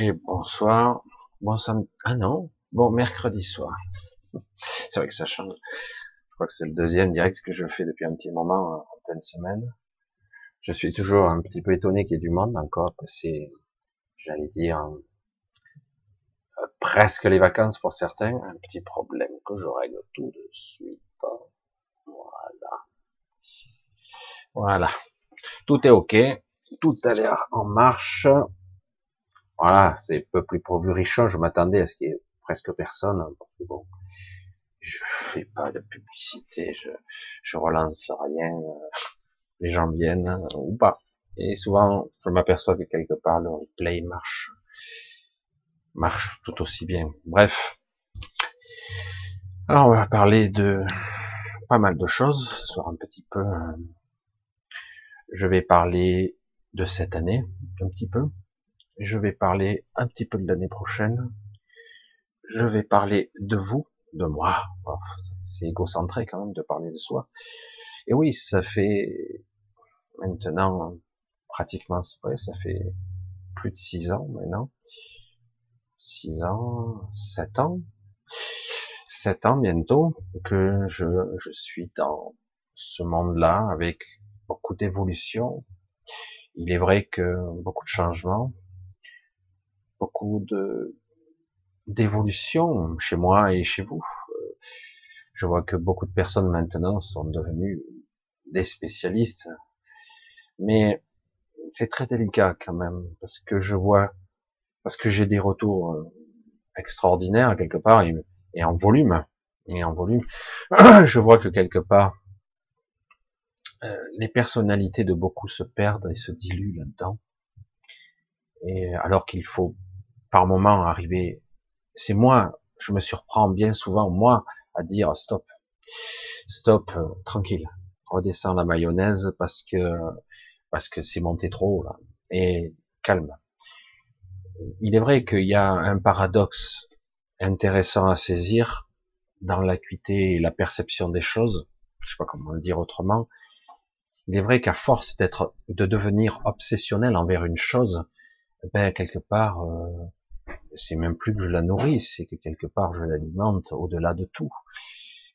Et bonsoir. Bon samedi. Ah non. Bon mercredi soir. C'est vrai que ça change. Je crois que c'est le deuxième direct que je fais depuis un petit moment, en pleine semaine. Je suis toujours un petit peu étonné qu'il y ait du monde encore, que c'est, j'allais dire, euh, presque les vacances pour certains. Un petit problème que je règle tout de suite. Voilà. Voilà. Tout est ok. Tout a l'air en marche. Voilà, c'est peu plus pourvu richon. Je m'attendais à ce qu'il y ait presque personne, parce que bon, je fais pas de publicité, je, je relance rien, les gens viennent ou pas. Et souvent, je m'aperçois que quelque part le replay marche, marche tout aussi bien. Bref. Alors, on va parler de pas mal de choses ce soir un petit peu. Euh, je vais parler de cette année un petit peu je vais parler un petit peu de l'année prochaine. Je vais parler de vous, de moi. Oh, c'est égocentré quand même de parler de soi. Et oui, ça fait maintenant pratiquement, ouais, ça fait plus de six ans maintenant. Six ans, sept ans. Sept ans bientôt que je, je suis dans ce monde-là avec beaucoup d'évolution. Il est vrai que beaucoup de changements, beaucoup de d'évolution chez moi et chez vous. Je vois que beaucoup de personnes maintenant sont devenues des spécialistes, mais c'est très délicat quand même parce que je vois, parce que j'ai des retours euh, extraordinaires quelque part et, en volume, et en volume, je vois que quelque part euh, les personnalités de beaucoup se perdent et se diluent là-dedans. Et alors qu'il faut par moment arriver, c'est moi, je me surprends bien souvent, moi, à dire stop, stop, euh, tranquille, redescends la mayonnaise parce que, parce que c'est monté trop, là, et calme. Il est vrai qu'il y a un paradoxe intéressant à saisir dans l'acuité et la perception des choses, je sais pas comment le dire autrement, il est vrai qu'à force d'être, de devenir obsessionnel envers une chose, ben quelque part, euh, c'est même plus que je la nourris, c'est que quelque part je l'alimente au-delà de tout.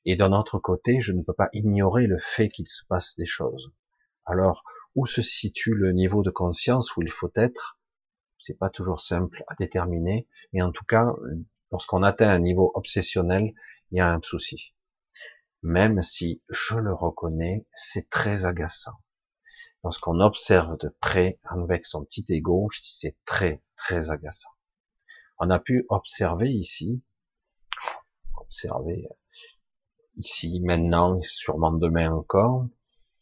Et d'un autre côté, je ne peux pas ignorer le fait qu'il se passe des choses. Alors, où se situe le niveau de conscience où il faut être? C'est pas toujours simple à déterminer, mais en tout cas, lorsqu'on atteint un niveau obsessionnel, il y a un souci. Même si je le reconnais, c'est très agaçant. Lorsqu'on observe de près avec son petit ego, je c'est très très agaçant on a pu observer ici, observer ici, maintenant, et sûrement demain encore,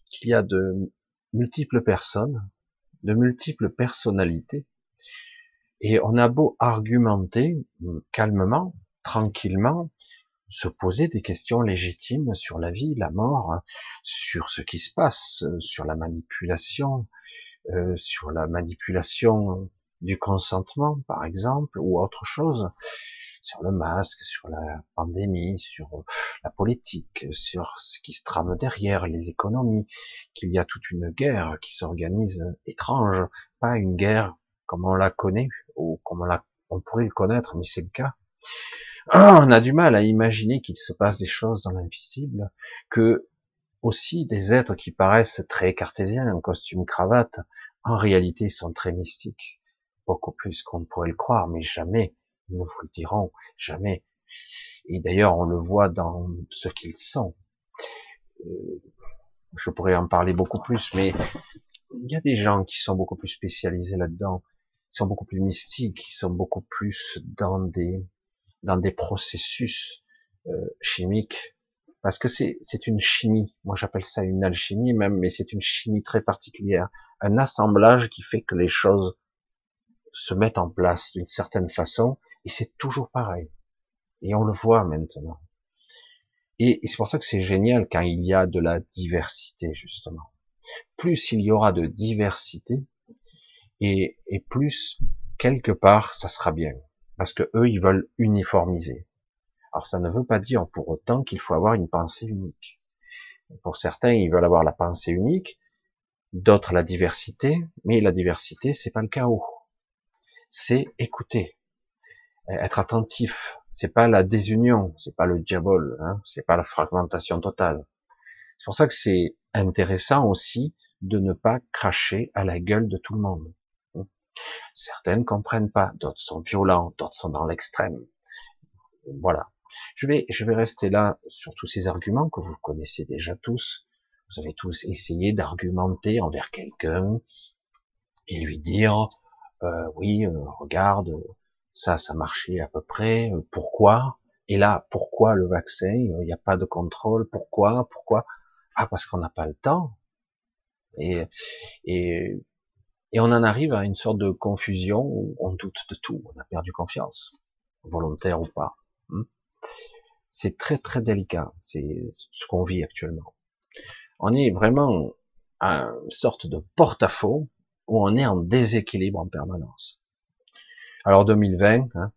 qu'il y a de multiples personnes, de multiples personnalités, et on a beau argumenter calmement, tranquillement, se poser des questions légitimes sur la vie, la mort, sur ce qui se passe, sur la manipulation, euh, sur la manipulation du consentement, par exemple, ou autre chose, sur le masque, sur la pandémie, sur la politique, sur ce qui se trame derrière, les économies, qu'il y a toute une guerre qui s'organise étrange, pas une guerre comme on la connaît, ou comme on pourrait le connaître, mais c'est le cas. Ah, on a du mal à imaginer qu'il se passe des choses dans l'invisible, que aussi des êtres qui paraissent très cartésiens, en costume cravate, en réalité sont très mystiques beaucoup plus qu'on ne pourrait le croire, mais jamais, ils ne vous le diront, jamais. Et d'ailleurs, on le voit dans ce qu'ils sont. Euh, je pourrais en parler beaucoup plus, mais il y a des gens qui sont beaucoup plus spécialisés là-dedans, qui sont beaucoup plus mystiques, qui sont beaucoup plus dans des dans des processus euh, chimiques, parce que c'est c'est une chimie. Moi, j'appelle ça une alchimie même, mais c'est une chimie très particulière, un assemblage qui fait que les choses se mettent en place d'une certaine façon, et c'est toujours pareil. Et on le voit maintenant. Et, c'est pour ça que c'est génial quand il y a de la diversité, justement. Plus il y aura de diversité, et, et plus, quelque part, ça sera bien. Parce que eux, ils veulent uniformiser. Alors ça ne veut pas dire pour autant qu'il faut avoir une pensée unique. Pour certains, ils veulent avoir la pensée unique, d'autres la diversité, mais la diversité, c'est pas le chaos c'est écouter, être attentif. C'est pas la désunion, c'est pas le diable, hein, c'est pas la fragmentation totale. C'est pour ça que c'est intéressant aussi de ne pas cracher à la gueule de tout le monde. Certaines comprennent pas, d'autres sont violents, d'autres sont dans l'extrême. Voilà. Je vais, je vais rester là sur tous ces arguments que vous connaissez déjà tous. Vous avez tous essayé d'argumenter envers quelqu'un et lui dire, euh, oui, euh, regarde, ça, ça marchait à peu près, euh, pourquoi? Et là, pourquoi le vaccin? Il n'y a pas de contrôle, pourquoi? Pourquoi? Ah, parce qu'on n'a pas le temps. Et, et, et on en arrive à une sorte de confusion où on doute de tout, on a perdu confiance, volontaire ou pas. Hmm? C'est très très délicat, c'est ce qu'on vit actuellement. On est vraiment à une sorte de porte-à-faux où on est en déséquilibre en permanence. Alors 2020, hein,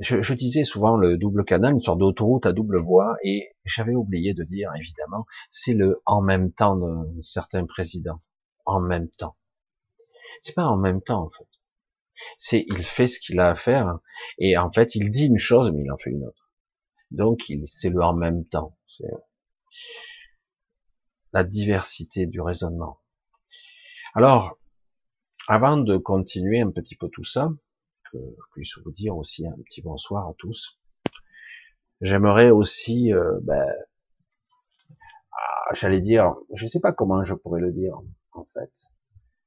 je, je, disais souvent le double canal, une sorte d'autoroute à double voie, et j'avais oublié de dire, évidemment, c'est le en même temps de certains présidents. En même temps. C'est pas en même temps, en fait. C'est, il fait ce qu'il a à faire, et en fait, il dit une chose, mais il en fait une autre. Donc, c'est le en même temps. C'est la diversité du raisonnement. Alors, avant de continuer un petit peu tout ça, que je puisse vous dire aussi un petit bonsoir à tous, j'aimerais aussi, euh, ben, ah, j'allais dire, je sais pas comment je pourrais le dire, en fait.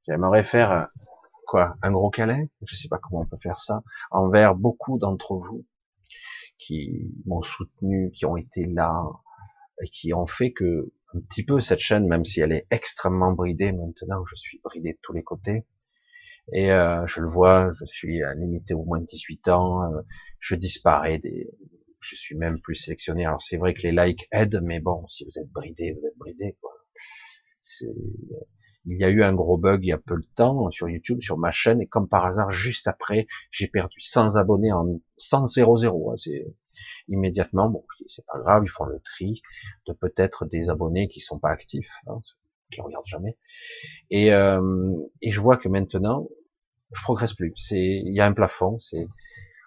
J'aimerais faire quoi, un gros câlin, je sais pas comment on peut faire ça, envers beaucoup d'entre vous qui m'ont soutenu, qui ont été là et qui ont fait que un petit peu cette chaîne, même si elle est extrêmement bridée maintenant, je suis bridé de tous les côtés. Et euh, je le vois, je suis limité au moins 18 ans, euh, je disparais des, je suis même plus sélectionné. Alors c'est vrai que les likes aident, mais bon, si vous êtes bridé, vous êtes bridé. Quoi. Il y a eu un gros bug il y a peu de temps sur YouTube, sur ma chaîne, et comme par hasard, juste après, j'ai perdu 100 abonnés en 100 0 hein, C'est immédiatement, bon, c'est pas grave, ils font le tri de peut-être des abonnés qui sont pas actifs, hein, qui regardent jamais. Et, euh, et je vois que maintenant, je progresse plus. C'est, il y a un plafond. C'est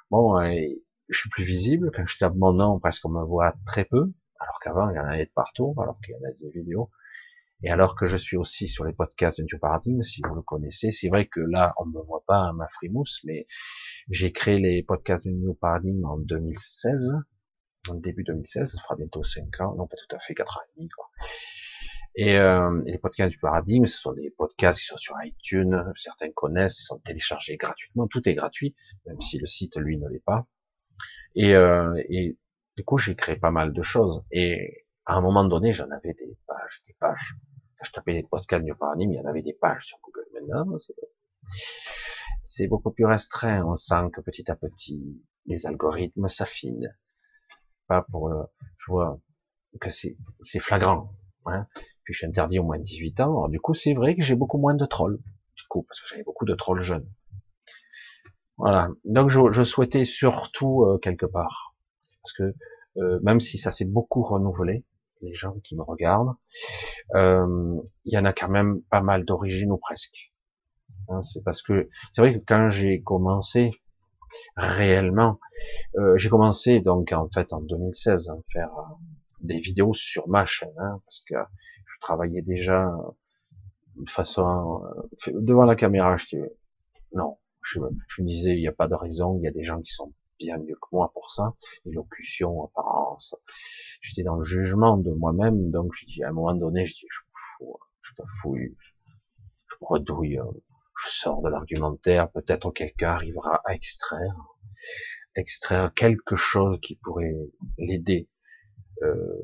bon, je suis plus visible quand je tape mon nom, parce qu'on me voit très peu, alors qu'avant il y en avait de partout, alors qu'il y en a des vidéos. Et alors que je suis aussi sur les podcasts de New Paradigm, si vous le connaissez, c'est vrai que là, on me voit pas à ma frimousse, mais j'ai créé les podcasts de New Paradigm en 2016, en début 2016, ça fera bientôt 5 ans, non pas tout à fait 4 ans et demi, quoi. Et, euh, les podcasts du paradigme, ce sont des podcasts qui sont sur iTunes, certains connaissent, sont téléchargés gratuitement, tout est gratuit, même si le site lui ne l'est pas. Et, euh, et du coup, j'ai créé pas mal de choses. Et à un moment donné, j'en avais des pages, des pages. Quand je tapais les podcasts du paradigme, il y en avait des pages sur Google. Maintenant, c'est beaucoup plus restreint. On sent que petit à petit, les algorithmes s'affinent. Pas pour, euh, je vois que c'est flagrant. Puis je suis interdit au moins de 18 ans. Alors, du coup, c'est vrai que j'ai beaucoup moins de trolls. Du coup, parce que j'avais beaucoup de trolls jeunes. Voilà. Donc je, souhaitais surtout euh, quelque part, parce que euh, même si ça s'est beaucoup renouvelé, les gens qui me regardent, euh, il y en a quand même pas mal d'origines ou presque. Hein, c'est parce que c'est vrai que quand j'ai commencé réellement, j'ai commencé donc en fait en 2016 à faire des vidéos sur ma chaîne, hein, parce que je travaillais déjà de façon devant la caméra. Je dis non, je, me disais il n'y a pas de raison, il y a des gens qui sont bien mieux que moi pour ça, élocution, apparence. J'étais dans le jugement de moi-même, donc je dis à un moment donné, je dis je me fous, je me fouille, je me redouille, je sors de l'argumentaire, peut-être quelqu'un arrivera à extraire, extraire quelque chose qui pourrait l'aider. Euh,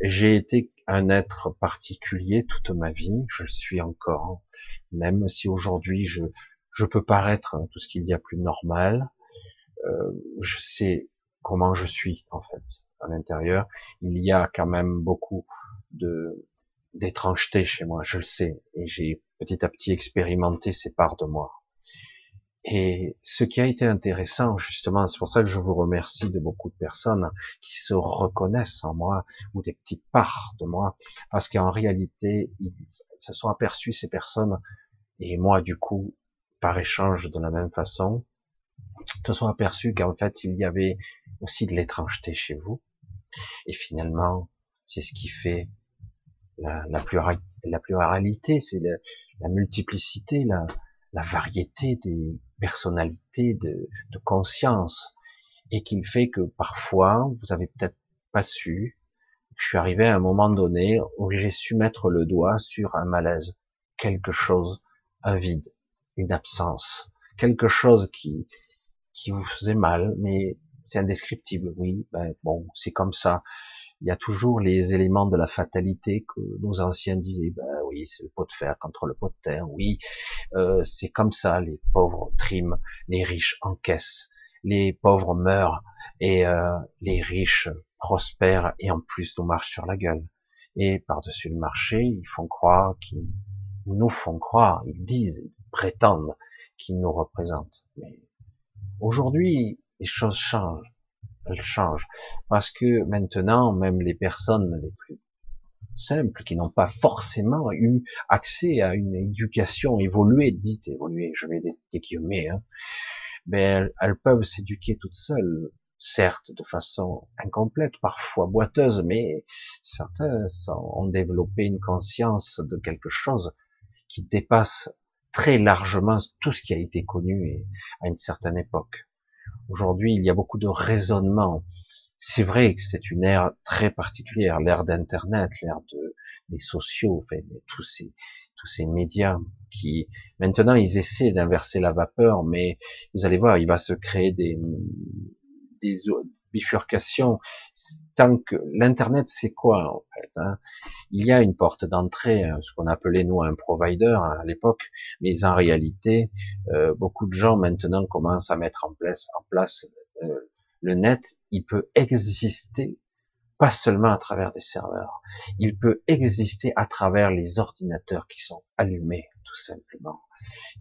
j'ai été un être particulier toute ma vie, je le suis encore, même si aujourd'hui je je peux paraître tout ce qu'il y a plus normal, euh, je sais comment je suis en fait à l'intérieur. Il y a quand même beaucoup de d'étrangeté chez moi, je le sais, et j'ai petit à petit expérimenté ces parts de moi. Et ce qui a été intéressant, justement, c'est pour ça que je vous remercie de beaucoup de personnes qui se reconnaissent en moi, ou des petites parts de moi, parce qu'en réalité, ils se sont aperçus, ces personnes, et moi, du coup, par échange de la même façon, te sont aperçus qu'en fait il y avait aussi de l'étrangeté chez vous. Et finalement, c'est ce qui fait la, la pluralité, c'est la, la, multiplicité, la, la, variété des personnalités, de, de conscience, et qui fait que parfois, vous avez peut-être pas su, je suis arrivé à un moment donné où j'ai su mettre le doigt sur un malaise, quelque chose, un vide, une absence, quelque chose qui, qui vous faisait mal, mais c'est indescriptible, oui, ben bon, c'est comme ça. Il y a toujours les éléments de la fatalité que nos anciens disaient, ben oui, c'est le pot de fer contre le pot de terre, oui, euh, c'est comme ça, les pauvres triment, les riches encaissent, les pauvres meurent, et euh, les riches prospèrent, et en plus nous marchent sur la gueule. Et par-dessus le marché, ils font croire qu'ils nous font croire, ils disent, ils prétendent qu'ils nous représentent. Mais aujourd'hui, les choses changent. Elles changent. Parce que maintenant, même les personnes les plus simples, qui n'ont pas forcément eu accès à une éducation évoluée, dite évoluée, je vais des guillemets, hein, ben, elles, peuvent s'éduquer toutes seules, certes de façon incomplète, parfois boiteuse, mais certains ont développé une conscience de quelque chose qui dépasse très largement tout ce qui a été connu à une certaine époque. Aujourd'hui, il y a beaucoup de raisonnement. C'est vrai que c'est une ère très particulière, l'ère d'Internet, l'ère de, des sociaux, enfin, tous ces, tous ces médias qui, maintenant, ils essaient d'inverser la vapeur, mais vous allez voir, il va se créer des, des bifurcations. Tant que l'internet, c'est quoi en fait hein? Il y a une porte d'entrée, hein, ce qu'on appelait nous un provider hein, à l'époque, mais en réalité, euh, beaucoup de gens maintenant commencent à mettre en place, en place euh, le net. Il peut exister pas seulement à travers des serveurs, il peut exister à travers les ordinateurs qui sont allumés, tout simplement.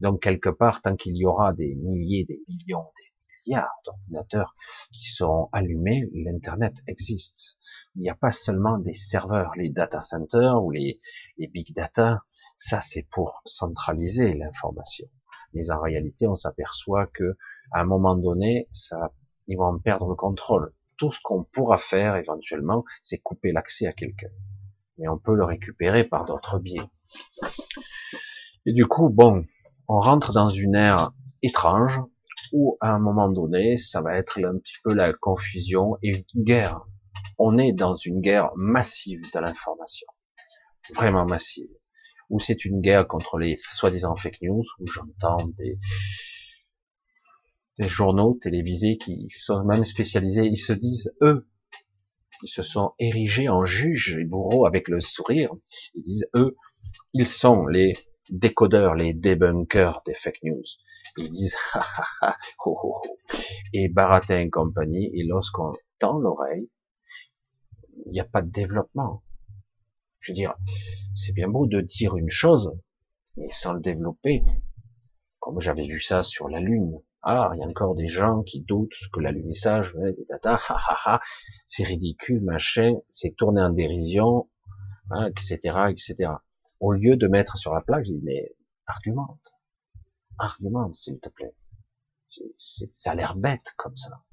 Donc quelque part, tant qu'il y aura des milliers, des millions, des milliards d'ordinateurs qui seront allumés, l'Internet existe. Il n'y a pas seulement des serveurs, les data centers ou les, les big data, ça c'est pour centraliser l'information. Mais en réalité, on s'aperçoit que à un moment donné, ça, ils vont perdre le contrôle. Tout ce qu'on pourra faire éventuellement, c'est couper l'accès à quelqu'un. Mais on peut le récupérer par d'autres biais. Et du coup, bon, on rentre dans une ère étrange où à un moment donné, ça va être un petit peu la confusion et une guerre. On est dans une guerre massive de l'information, vraiment massive, où c'est une guerre contre les soi-disant fake news, où j'entends des, des journaux télévisés qui sont même spécialisés, ils se disent, eux, ils se sont érigés en juges et bourreaux avec le sourire, ils disent, eux, ils sont les décodeurs, les débunkers des fake news. Ils disent, et Baratin et compagnie, et lorsqu'on tend l'oreille, il n'y a pas de développement. Je veux dire, c'est bien beau de dire une chose, mais sans le développer. Comme j'avais vu ça sur la Lune. Ah, il y a encore des gens qui doutent que l'alunissage, des data, c'est ridicule, machin, c'est tourné en dérision, hein, etc., etc. Au lieu de mettre sur la plaque, je dis, mais argumente argumente, s'il te plaît. ça a l'air bête comme ça.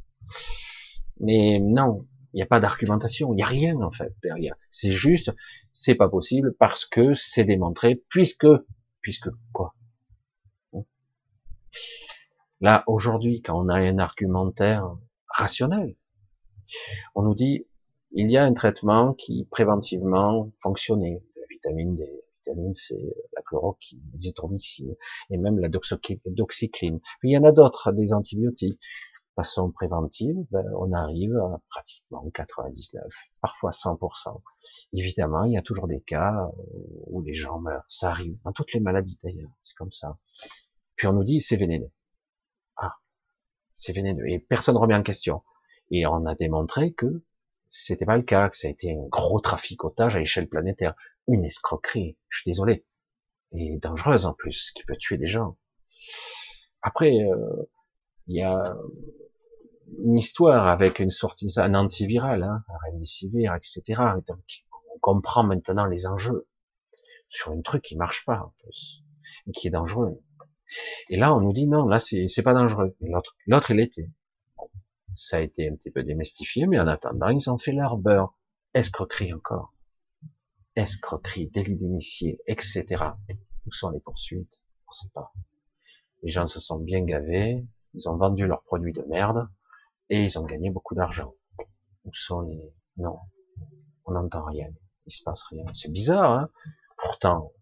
Mais non, il n'y a pas d'argumentation, il n'y a rien en fait derrière. C'est juste, c'est pas possible parce que c'est démontré, puisque, puisque quoi? Là, aujourd'hui, quand on a un argumentaire rationnel, on nous dit, il y a un traitement qui préventivement fonctionnait, la vitamine D, vitamine C, la chloroquine, l'azithromycine, et même la doxycline. il y en a d'autres, des antibiotiques. Façon préventive, ben, on arrive à pratiquement 99, parfois 100%. Évidemment, il y a toujours des cas où les gens meurent. Ça arrive dans toutes les maladies d'ailleurs, c'est comme ça. Puis on nous dit c'est vénéneux. Ah, c'est vénéneux. Et personne ne remet en question. Et on a démontré que c'était pas le cas, que ça a été un gros traficotage à échelle planétaire une escroquerie, je suis désolé, et dangereuse en plus, qui peut tuer des gens. Après, euh, il y a une histoire avec une sortie, un antiviral, hein, un remdesivir, etc. on comprend maintenant les enjeux sur un truc qui marche pas, en plus, et qui est dangereux. Et là, on nous dit non, là, c'est pas dangereux. L'autre, l'autre, il était. Ça a été un petit peu démystifié, mais en attendant, ils ont fait leur beurre. Escroquerie encore. Escroquerie, délit d'initié, etc. Où sont les poursuites? On sait pas. Les gens se sont bien gavés, ils ont vendu leurs produits de merde, et ils ont gagné beaucoup d'argent. Où sont les... Non, on n'entend rien, il se passe rien. C'est bizarre, hein? Pourtant,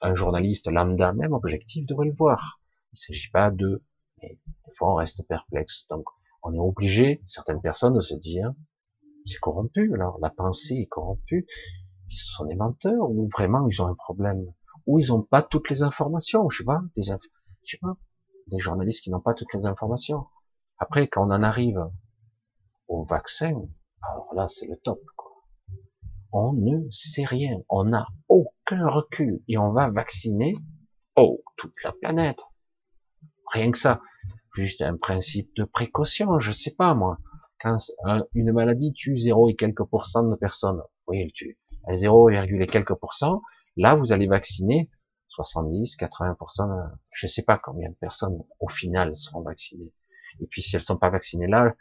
un journaliste lambda, même objectif, devrait le voir. Il ne s'agit pas de... Mais des fois, on reste perplexe. Donc, on est obligé, certaines personnes, de se dire, c'est corrompu, alors la pensée est corrompue, ils sont des menteurs, ou vraiment ils ont un problème, ou ils n'ont pas toutes les informations, je sais pas, des, je sais pas, des journalistes qui n'ont pas toutes les informations. Après, quand on en arrive au vaccin, alors là, c'est le top, quoi. On ne sait rien, on n'a aucun recul, et on va vacciner, oh, toute la planète. Rien que ça. Juste un principe de précaution, je sais pas, moi. Quand une maladie tue 0 et quelques pourcents de personnes, oui, elle tue, elle 0, et quelques pourcents, là, vous allez vacciner 70, 80%, je sais pas combien de personnes au final seront vaccinées. Et puis si elles sont pas vaccinées là,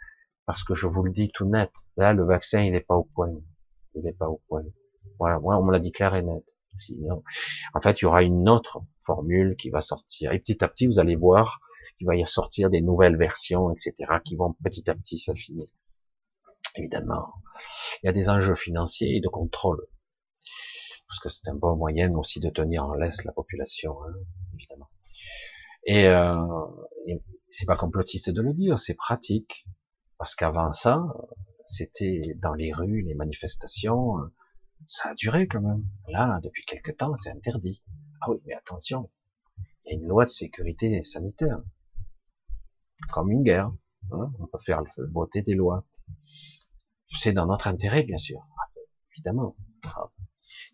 parce que je vous le dis tout net, là le vaccin il n'est pas au point, il n'est pas au point. Voilà, moi on me l'a dit clair et net. En fait, il y aura une autre formule qui va sortir. Et petit à petit, vous allez voir qu'il va y sortir des nouvelles versions, etc., qui vont petit à petit s'affiner. Évidemment, il y a des enjeux financiers et de contrôle parce que c'est un bon moyen aussi de tenir en laisse la population, hein, évidemment. Et, euh, c'est pas complotiste de le dire, c'est pratique, parce qu'avant ça, c'était dans les rues, les manifestations, ça a duré quand même. Là, depuis quelque temps, c'est interdit. Ah oui, mais attention, il y a une loi de sécurité sanitaire, comme une guerre. Hein, on peut faire voter des lois. C'est dans notre intérêt, bien sûr, évidemment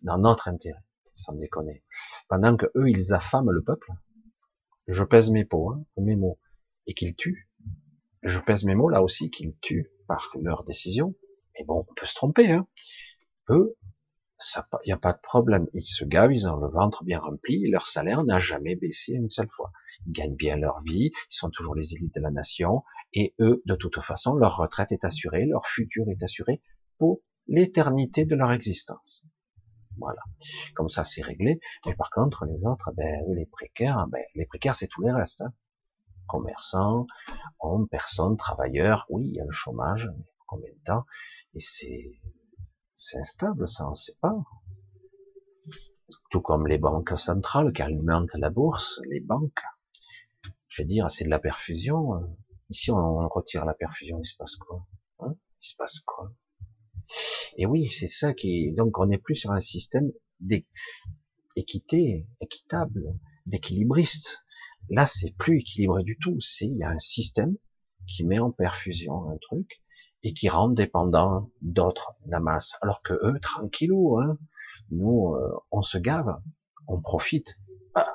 dans notre intérêt, sans déconner. Pendant que eux, ils affament le peuple, je pèse mes mots, hein, mes mots, et qu'ils tuent. Je pèse mes mots là aussi qu'ils tuent par leur décision. Mais bon, on peut se tromper. Hein. Eux, il n'y a pas de problème. Ils se gavent, ils ont le ventre bien rempli, leur salaire n'a jamais baissé une seule fois. Ils gagnent bien leur vie, ils sont toujours les élites de la nation, et eux, de toute façon, leur retraite est assurée, leur futur est assuré pour l'éternité de leur existence. Voilà. Comme ça, c'est réglé. Mais par contre, les autres, ben, les précaires, ben, les précaires, c'est tous les restes. Hein. Commerçants, hommes, personnes, travailleurs. Oui, il y a le chômage, mais combien de temps? Et c'est, c'est instable, ça, on sait pas. Tout comme les banques centrales qui alimentent la bourse, les banques. Je veux dire, c'est de la perfusion. Ici, on retire la perfusion, il se passe quoi hein? Il se passe quoi? Et oui, c'est ça qui donc on n'est plus sur un système d'équité, équitable, d'équilibriste. Là, c'est plus équilibré du tout. C'est il y a un système qui met en perfusion un truc et qui rend dépendant d'autres la masse. Alors que eux, tranquillou, hein, nous, euh, on se gave, on profite. Ah,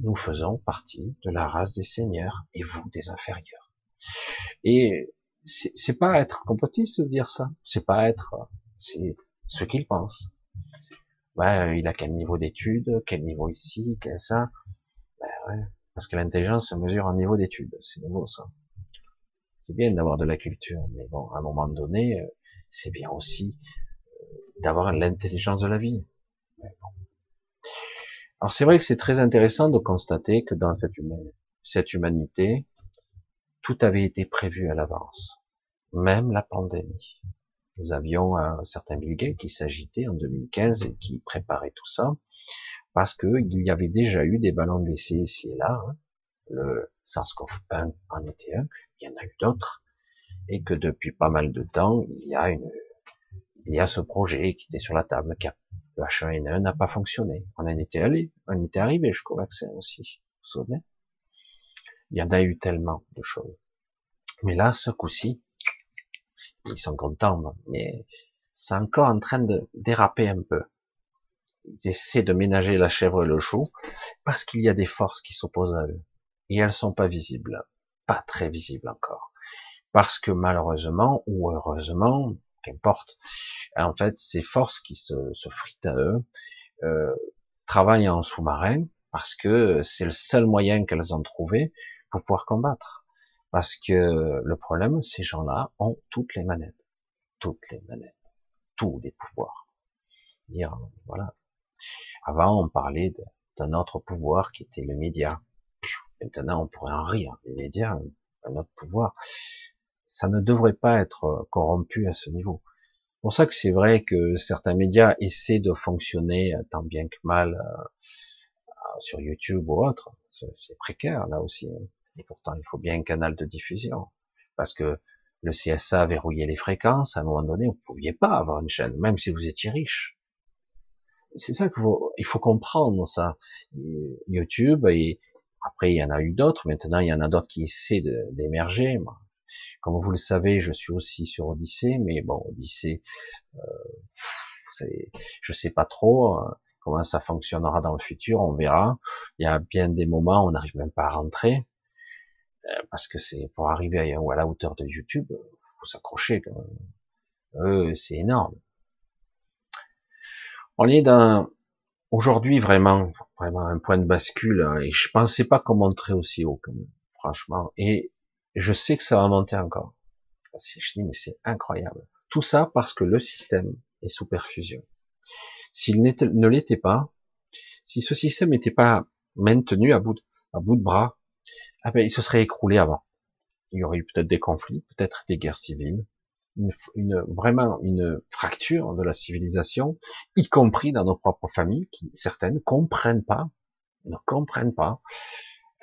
nous faisons partie de la race des seigneurs et vous des inférieurs. Et c'est pas être complotiste de dire ça. C'est pas être, c'est ce qu'il pense. Ouais, il a quel niveau d'études, quel niveau ici, quel ça. Ben ouais, parce que l'intelligence se mesure en niveau d'études. C'est nouveau ça. C'est bien d'avoir de la culture, mais bon, à un moment donné, euh, c'est bien aussi euh, d'avoir l'intelligence de la vie. Alors c'est vrai que c'est très intéressant de constater que dans cette, cette humanité, tout avait été prévu à l'avance même la pandémie. Nous avions un certain Bill Gates qui s'agitait en 2015 et qui préparait tout ça, parce qu'il y avait déjà eu des ballons d'essai ici et là, hein. Le SARS-CoV-1 en était un, il y en a eu d'autres, et que depuis pas mal de temps, il y a une, il y a ce projet qui était sur la table, le H1N1 n'a pas fonctionné. On en était allé, on était arrivé jusqu'au vaccin aussi, vous vous souvenez? Il y en a eu tellement de choses. Mais là, ce coup-ci, ils sont contents, mais c'est encore en train de déraper un peu. Ils essaient de ménager la chèvre et le chou parce qu'il y a des forces qui s'opposent à eux et elles sont pas visibles, pas très visibles encore, parce que malheureusement ou heureusement, qu'importe, en fait ces forces qui se, se fritent à eux euh, travaillent en sous-marin parce que c'est le seul moyen qu'elles ont trouvé pour pouvoir combattre. Parce que le problème, ces gens-là ont toutes les manettes, toutes les manettes, tous les pouvoirs. Voilà. Avant, on parlait d'un autre pouvoir qui était le média. Maintenant, on pourrait en rire. Les médias, un autre pouvoir. Ça ne devrait pas être corrompu à ce niveau. C'est pour ça que c'est vrai que certains médias essaient de fonctionner tant bien que mal euh, sur YouTube ou autre. C'est précaire là aussi. Hein. Et pourtant, il faut bien un canal de diffusion. Parce que le CSA verrouillait les fréquences, à un moment donné, vous ne pouviez pas avoir une chaîne, même si vous étiez riche. C'est ça qu'il faut, il faut comprendre ça. YouTube, après il y en a eu d'autres, maintenant il y en a d'autres qui essaient d'émerger. Comme vous le savez, je suis aussi sur Odyssée, mais bon, Odyssée, euh, je sais pas trop euh, comment ça fonctionnera dans le futur, on verra. Il y a bien des moments où on n'arrive même pas à rentrer. Euh, parce que c'est pour arriver à, la hauteur de YouTube, faut s'accrocher quand même. Euh, c'est énorme. On est dans aujourd'hui vraiment vraiment un point de bascule hein, et je pensais pas qu'on monterait aussi haut quand même, franchement. Et je sais que ça va monter encore. Je dis mais c'est incroyable. Tout ça parce que le système est sous perfusion. S'il ne l'était pas, si ce système n'était pas maintenu à bout de, bras, ah ben, il se serait écroulé avant. Il y aurait eu peut-être des conflits, peut-être des guerres civiles, une, vraiment une fracture de la civilisation, y compris dans nos propres familles, qui certaines comprennent pas, ne comprennent pas.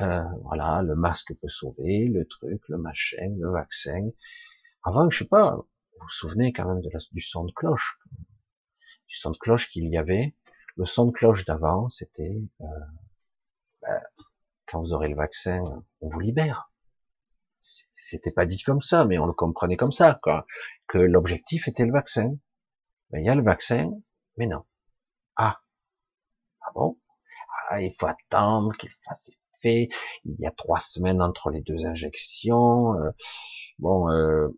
Euh, voilà, le masque peut sauver, le truc, le machin, le vaccin. Avant, je sais pas, vous vous souvenez quand même de la, du son de cloche, du son de cloche qu'il y avait. Le son de cloche d'avant, c'était euh, ben, quand vous aurez le vaccin, on vous libère. C'était pas dit comme ça, mais on le comprenait comme ça, quoi. Que l'objectif était le vaccin. Mais il y a le vaccin, mais non. Ah. Ah bon? Ah, il faut attendre qu'il fasse effet. Il y a trois semaines entre les deux injections. Euh, bon, euh,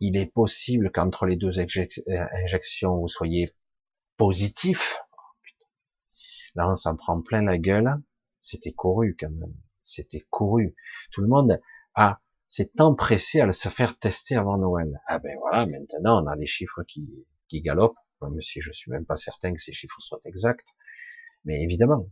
il est possible qu'entre les deux injections, vous soyez positif. Là, on s'en prend plein la gueule c'était couru quand même. C'était couru. Tout le monde a s'est empressé à se faire tester avant Noël. Ah ben voilà, maintenant on a les chiffres qui, qui galopent, même si je suis même pas certain que ces chiffres soient exacts. Mais évidemment,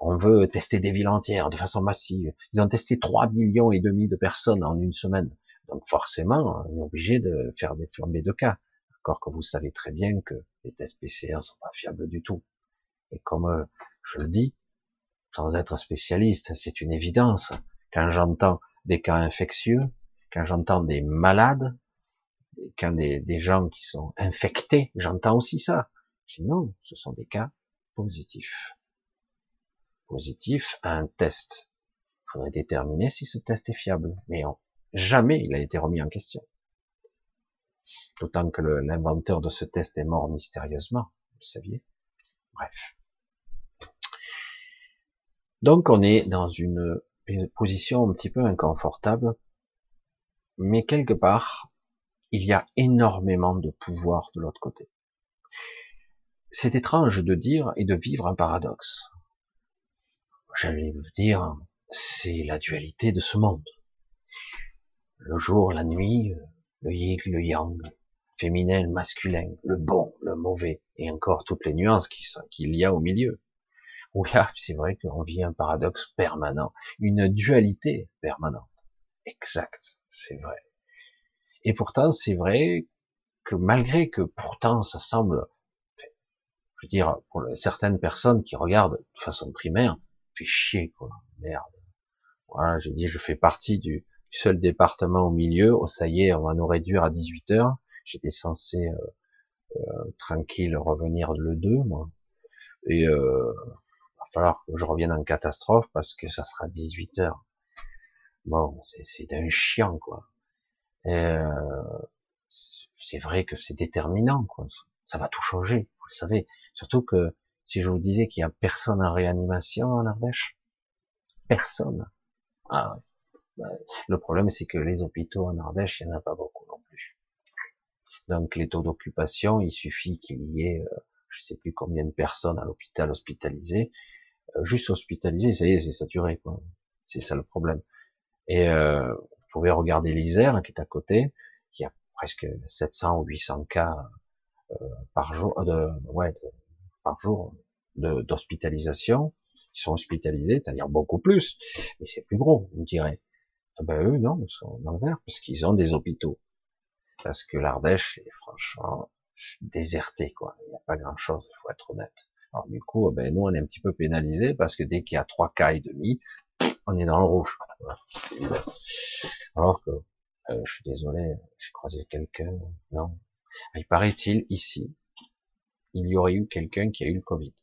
on veut tester des villes entières de façon massive. Ils ont testé 3 millions et demi de personnes en une semaine. Donc forcément, on est obligé de faire des flambées de cas. Encore que vous savez très bien que les tests PCR sont pas fiables du tout. Et comme euh, je le dis, sans être spécialiste, c'est une évidence. Quand j'entends des cas infectieux, quand j'entends des malades, quand des, gens qui sont infectés, j'entends aussi ça. Je dis non, ce sont des cas positifs. Positifs à un test. Il faudrait déterminer si ce test est fiable. Mais jamais il a été remis en question. D'autant que l'inventeur de ce test est mort mystérieusement, vous le saviez. Bref. Donc on est dans une, position un petit peu inconfortable, mais quelque part, il y a énormément de pouvoir de l'autre côté. C'est étrange de dire et de vivre un paradoxe. J'allais vous dire, c'est la dualité de ce monde. Le jour, la nuit, le yin, le yang, féminin, masculin, le bon, le mauvais, et encore toutes les nuances qu'il y a au milieu. Oui, c'est vrai qu'on vit un paradoxe permanent, une dualité permanente. Exact, c'est vrai. Et pourtant, c'est vrai que malgré que pourtant ça semble, je veux dire, pour certaines personnes qui regardent de façon primaire, fait chier quoi, merde. Voilà, j'ai dit, je fais partie du, seul département au milieu. Oh, ça y est, on va nous réduire à 18 heures. J'étais censé euh, euh, tranquille revenir le 2, moi. Et euh, falloir que je revienne en catastrophe parce que ça sera 18 heures. Bon, c'est d'un chiant, quoi. Euh, c'est vrai que c'est déterminant, quoi. Ça va tout changer, vous le savez. Surtout que si je vous disais qu'il y a personne en réanimation en Ardèche, personne. Ah, le problème, c'est que les hôpitaux en Ardèche, il n'y en a pas beaucoup non plus. Donc les taux d'occupation, il suffit qu'il y ait, euh, je sais plus combien de personnes à l'hôpital hospitalisées, juste hospitalisé, ça y est, c'est saturé, quoi. C'est ça le problème. Et euh, vous pouvez regarder l'Isère qui est à côté, qui a presque 700 ou 800 cas euh, par jour, de, ouais, par jour d'hospitalisation, qui sont hospitalisés, c'est-à-dire beaucoup plus, mais c'est plus gros, on dirait. Ah ben eux, non, ils sont dans le vert, parce qu'ils ont des hôpitaux. Parce que l'Ardèche est franchement déserté, quoi. Il n'y a pas grand-chose, il faut être honnête. Alors du coup, ben, nous, on est un petit peu pénalisé parce que dès qu'il y a trois cas et demi, on est dans le rouge. Alors que, euh, je suis désolé, j'ai croisé quelqu'un, non. Il paraît-il, ici, il y aurait eu quelqu'un qui a eu le Covid.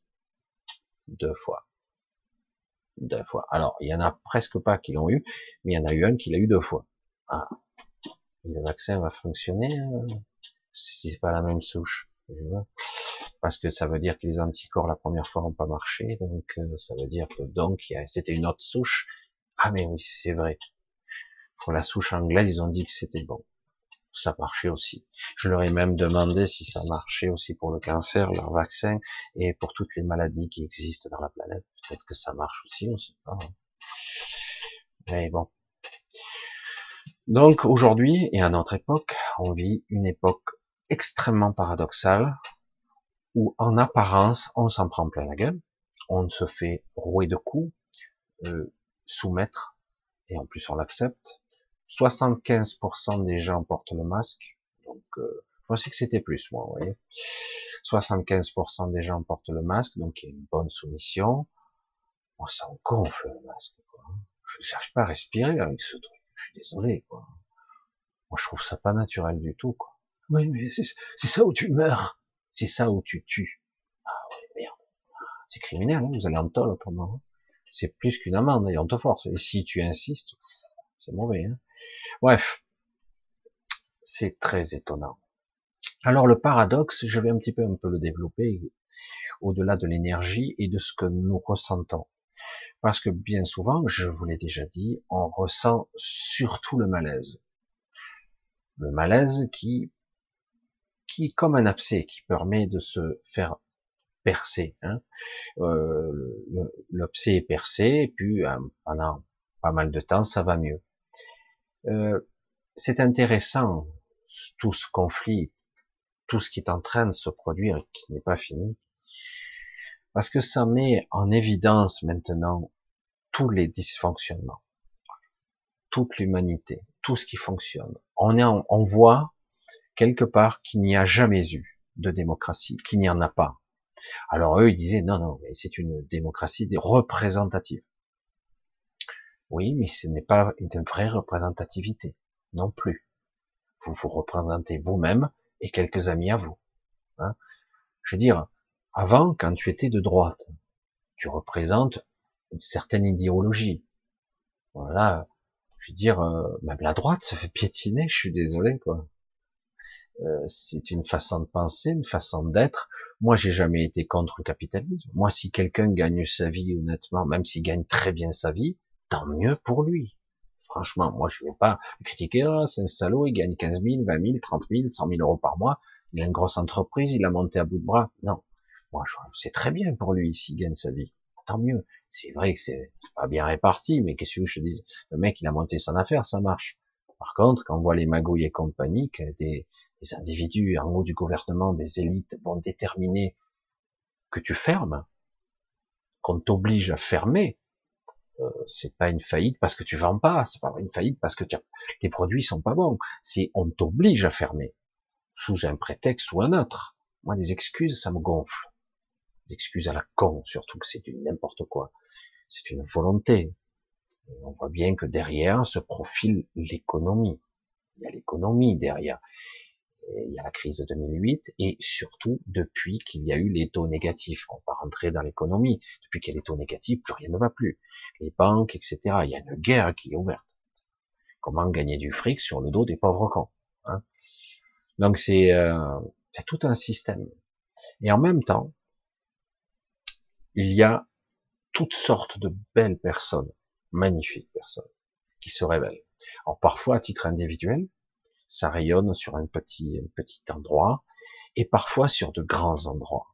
Deux fois. Deux fois. Alors, il y en a presque pas qui l'ont eu, mais il y en a eu un qui l'a eu deux fois. Ah. le vaccin va fonctionner euh, si c'est pas la même souche parce que ça veut dire que les anticorps la première fois n'ont pas marché, donc euh, ça veut dire que donc c'était une autre souche. Ah mais oui, c'est vrai. Pour la souche anglaise, ils ont dit que c'était bon. Ça marchait aussi. Je leur ai même demandé si ça marchait aussi pour le cancer, leur vaccin, et pour toutes les maladies qui existent dans la planète. Peut-être que ça marche aussi, on sait pas. Mais bon. Donc aujourd'hui et à notre époque, on vit une époque extrêmement paradoxale où en apparence on s'en prend plein la gueule, on se fait rouer de coups, euh, soumettre, et en plus on l'accepte. 75% des gens portent le masque, donc euh, je pensais que c'était plus moi, vous voyez. 75% des gens portent le masque, donc il y a une bonne soumission. Moi, ça me gonfle le masque. Quoi. Je cherche pas à respirer avec ce truc. Je suis désolé. Quoi. Moi, je trouve ça pas naturel du tout. Quoi. Oui, mais c'est ça où tu meurs. C'est ça où tu tues. Ah ouais, merde. C'est criminel, hein, vous allez en tôle autrement. C'est plus qu'une amende, et on te force. Et si tu insistes, c'est mauvais. Hein. Bref, c'est très étonnant. Alors le paradoxe, je vais un petit peu un peu le développer au-delà de l'énergie et de ce que nous ressentons. Parce que bien souvent, je vous l'ai déjà dit, on ressent surtout le malaise. Le malaise qui qui comme un abcès qui permet de se faire percer. Hein. Euh, L'abcès est percé et puis euh, pendant pas mal de temps ça va mieux. Euh, c'est intéressant tout ce conflit, tout ce qui est en train de se produire qui n'est pas fini, parce que ça met en évidence maintenant tous les dysfonctionnements, toute l'humanité, tout ce qui fonctionne. On est, on voit quelque part qu'il n'y a jamais eu de démocratie, qu'il n'y en a pas. Alors eux, ils disaient non, non, mais c'est une démocratie représentative. Oui, mais ce n'est pas une vraie représentativité non plus. Vous vous représentez vous-même et quelques amis à vous. Hein. Je veux dire, avant, quand tu étais de droite, tu représentes une certaine idéologie. Voilà, je veux dire, euh, même la droite se fait piétiner, je suis désolé, quoi. Euh, c'est une façon de penser, une façon d'être. Moi, j'ai jamais été contre le capitalisme. Moi, si quelqu'un gagne sa vie honnêtement, même s'il gagne très bien sa vie, tant mieux pour lui. Franchement, moi, je ne vais pas critiquer, ah, c'est un salaud, il gagne 15 000, 20 000, 30 000, 100 000 euros par mois, il a une grosse entreprise, il a monté à bout de bras. Non. Moi, c'est très bien pour lui s'il gagne sa vie. Tant mieux. C'est vrai que c'est pas bien réparti, mais qu'est-ce que je te dis? Le mec, il a monté son affaire, ça marche. Par contre, quand on voit les magouilles et compagnie, des, des individus en haut du gouvernement, des élites vont déterminer que tu fermes, qu'on t'oblige à fermer, euh, c'est pas une faillite parce que tu vends pas, c'est pas une faillite parce que tes produits sont pas bons, c'est on t'oblige à fermer sous un prétexte ou un autre. Moi, les excuses, ça me gonfle. Les excuses à la con, surtout que c'est du n'importe quoi. C'est une volonté. on voit bien que derrière se profile l'économie. Il y a l'économie derrière il y a la crise de 2008 et surtout depuis qu'il y a eu les taux négatifs. On va rentrer dans l'économie. Depuis qu'il y a les taux négatifs, plus rien ne va plus. Les banques, etc. Il y a une guerre qui est ouverte. Comment gagner du fric sur le dos des pauvres cons hein? Donc c'est euh, tout un système. Et en même temps, il y a toutes sortes de belles personnes, magnifiques personnes, qui se révèlent. Alors parfois à titre individuel, ça rayonne sur un petit, petit endroit, et parfois sur de grands endroits.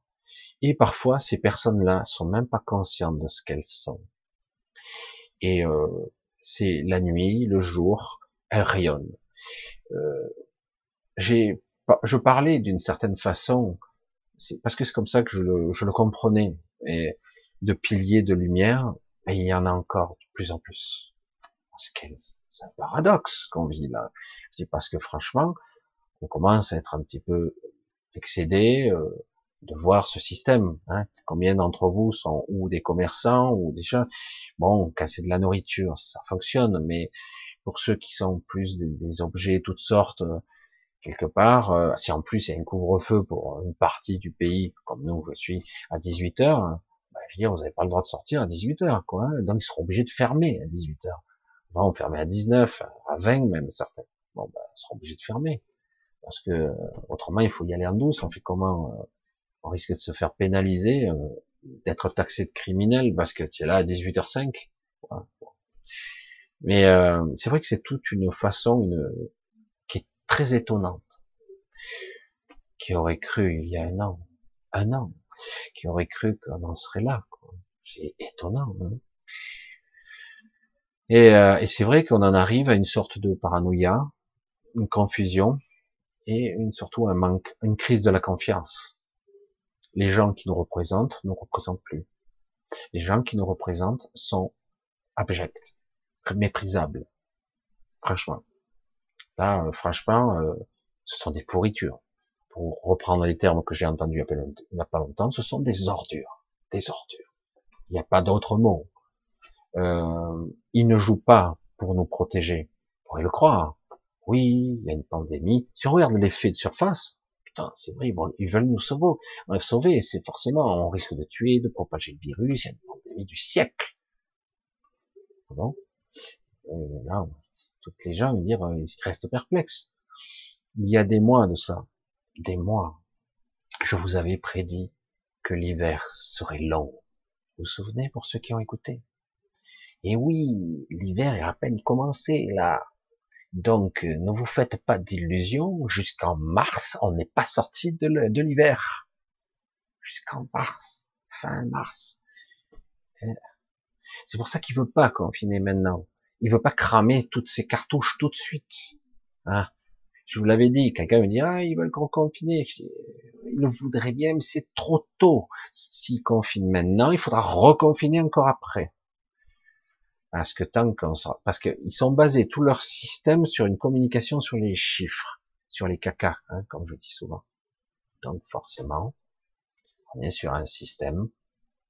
Et parfois, ces personnes-là sont même pas conscientes de ce qu'elles sont. Et euh, c'est la nuit, le jour, elles rayonnent. Euh, j'ai, je parlais d'une certaine façon, parce que c'est comme ça que je le, je le comprenais, et de piliers de lumière, et il y en a encore de plus en plus. C'est un paradoxe qu'on vit là. Je dis parce que franchement, on commence à être un petit peu excédé euh, de voir ce système. Hein. Combien d'entre vous sont ou des commerçants ou des gens Bon, casser de la nourriture, ça fonctionne, mais pour ceux qui sont plus des, objets toutes sortes, quelque part, euh, si en plus il y a un couvre-feu pour une partie du pays, comme nous, je suis, à 18 heures, bah, je veux dire, vous n'avez pas le droit de sortir à 18 heures, quoi. Hein. donc ils seront obligés de fermer à 18 heures. Avant, on fermait à 19, à 20 même, certains. Bon, bah, ils seront obligés de fermer. Parce que, autrement, il faut y aller en douce. On fait comment euh, On risque de se faire pénaliser, euh, d'être taxé de criminel parce que tu es là à 18h05. Mais euh, c'est vrai que c'est toute une façon une, qui est très étonnante. Qui aurait cru il y a un an, un an, qui aurait cru qu'on en serait là. C'est étonnant. Hein et, euh, et c'est vrai qu'on en arrive à une sorte de paranoïa, une confusion et une, surtout un manque, une crise de la confiance. Les gens qui nous représentent ne nous représentent plus. Les gens qui nous représentent sont abjects, méprisables. Franchement. Là, euh, franchement, euh, ce sont des pourritures. Pour reprendre les termes que j'ai entendus il n'y a pas longtemps, ce sont des ordures. Des ordures. Il n'y a pas d'autre mot. Euh, il ne joue pas pour nous protéger. Vous pourrez le croire. Oui, il y a une pandémie. Si on regarde l'effet de surface, putain, c'est vrai, ils veulent nous sauver. On sauver, c'est forcément, on risque de tuer, de propager le virus. Il y a une pandémie du siècle. Bon? Et là, toutes les gens dire, euh, ils restent perplexes. Il y a des mois de ça, des mois, je vous avais prédit que l'hiver serait long. Vous vous souvenez pour ceux qui ont écouté? Et oui, l'hiver est à peine commencé là. Donc, euh, ne vous faites pas d'illusions. Jusqu'en mars, on n'est pas sorti de l'hiver. Jusqu'en mars, fin mars. Euh, c'est pour ça qu'il veut pas confiner maintenant. Il veut pas cramer toutes ses cartouches tout de suite. Hein je vous l'avais dit, quelqu'un me dit, ah, ils veulent qu'on confine. Ils le voudraient bien, mais c'est trop tôt. S'ils confinent maintenant, il faudra reconfiner encore après. Parce que tant qu'on parce qu'ils sont basés tout leur système sur une communication sur les chiffres, sur les caca, hein, comme je dis souvent. Donc forcément, on est sur un système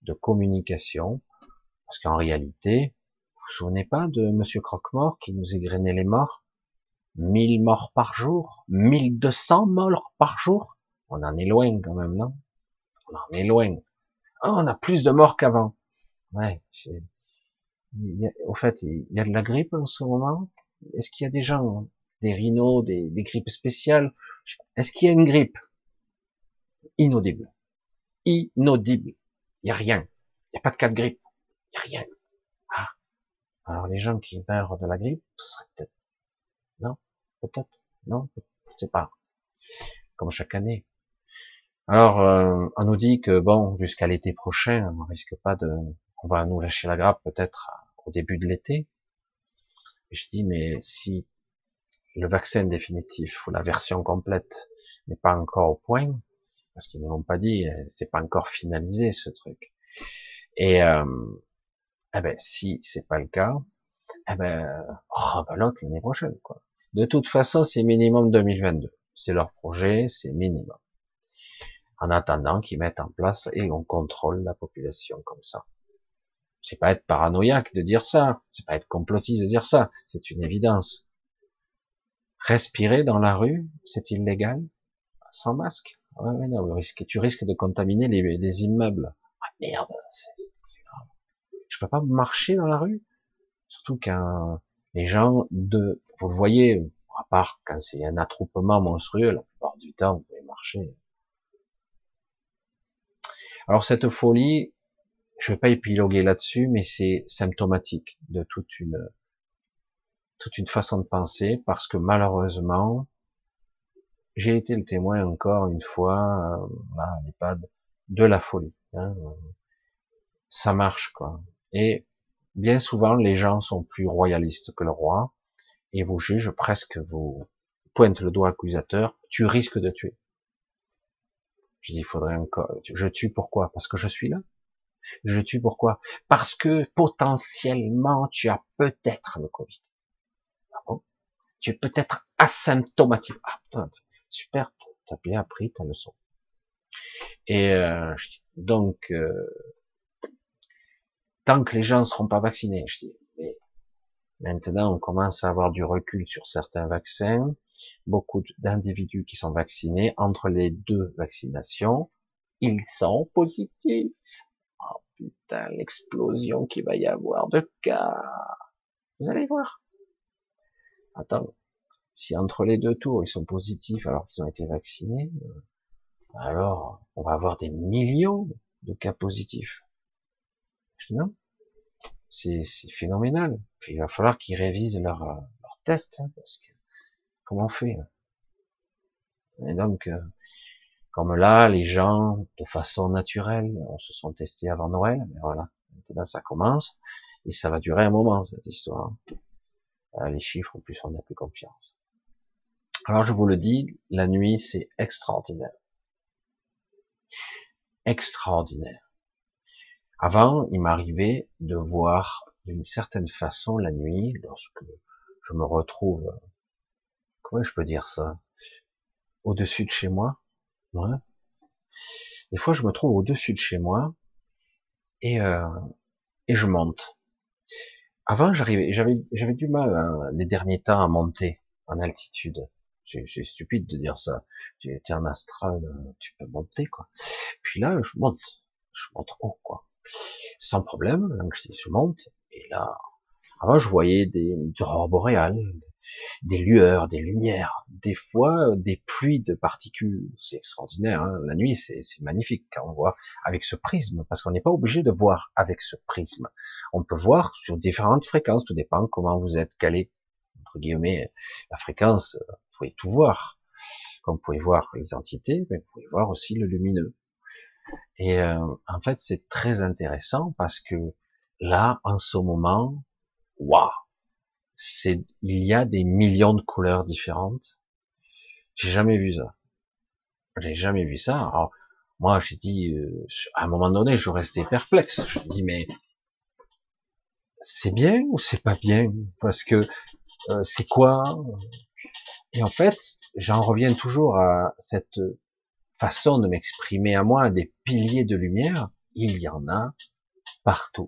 de communication, parce qu'en réalité, vous vous souvenez pas de Monsieur Croque-Mort qui nous égrenait les morts? 1000 morts par jour? 1200 morts par jour? On en est loin quand même, non? On en est loin. Ah, on a plus de morts qu'avant. Ouais, au fait, il y a de la grippe en ce moment. Est-ce qu'il y a des gens, des rhinos, des, des grippes spéciales? Est-ce qu'il y a une grippe? Inaudible. Inaudible. Il n'y a rien. Il n'y a pas de cas de grippe. Il n'y a rien. Ah. Alors les gens qui meurent de la grippe, ce serait peut-être... Non? Peut-être? Non? Je sais pas. Comme chaque année. Alors, euh, on nous dit que bon, jusqu'à l'été prochain, on risque pas de, on va nous lâcher la grappe peut-être au début de l'été. je dis, mais si le vaccin définitif ou la version complète n'est pas encore au point, parce qu'ils ne l'ont pas dit, euh, c'est pas encore finalisé ce truc. Et euh, eh ben si c'est pas le cas, eh ben oh, l'autre l'année prochaine quoi. De toute façon, c'est minimum 2022. C'est leur projet, c'est minimum. En attendant qu'ils mettent en place et on contrôle la population comme ça. C'est pas être paranoïaque de dire ça, c'est pas être complotiste de dire ça, c'est une évidence. Respirer dans la rue, c'est illégal? Sans masque? Ouais, non, tu risques de contaminer les, immeubles. Ah merde, c'est grave. Je peux pas marcher dans la rue? Surtout quand les gens de... Vous le voyez, à part quand c'est un attroupement monstrueux, la plupart du temps, vous pouvez marcher. Alors cette folie, je vais pas épiloguer là-dessus, mais c'est symptomatique de toute une toute une façon de penser, parce que malheureusement, j'ai été le témoin encore une fois, euh, à l'EHPAD, de la folie. Hein. Ça marche, quoi. Et bien souvent, les gens sont plus royalistes que le roi et vous jugent presque, vous pointent le doigt accusateur, tu risques de tuer. Je dis, il faudrait encore, je tue pourquoi? Parce que je suis là. Je tue pourquoi? Parce que potentiellement tu as peut-être le Covid. Ah? Tu es peut-être asymptomatique. Ah, super, t'as bien appris ta leçon. Et euh, donc, euh, tant que les gens ne seront pas vaccinés, je dis, mais maintenant on commence à avoir du recul sur certains vaccins, beaucoup d'individus qui sont vaccinés, entre les deux vaccinations, ils sont positifs. Putain, l'explosion qu'il va y avoir de cas. Vous allez voir. Attends, si entre les deux tours ils sont positifs alors qu'ils ont été vaccinés, euh, alors on va avoir des millions de cas positifs. Non c'est phénoménal. il va falloir qu'ils révisent leurs leur tests, hein, parce que comment on fait hein Et donc, euh, comme là, les gens, de façon naturelle, on se sont testés avant Noël, mais voilà, maintenant ça commence, et ça va durer un moment, cette histoire. Euh, les chiffres, plus, on n'a plus confiance. Alors, je vous le dis, la nuit, c'est extraordinaire. Extraordinaire. Avant, il m'arrivait de voir d'une certaine façon la nuit, lorsque je me retrouve, comment je peux dire ça, au-dessus de chez moi. Ouais. Des fois, je me trouve au-dessus de chez moi et euh, et je monte. Avant, j'arrivais, j'avais j'avais du mal hein, les derniers temps à monter en altitude. C'est stupide de dire ça. Été en astral, tu peux monter quoi. Puis là, je monte, je monte haut quoi sans problème, donc je monte, et là, avant je voyais des, aurores boréales, des lueurs, des lumières, des fois des pluies de particules, c'est extraordinaire, hein. la nuit c'est magnifique quand on voit avec ce prisme, parce qu'on n'est pas obligé de voir avec ce prisme, on peut voir sur différentes fréquences, tout dépend comment vous êtes calé, entre guillemets, la fréquence, vous pouvez tout voir, comme vous pouvez voir les entités, mais vous pouvez voir aussi le lumineux. Et euh, en fait, c'est très intéressant parce que là, en ce moment, waouh, c'est il y a des millions de couleurs différentes. J'ai jamais vu ça. J'ai jamais vu ça. Alors, moi, j'ai dit, euh, à un moment donné, je restais perplexe. Je dis, mais c'est bien ou c'est pas bien? Parce que euh, c'est quoi? Et en fait, j'en reviens toujours à cette façon de m'exprimer à moi, des piliers de lumière, il y en a partout.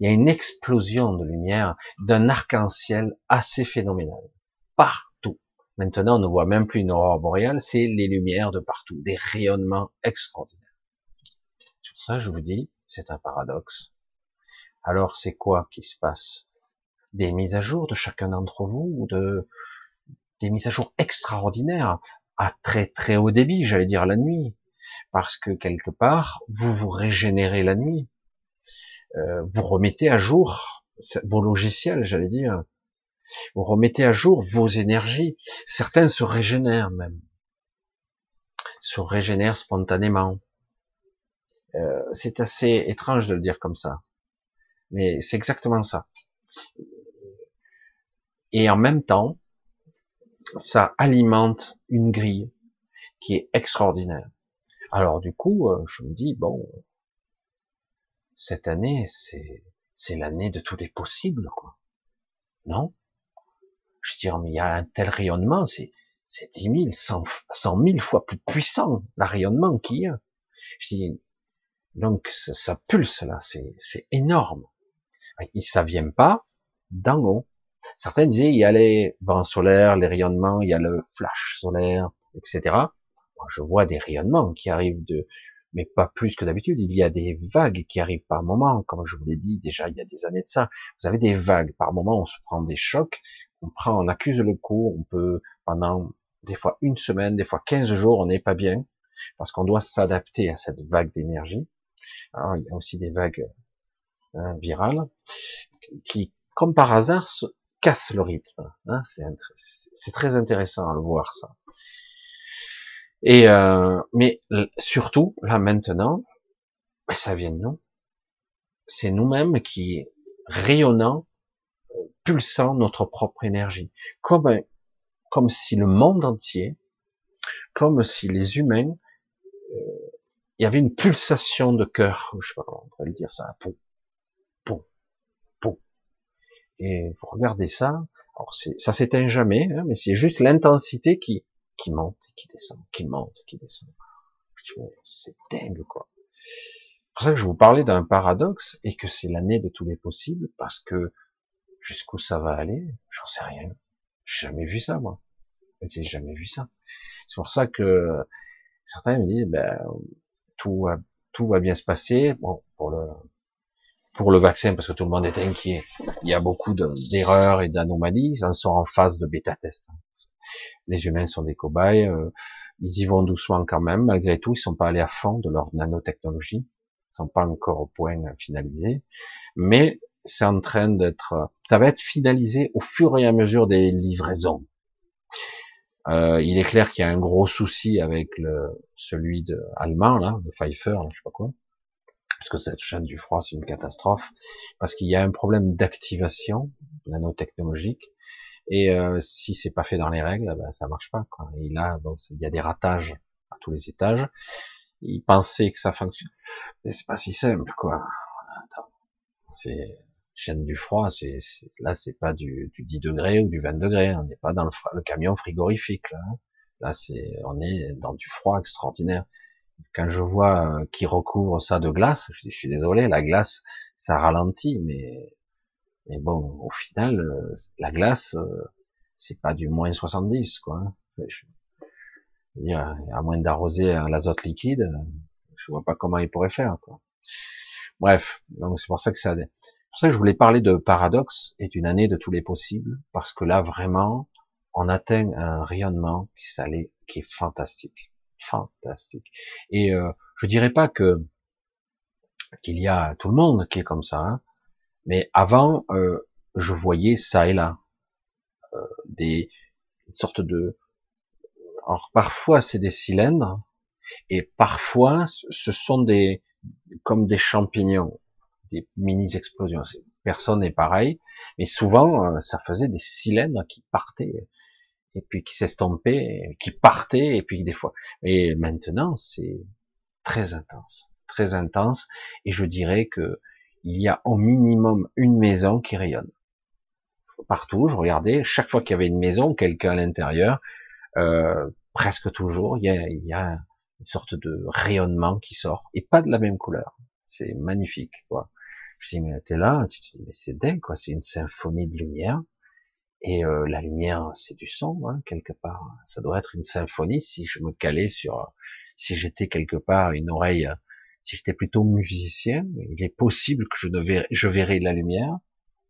Il y a une explosion de lumière d'un arc-en-ciel assez phénoménal. Partout. Maintenant, on ne voit même plus une aurore boréale, c'est les lumières de partout, des rayonnements extraordinaires. Sur ça, je vous dis, c'est un paradoxe. Alors, c'est quoi qui se passe? Des mises à jour de chacun d'entre vous, ou de des mises à jour extraordinaires à très très haut débit, j'allais dire la nuit, parce que quelque part, vous vous régénérez la nuit, vous remettez à jour vos logiciels, j'allais dire, vous remettez à jour vos énergies, certains se régénèrent même, se régénèrent spontanément. Euh, c'est assez étrange de le dire comme ça, mais c'est exactement ça. Et en même temps, ça alimente une grille qui est extraordinaire. Alors du coup, euh, je me dis bon, cette année, c'est c'est l'année de tous les possibles, quoi. Non? Je veux mais il y a un tel rayonnement, c'est c'est dix mille, cent, cent mille fois plus puissant, le rayonnement qu'il y a. Je dis, donc ça, ça pulse là, c'est c'est énorme. Et ça vient pas d'en haut, Certains disaient il y a les vents solaires, les rayonnements, il y a le flash solaire, etc. Moi, je vois des rayonnements qui arrivent de, mais pas plus que d'habitude. Il y a des vagues qui arrivent par moment, comme je vous l'ai dit déjà il y a des années de ça. Vous avez des vagues par moment, on se prend des chocs, on prend, on accuse le coup, on peut pendant des fois une semaine, des fois 15 jours, on n'est pas bien parce qu'on doit s'adapter à cette vague d'énergie. Alors, il y a aussi des vagues hein, virales qui, comme par hasard, casse le rythme. Hein, c'est très intéressant à le voir ça. Et euh, mais surtout là maintenant, ben, ça vient de nous. C'est nous-mêmes qui rayonnant, pulsant notre propre énergie, comme comme si le monde entier, comme si les humains, euh, il y avait une pulsation de cœur, je sais pas comment on pourrait le dire ça, pou, pou, pou. Et vous regardez ça, alors ça s'éteint jamais, hein, mais c'est juste l'intensité qui qui monte, qui descend, qui monte, qui descend. C'est dingue quoi. C'est pour ça que je vous parlais d'un paradoxe et que c'est l'année de tous les possibles parce que jusqu'où ça va aller, j'en sais rien. J'ai jamais vu ça moi. J'ai jamais vu ça. C'est pour ça que certains me disent ben tout va, tout va bien se passer. Bon pour le pour le vaccin parce que tout le monde est inquiet. Il y a beaucoup d'erreurs et d'anomalies. Ils en sont en phase de bêta test. Les humains sont des cobayes. Euh, ils y vont doucement quand même. Malgré tout, ils sont pas allés à fond de leur nanotechnologie. Ils sont pas encore au point finalisé. Mais c'est en train d'être, ça va être finalisé au fur et à mesure des livraisons. Euh, il est clair qu'il y a un gros souci avec celui de allemand là, de Pfeiffer, je sais pas quoi, parce que cette chaîne du froid c'est une catastrophe, parce qu'il y a un problème d'activation nanotechnologique et euh, si c'est pas fait dans les règles, ben, ça marche pas. Quoi. Et là, bon, il y a des ratages à tous les étages. Il pensait que ça fonctionne, mais c'est pas si simple, quoi. C'est chaîne du froid, c'est là, c'est pas du, du, 10 degrés ou du 20 degrés. On n'est pas dans le, camion frigorifique. Là, là c'est, on est dans du froid extraordinaire. Quand je vois euh, qui recouvre ça de glace, je, je suis désolé, la glace, ça ralentit, mais mais bon, au final, euh, la glace, euh, c'est pas du moins 70, quoi. Hein. Je, veux dire, à moins d'arroser l'azote liquide, je vois pas comment il pourrait faire, quoi. Bref, donc c'est pour ça que ça, c'est pour ça que je voulais parler de paradoxe et d'une année de tous les possibles, parce que là vraiment, on atteint un rayonnement qui qui est fantastique, fantastique. Et euh, je dirais pas que qu'il y a tout le monde qui est comme ça, hein, mais avant, euh, je voyais ça et là euh, des sortes de. Alors parfois c'est des cylindres et parfois ce sont des comme des champignons, des mini explosions. Personne n'est pareil, mais souvent euh, ça faisait des cylindres qui partaient et puis qui s'estompaient, qui partaient et puis des fois. Et maintenant c'est très intense, très intense et je dirais que il y a au minimum une maison qui rayonne. Partout, je regardais, chaque fois qu'il y avait une maison, quelqu'un à l'intérieur, euh, presque toujours, il y, a, une sorte de rayonnement qui sort, et pas de la même couleur. C'est magnifique, quoi. Je dis, mais t'es là, tu te dis, mais c'est dingue, quoi, c'est une symphonie de lumière, et euh, la lumière, c'est du son, hein, quelque part. Ça doit être une symphonie si je me calais sur, si j'étais quelque part une oreille si j'étais plutôt musicien, il est possible que je, ne je verrais la lumière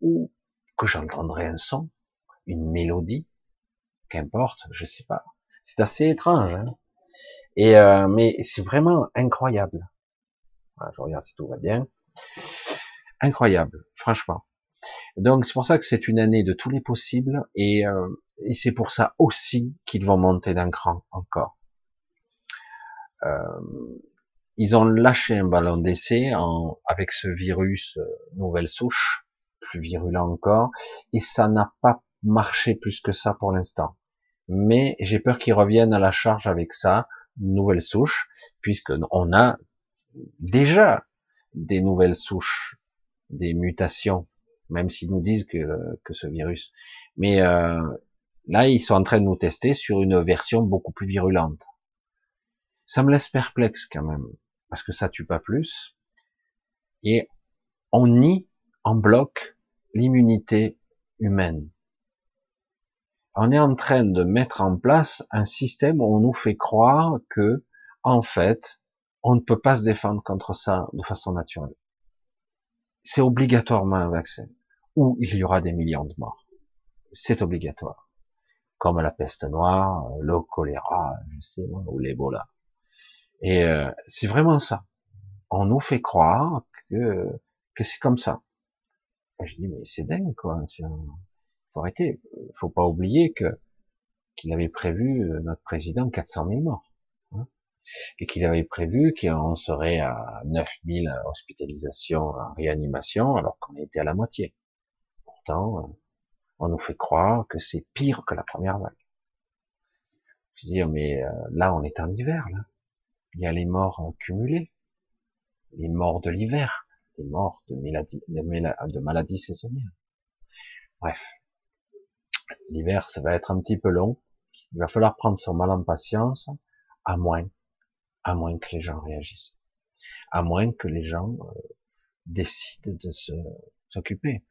ou que j'entendrais un son, une mélodie, qu'importe, je sais pas. C'est assez étrange, hein et euh, mais c'est vraiment incroyable. je regarde si tout va bien. Incroyable, franchement. Donc c'est pour ça que c'est une année de tous les possibles et, euh, et c'est pour ça aussi qu'ils vont monter d'un cran encore. Euh, ils ont lâché un ballon d'essai avec ce virus euh, nouvelle souche, plus virulent encore, et ça n'a pas marché plus que ça pour l'instant. Mais j'ai peur qu'ils reviennent à la charge avec ça, nouvelle souche, puisque on a déjà des nouvelles souches, des mutations, même s'ils nous disent que, que ce virus. Mais euh, là, ils sont en train de nous tester sur une version beaucoup plus virulente. Ça me laisse perplexe quand même parce que ça tue pas plus. Et on nie en bloc l'immunité humaine. On est en train de mettre en place un système où on nous fait croire que, en fait, on ne peut pas se défendre contre ça de façon naturelle. C'est obligatoirement un vaccin, ou il y aura des millions de morts. C'est obligatoire. Comme la peste noire, le choléra, je sais, ou l'Ebola. Et euh, c'est vraiment ça. On nous fait croire que, que c'est comme ça. je dis, mais c'est dingue, quoi. Faut arrêter. Faut pas oublier que qu'il avait prévu, euh, notre président, 400 000 morts. et qu'il avait prévu qu'on serait à 9000 hospitalisations en réanimation alors qu'on était à la moitié. Pourtant, on nous fait croire que c'est pire que la première vague. Je veux dire, mais euh, là, on est en hiver, là. Il y a les morts cumulés, les morts de l'hiver, les morts de maladies, saisonnières. Bref, l'hiver, ça va être un petit peu long. Il va falloir prendre son mal en patience, à moins, à moins que les gens réagissent, à moins que les gens euh, décident de s'occuper,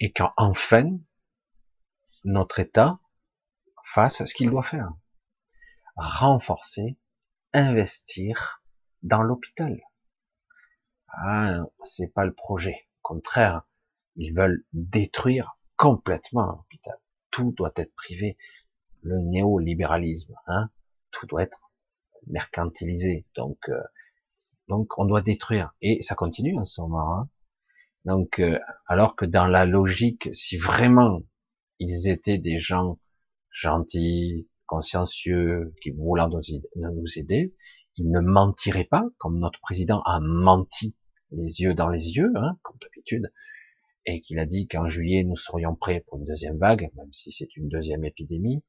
et qu'enfin notre État fasse ce qu'il doit faire, renforcer, investir dans l'hôpital. Ah, c'est pas le projet. Au contraire, ils veulent détruire complètement l'hôpital. Tout doit être privé. Le néolibéralisme, hein, tout doit être mercantilisé. Donc, euh, donc on doit détruire. Et ça continue en ce moment. Hein. Donc, euh, alors que dans la logique, si vraiment ils étaient des gens gentils, consciencieux, qui voulaient nous aider, ils ne mentiraient pas, comme notre président a menti les yeux dans les yeux, hein, comme d'habitude, et qu'il a dit qu'en juillet nous serions prêts pour une deuxième vague, même si c'est une deuxième épidémie,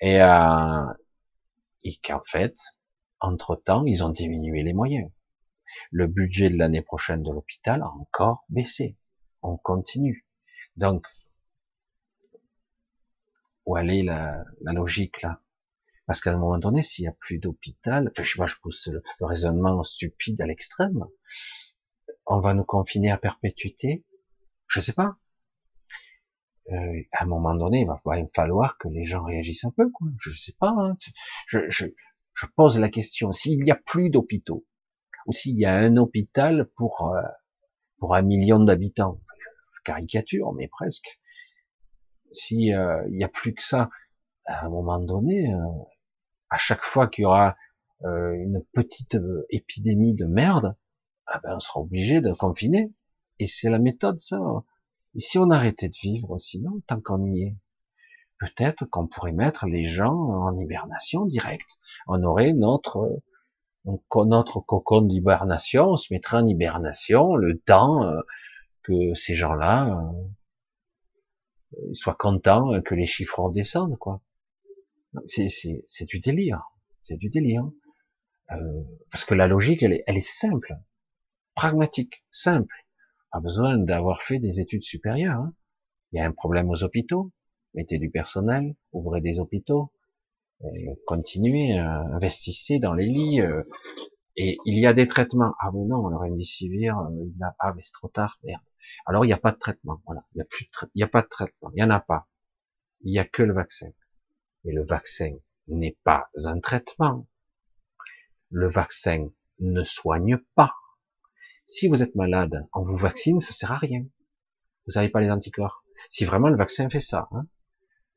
et, euh, et qu'en fait, entre-temps, ils ont diminué les moyens. Le budget de l'année prochaine de l'hôpital a encore baissé. On continue. Donc, où est la, la logique là Parce qu'à un moment donné, s'il n'y a plus d'hôpital, je sais je pousse le raisonnement stupide à l'extrême, on va nous confiner à perpétuité, je sais pas. Euh, à un moment donné, il va falloir que les gens réagissent un peu, quoi. Je sais pas. Hein. Je, pose la question s'il n'y a plus d'hôpitaux ou s'il y a un hôpital pour euh, pour un million d'habitants, caricature, mais presque. Si euh, il n'y a plus que ça, à un moment donné, euh, à chaque fois qu'il y aura une petite épidémie de merde, ah ben on sera obligé de confiner. Et c'est la méthode, ça. Et si on arrêtait de vivre, sinon, tant qu'on y est, peut-être qu'on pourrait mettre les gens en hibernation directe. On aurait notre notre cocon d'hibernation, on se mettrait en hibernation le temps euh, que ces gens-là euh, soient contents que les chiffres redescendent, quoi. C'est du délire, c'est du délire. Euh, parce que la logique, elle est, simple pragmatique, simple. Pas besoin d'avoir fait des études supérieures. Hein. Il y a un problème aux hôpitaux, mettez du personnel, ouvrez des hôpitaux, continuez, euh, investissez dans les lits. Et il y a des traitements. Ah mais non, une sévère, euh, il a, ah mais c'est trop tard, merde. Alors il n'y a pas de traitement, voilà, il n'y a plus de il y a pas de traitement, il y en a pas. Il n'y a que le vaccin. Et le vaccin n'est pas un traitement. Le vaccin ne soigne pas. Si vous êtes malade, on vous vaccine, ça sert à rien. Vous n'avez pas les anticorps. Si vraiment le vaccin fait ça, hein,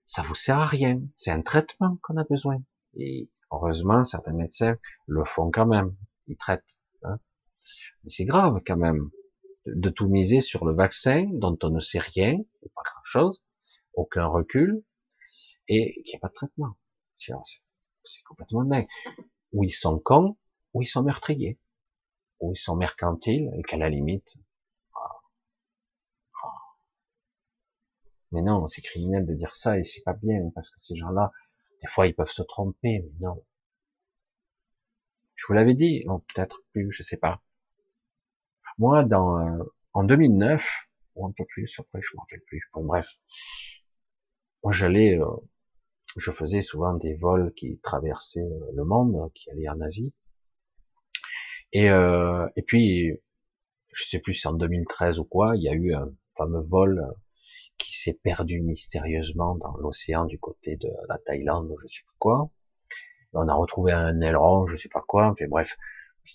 ça vous sert à rien. C'est un traitement qu'on a besoin. Et heureusement, certains médecins le font quand même. Ils traitent. Hein. Mais c'est grave quand même de, tout miser sur le vaccin dont on ne sait rien, pas grand chose, aucun recul, et qu'il n'y a pas de traitement. C'est complètement dingue. Ou ils sont cons, ou ils sont meurtriers ou ils sont mercantiles et qu'à la limite, ah, ah. mais non, c'est criminel de dire ça et c'est pas bien parce que ces gens-là, des fois, ils peuvent se tromper, mais non. Je vous l'avais dit, peut-être plus, je sais pas. Moi, dans euh, en 2009 ou un peu plus, après, je m'en rappelle plus. bref, moi j'allais, euh, je faisais souvent des vols qui traversaient euh, le monde, qui allaient en Asie. Et, euh, et puis, je sais plus si en 2013 ou quoi, il y a eu un fameux vol qui s'est perdu mystérieusement dans l'océan du côté de la Thaïlande, je sais pas quoi. On a retrouvé un aileron, je sais pas quoi. Enfin bref,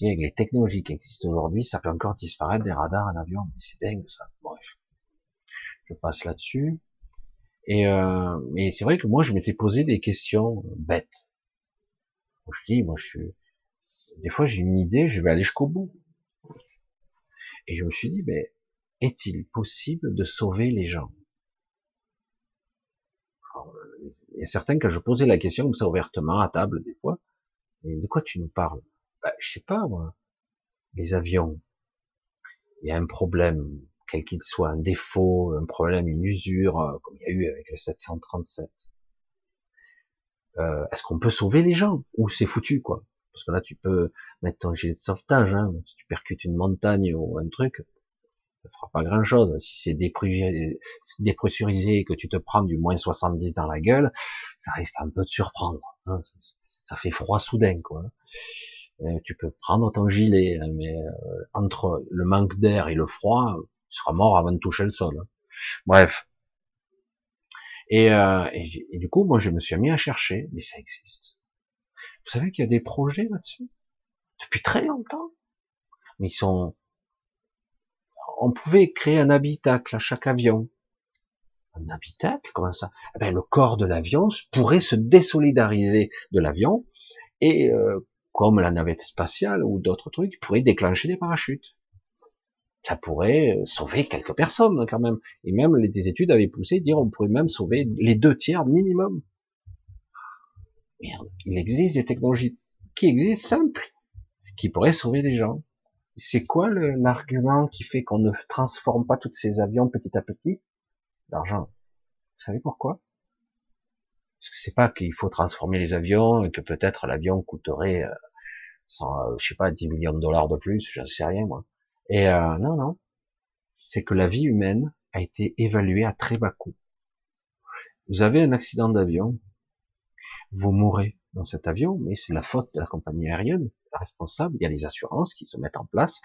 avec les technologies qui existent aujourd'hui, ça peut encore disparaître des radars en avion, mais c'est dingue ça. Bref, je passe là-dessus. Et euh, mais c'est vrai que moi je m'étais posé des questions bêtes. Je dis, moi je suis, des fois j'ai une idée, je vais aller jusqu'au bout. Et je me suis dit, mais est-il possible de sauver les gens Il a certains, quand je posais la question comme ça ouvertement à table des fois, de quoi tu nous parles? Bah, Je sais pas, moi. Les avions. Il y a un problème, quel qu'il soit, un défaut, un problème, une usure, euh, comme il y a eu avec le 737. Euh, Est-ce qu'on peut sauver les gens? Ou c'est foutu, quoi? Parce que là, tu peux mettre ton gilet de sauvetage. Hein. Si tu percutes une montagne ou un truc, ça fera pas grand chose. Si c'est dépressurisé et que tu te prends du moins 70 dans la gueule, ça risque un peu de surprendre. Hein. Ça fait froid soudain, quoi. Euh, tu peux prendre ton gilet, hein, mais euh, entre le manque d'air et le froid, tu seras mort avant de toucher le sol. Hein. Bref. Et, euh, et, du coup, moi, je me suis mis à chercher, mais ça existe. Vous savez qu'il y a des projets là-dessus? Depuis très longtemps, mais ils sont on pouvait créer un habitacle à chaque avion. Un habitacle Comment ça? Eh ben, Le corps de l'avion pourrait se désolidariser de l'avion et, euh, comme la navette spatiale ou d'autres trucs, pourrait déclencher des parachutes. Ça pourrait euh, sauver quelques personnes quand même. Et même des études avaient poussé dire on pourrait même sauver les deux tiers minimum. Merde, il existe des technologies qui existent simples, qui pourraient sauver des gens. C'est quoi l'argument qui fait qu'on ne transforme pas tous ces avions petit à petit? L'argent. Vous savez pourquoi? Parce que c'est pas qu'il faut transformer les avions et que peut-être l'avion coûterait, euh, euh, je sais pas, 10 millions de dollars de plus, j'en sais rien moi. Et euh, non, non. C'est que la vie humaine a été évaluée à très bas coût. Vous avez un accident d'avion, vous mourrez dans cet avion, mais c'est la faute de la compagnie aérienne, responsable. Il y a les assurances qui se mettent en place.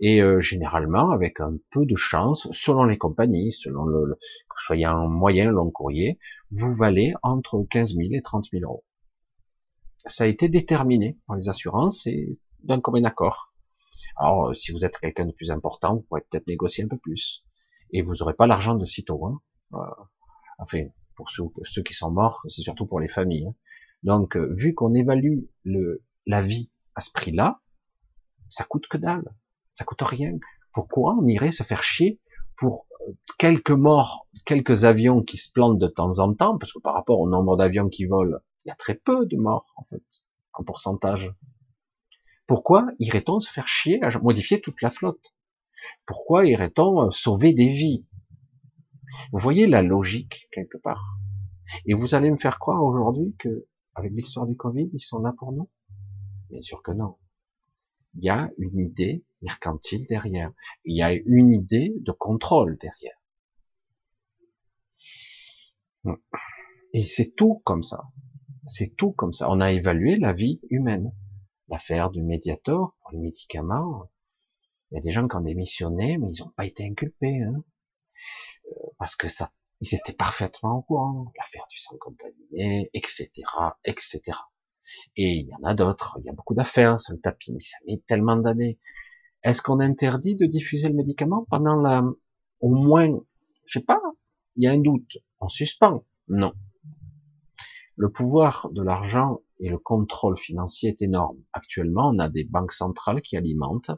Et euh, généralement, avec un peu de chance, selon les compagnies, selon le, que ce soit en moyen, long courrier, vous valez entre 15 000 et 30 000 euros. Ça a été déterminé par les assurances et d'un commun accord. Alors, euh, si vous êtes quelqu'un de plus important, vous pourrez peut-être négocier un peu plus. Et vous n'aurez pas l'argent de sitôt. Hein. Enfin, pour ceux, ceux, qui sont morts, c'est surtout pour les familles. Hein. Donc, euh, vu qu'on évalue le, la vie à ce prix-là, ça coûte que dalle, ça coûte rien. Pourquoi on irait se faire chier pour euh, quelques morts, quelques avions qui se plantent de temps en temps, parce que par rapport au nombre d'avions qui volent, il y a très peu de morts en fait, en pourcentage. Pourquoi irait-on se faire chier à modifier toute la flotte? Pourquoi irait-on euh, sauver des vies? Vous voyez la logique quelque part. Et vous allez me faire croire aujourd'hui que avec l'histoire du Covid, ils sont là pour nous? Bien sûr que non. Il y a une idée mercantile derrière. Il y a une idée de contrôle derrière. Et c'est tout comme ça. C'est tout comme ça. On a évalué la vie humaine. L'affaire du médiator pour les médicaments. Il y a des gens qui ont démissionné, mais ils n'ont pas été inculpés. Hein. Euh, parce que ça, ils étaient parfaitement au courant. L'affaire du sang contaminé, etc., etc. Et il y en a d'autres. Il y a beaucoup d'affaires sur le tapis, mais ça met tellement d'années. Est-ce qu'on interdit de diffuser le médicament pendant la, au moins, je sais pas, il y a un doute. On suspend? Non. Le pouvoir de l'argent et le contrôle financier est énorme. Actuellement, on a des banques centrales qui alimentent,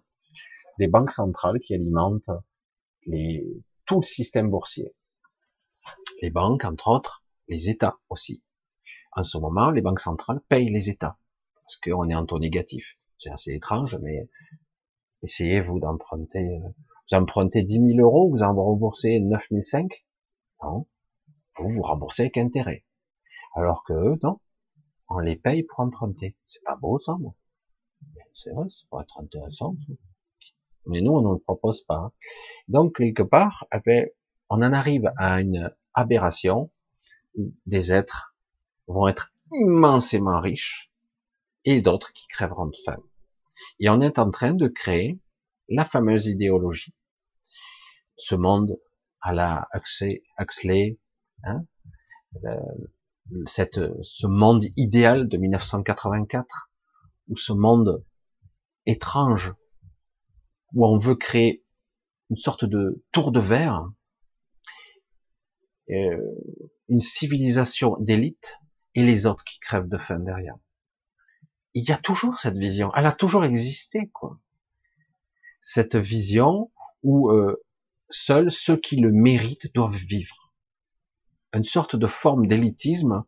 des banques centrales qui alimentent les, tout le système boursier les banques, entre autres, les États aussi. En ce moment, les banques centrales payent les États, parce qu'on est en taux négatif. C'est assez étrange, mais essayez-vous d'emprunter, euh, vous empruntez 10 000 euros, vous en remboursez 9 500 Non. Vous vous remboursez avec intérêt. Alors que eux, non. On les paye pour emprunter. C'est pas beau, ça, moi. C'est vrai, ça pourrait être intéressant. Mais nous, on ne le propose pas. Donc, quelque part, eh ben, on en arrive à une aberration des êtres vont être immensément riches et d'autres qui crèveront de faim. Et on est en train de créer la fameuse idéologie, ce monde à la Huxley, hein, cette, ce monde idéal de 1984, ou ce monde étrange, où on veut créer une sorte de tour de verre, euh, une civilisation d'élite et les autres qui crèvent de faim derrière. Il y a toujours cette vision, elle a toujours existé, quoi. Cette vision où euh, seuls ceux qui le méritent doivent vivre. Une sorte de forme d'élitisme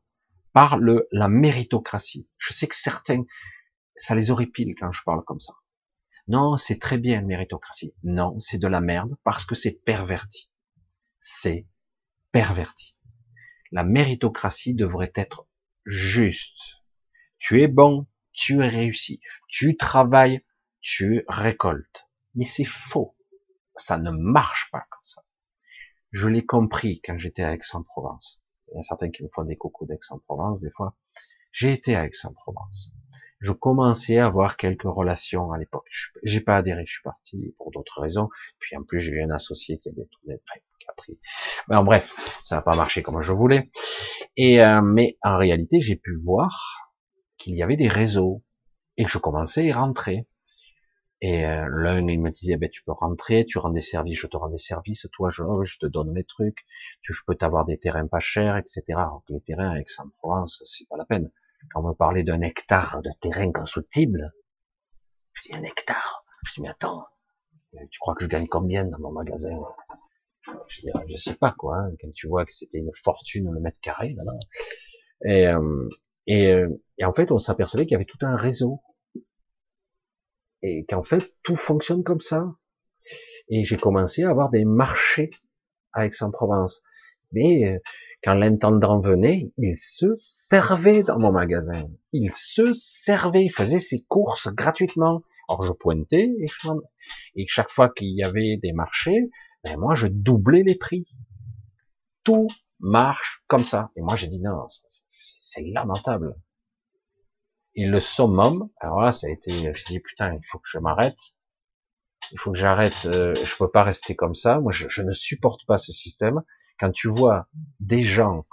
par le, la méritocratie. Je sais que certains, ça les horripile quand je parle comme ça. Non, c'est très bien, la méritocratie. Non, c'est de la merde parce que c'est perverti. C'est perverti. La méritocratie devrait être juste. Tu es bon, tu es réussi. Tu travailles, tu récoltes. Mais c'est faux. Ça ne marche pas comme ça. Je l'ai compris quand j'étais à Aix-en-Provence. Il y a certains qui me font des coucous d'Aix-en-Provence des fois. J'ai été à Aix-en-Provence. Je commençais à avoir quelques relations à l'époque. J'ai pas adhéré, je suis parti pour d'autres raisons. Puis en plus, j'ai eu un associé qui a détourné a pris. Mais en bref, ça n'a pas marché comme je voulais. Euh, mais en réalité, j'ai pu voir qu'il y avait des réseaux et que je commençais à y rentrer. Et euh, l'un, il me disait, ben, tu peux rentrer, tu rends des services, je te rends des services, toi, je, je te donne les trucs, tu, je peux t'avoir des terrains pas chers, etc. Les terrains avec Aix-en-Provence, c'est pas la peine. Quand on me parlait d'un hectare de terrain constructible, je dis un hectare. Je dis, mais attends, tu crois que je gagne combien dans mon magasin? Je sais pas quoi, hein, quand tu vois que c'était une fortune le mètre carré, là, là. Et, euh, et, euh, et en fait, on s'apercevait qu'il y avait tout un réseau et qu'en fait tout fonctionne comme ça. Et j'ai commencé à avoir des marchés à Aix-en-Provence. Mais euh, quand l'intendant venait, il se servait dans mon magasin. Il se servait, il faisait ses courses gratuitement. Alors je pointais et chaque fois qu'il y avait des marchés, ben moi je doublais les prix. Tout marche comme ça. Et moi j'ai dit non, c'est lamentable. Et le summum, alors là, ça a été, je dis putain, il faut que je m'arrête. Il faut que j'arrête. Euh, je peux pas rester comme ça. Moi, je, ne supporte pas ce système. Quand tu vois des gens,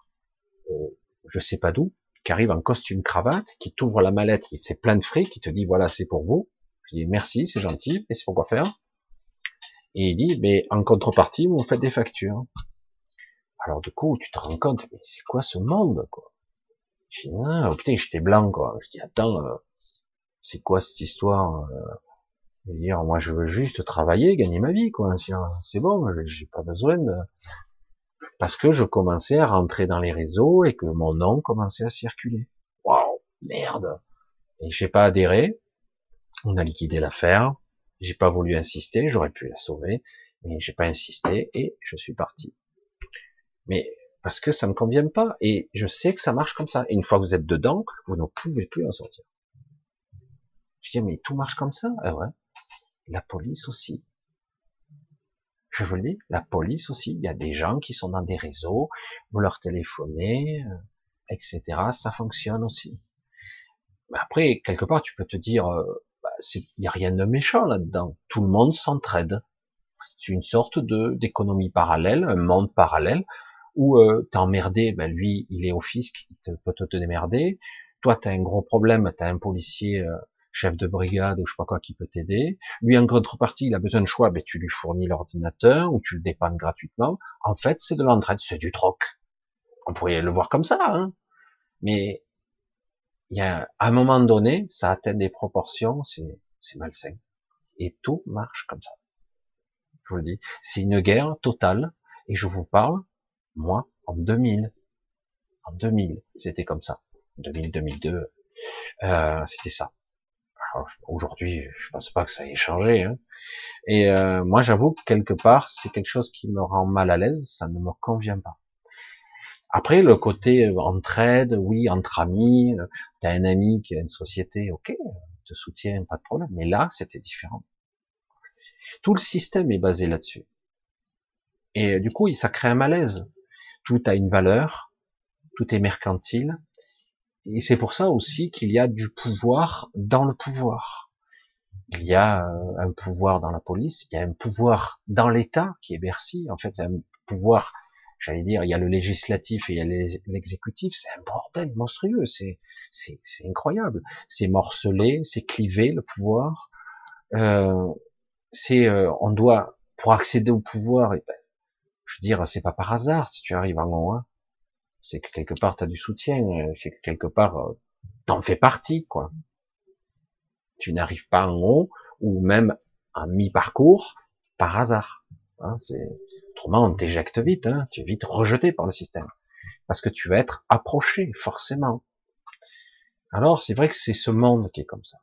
euh, je sais pas d'où, qui arrivent en costume cravate, qui t'ouvrent la mallette, c'est plein de fric, qui te dit voilà, c'est pour vous. Je dis merci, c'est gentil, et c'est pour quoi faire? Et il dit, mais en contrepartie, vous faites des factures. Alors du coup, tu te rends compte, mais c'est quoi ce monde, quoi? Je dis, ah, oh, putain, j'étais blanc, quoi. Je dis, attends, euh, c'est quoi cette histoire euh, dire, moi, je veux juste travailler, gagner ma vie, quoi. C'est bon, j'ai pas besoin de... Parce que je commençais à rentrer dans les réseaux et que mon nom commençait à circuler. Waouh, merde. Et j'ai pas adhéré. On a liquidé l'affaire. J'ai pas voulu insister. J'aurais pu la sauver, mais j'ai pas insisté et je suis parti. Mais parce que ça me convient pas et je sais que ça marche comme ça. Et une fois que vous êtes dedans, vous ne pouvez plus en sortir. Je dis mais tout marche comme ça ah ouais. La police aussi. Je vous le dis, la police aussi. Il y a des gens qui sont dans des réseaux, vous leur téléphonez, euh, etc. Ça fonctionne aussi. Mais après, quelque part, tu peux te dire, euh, il n'y a rien de méchant là-dedans. Tout le monde s'entraide. C'est une sorte de d'économie parallèle, un monde parallèle ou euh, t'es emmerdé, ben lui, il est au fisc, il peut te démerder. Toi, t'as un gros problème, t'as un policier, euh, chef de brigade ou je sais pas quoi qui peut t'aider. Lui, en contrepartie, il a besoin de choix, ben tu lui fournis l'ordinateur ou tu le dépannes gratuitement. En fait, c'est de l'entraide, c'est du troc. On pourrait le voir comme ça, hein. Mais il y a, à un moment donné, ça atteint des proportions, c'est, malsain. Et tout marche comme ça. Je vous le dis. C'est une guerre totale. Et je vous parle moi, en 2000, en 2000, c'était comme ça. 2000, 2002, euh, c'était ça. Aujourd'hui, je pense pas que ça ait changé. Hein. Et euh, moi, j'avoue que quelque part, c'est quelque chose qui me rend mal à l'aise. Ça ne me convient pas. Après, le côté euh, entraide, oui, entre amis, euh, t'as un ami qui a une société, ok, te soutient, pas de problème. Mais là, c'était différent. Tout le système est basé là-dessus. Et du coup, ça crée un malaise tout a une valeur, tout est mercantile, et c'est pour ça aussi qu'il y a du pouvoir dans le pouvoir. Il y a euh, un pouvoir dans la police, il y a un pouvoir dans l'État qui est Bercy, en fait, un pouvoir, j'allais dire, il y a le législatif et il y a l'exécutif, c'est un bordel monstrueux, c'est incroyable, c'est morcelé, c'est clivé le pouvoir, euh, c'est euh, on doit pour accéder au pouvoir, ben, je veux dire, c'est pas par hasard si tu arrives en haut. Hein. C'est que quelque part tu du soutien, euh, c'est que quelque part euh, t'en fais partie, quoi. Tu n'arrives pas en haut ou même en mi-parcours par hasard. Hein, autrement on t'éjecte vite, hein, tu es vite rejeté par le système. parce que tu vas être approché, forcément. Alors, c'est vrai que c'est ce monde qui est comme ça.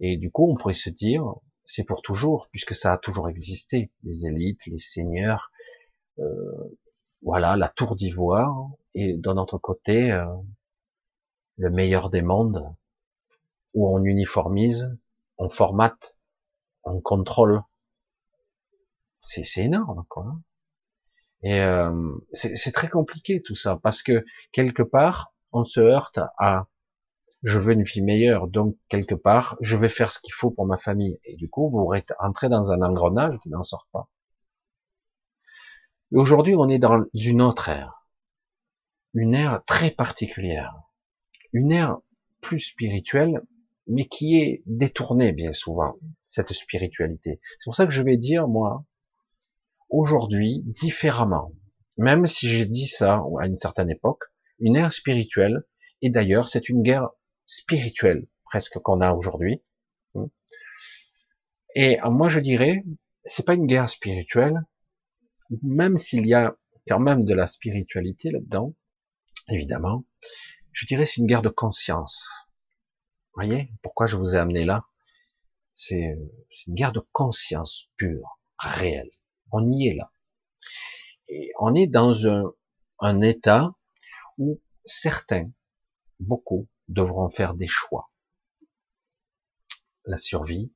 Et du coup, on pourrait se dire, c'est pour toujours, puisque ça a toujours existé. Les élites, les seigneurs, euh, voilà, la tour d'ivoire, et d'un autre côté, euh, le meilleur des mondes, où on uniformise, on formate, on contrôle. C'est énorme, quoi. Et euh, c'est très compliqué tout ça, parce que quelque part, on se heurte à je veux une vie meilleure, donc quelque part, je vais faire ce qu'il faut pour ma famille. Et du coup, vous rentrez dans un engrenage qui n'en sort pas. Aujourd'hui, on est dans une autre ère. Une ère très particulière. Une ère plus spirituelle, mais qui est détournée bien souvent, cette spiritualité. C'est pour ça que je vais dire, moi, aujourd'hui, différemment. Même si j'ai dit ça à une certaine époque, une ère spirituelle, et d'ailleurs, c'est une guerre spirituelle presque qu'on a aujourd'hui. Et moi, je dirais, c'est pas une guerre spirituelle, même s'il y a quand même de la spiritualité là-dedans, évidemment. Je dirais c'est une guerre de conscience. Vous voyez pourquoi je vous ai amené là? C'est une guerre de conscience pure, réelle. On y est là. Et on est dans un, un état où certains, beaucoup, devront faire des choix. La survie,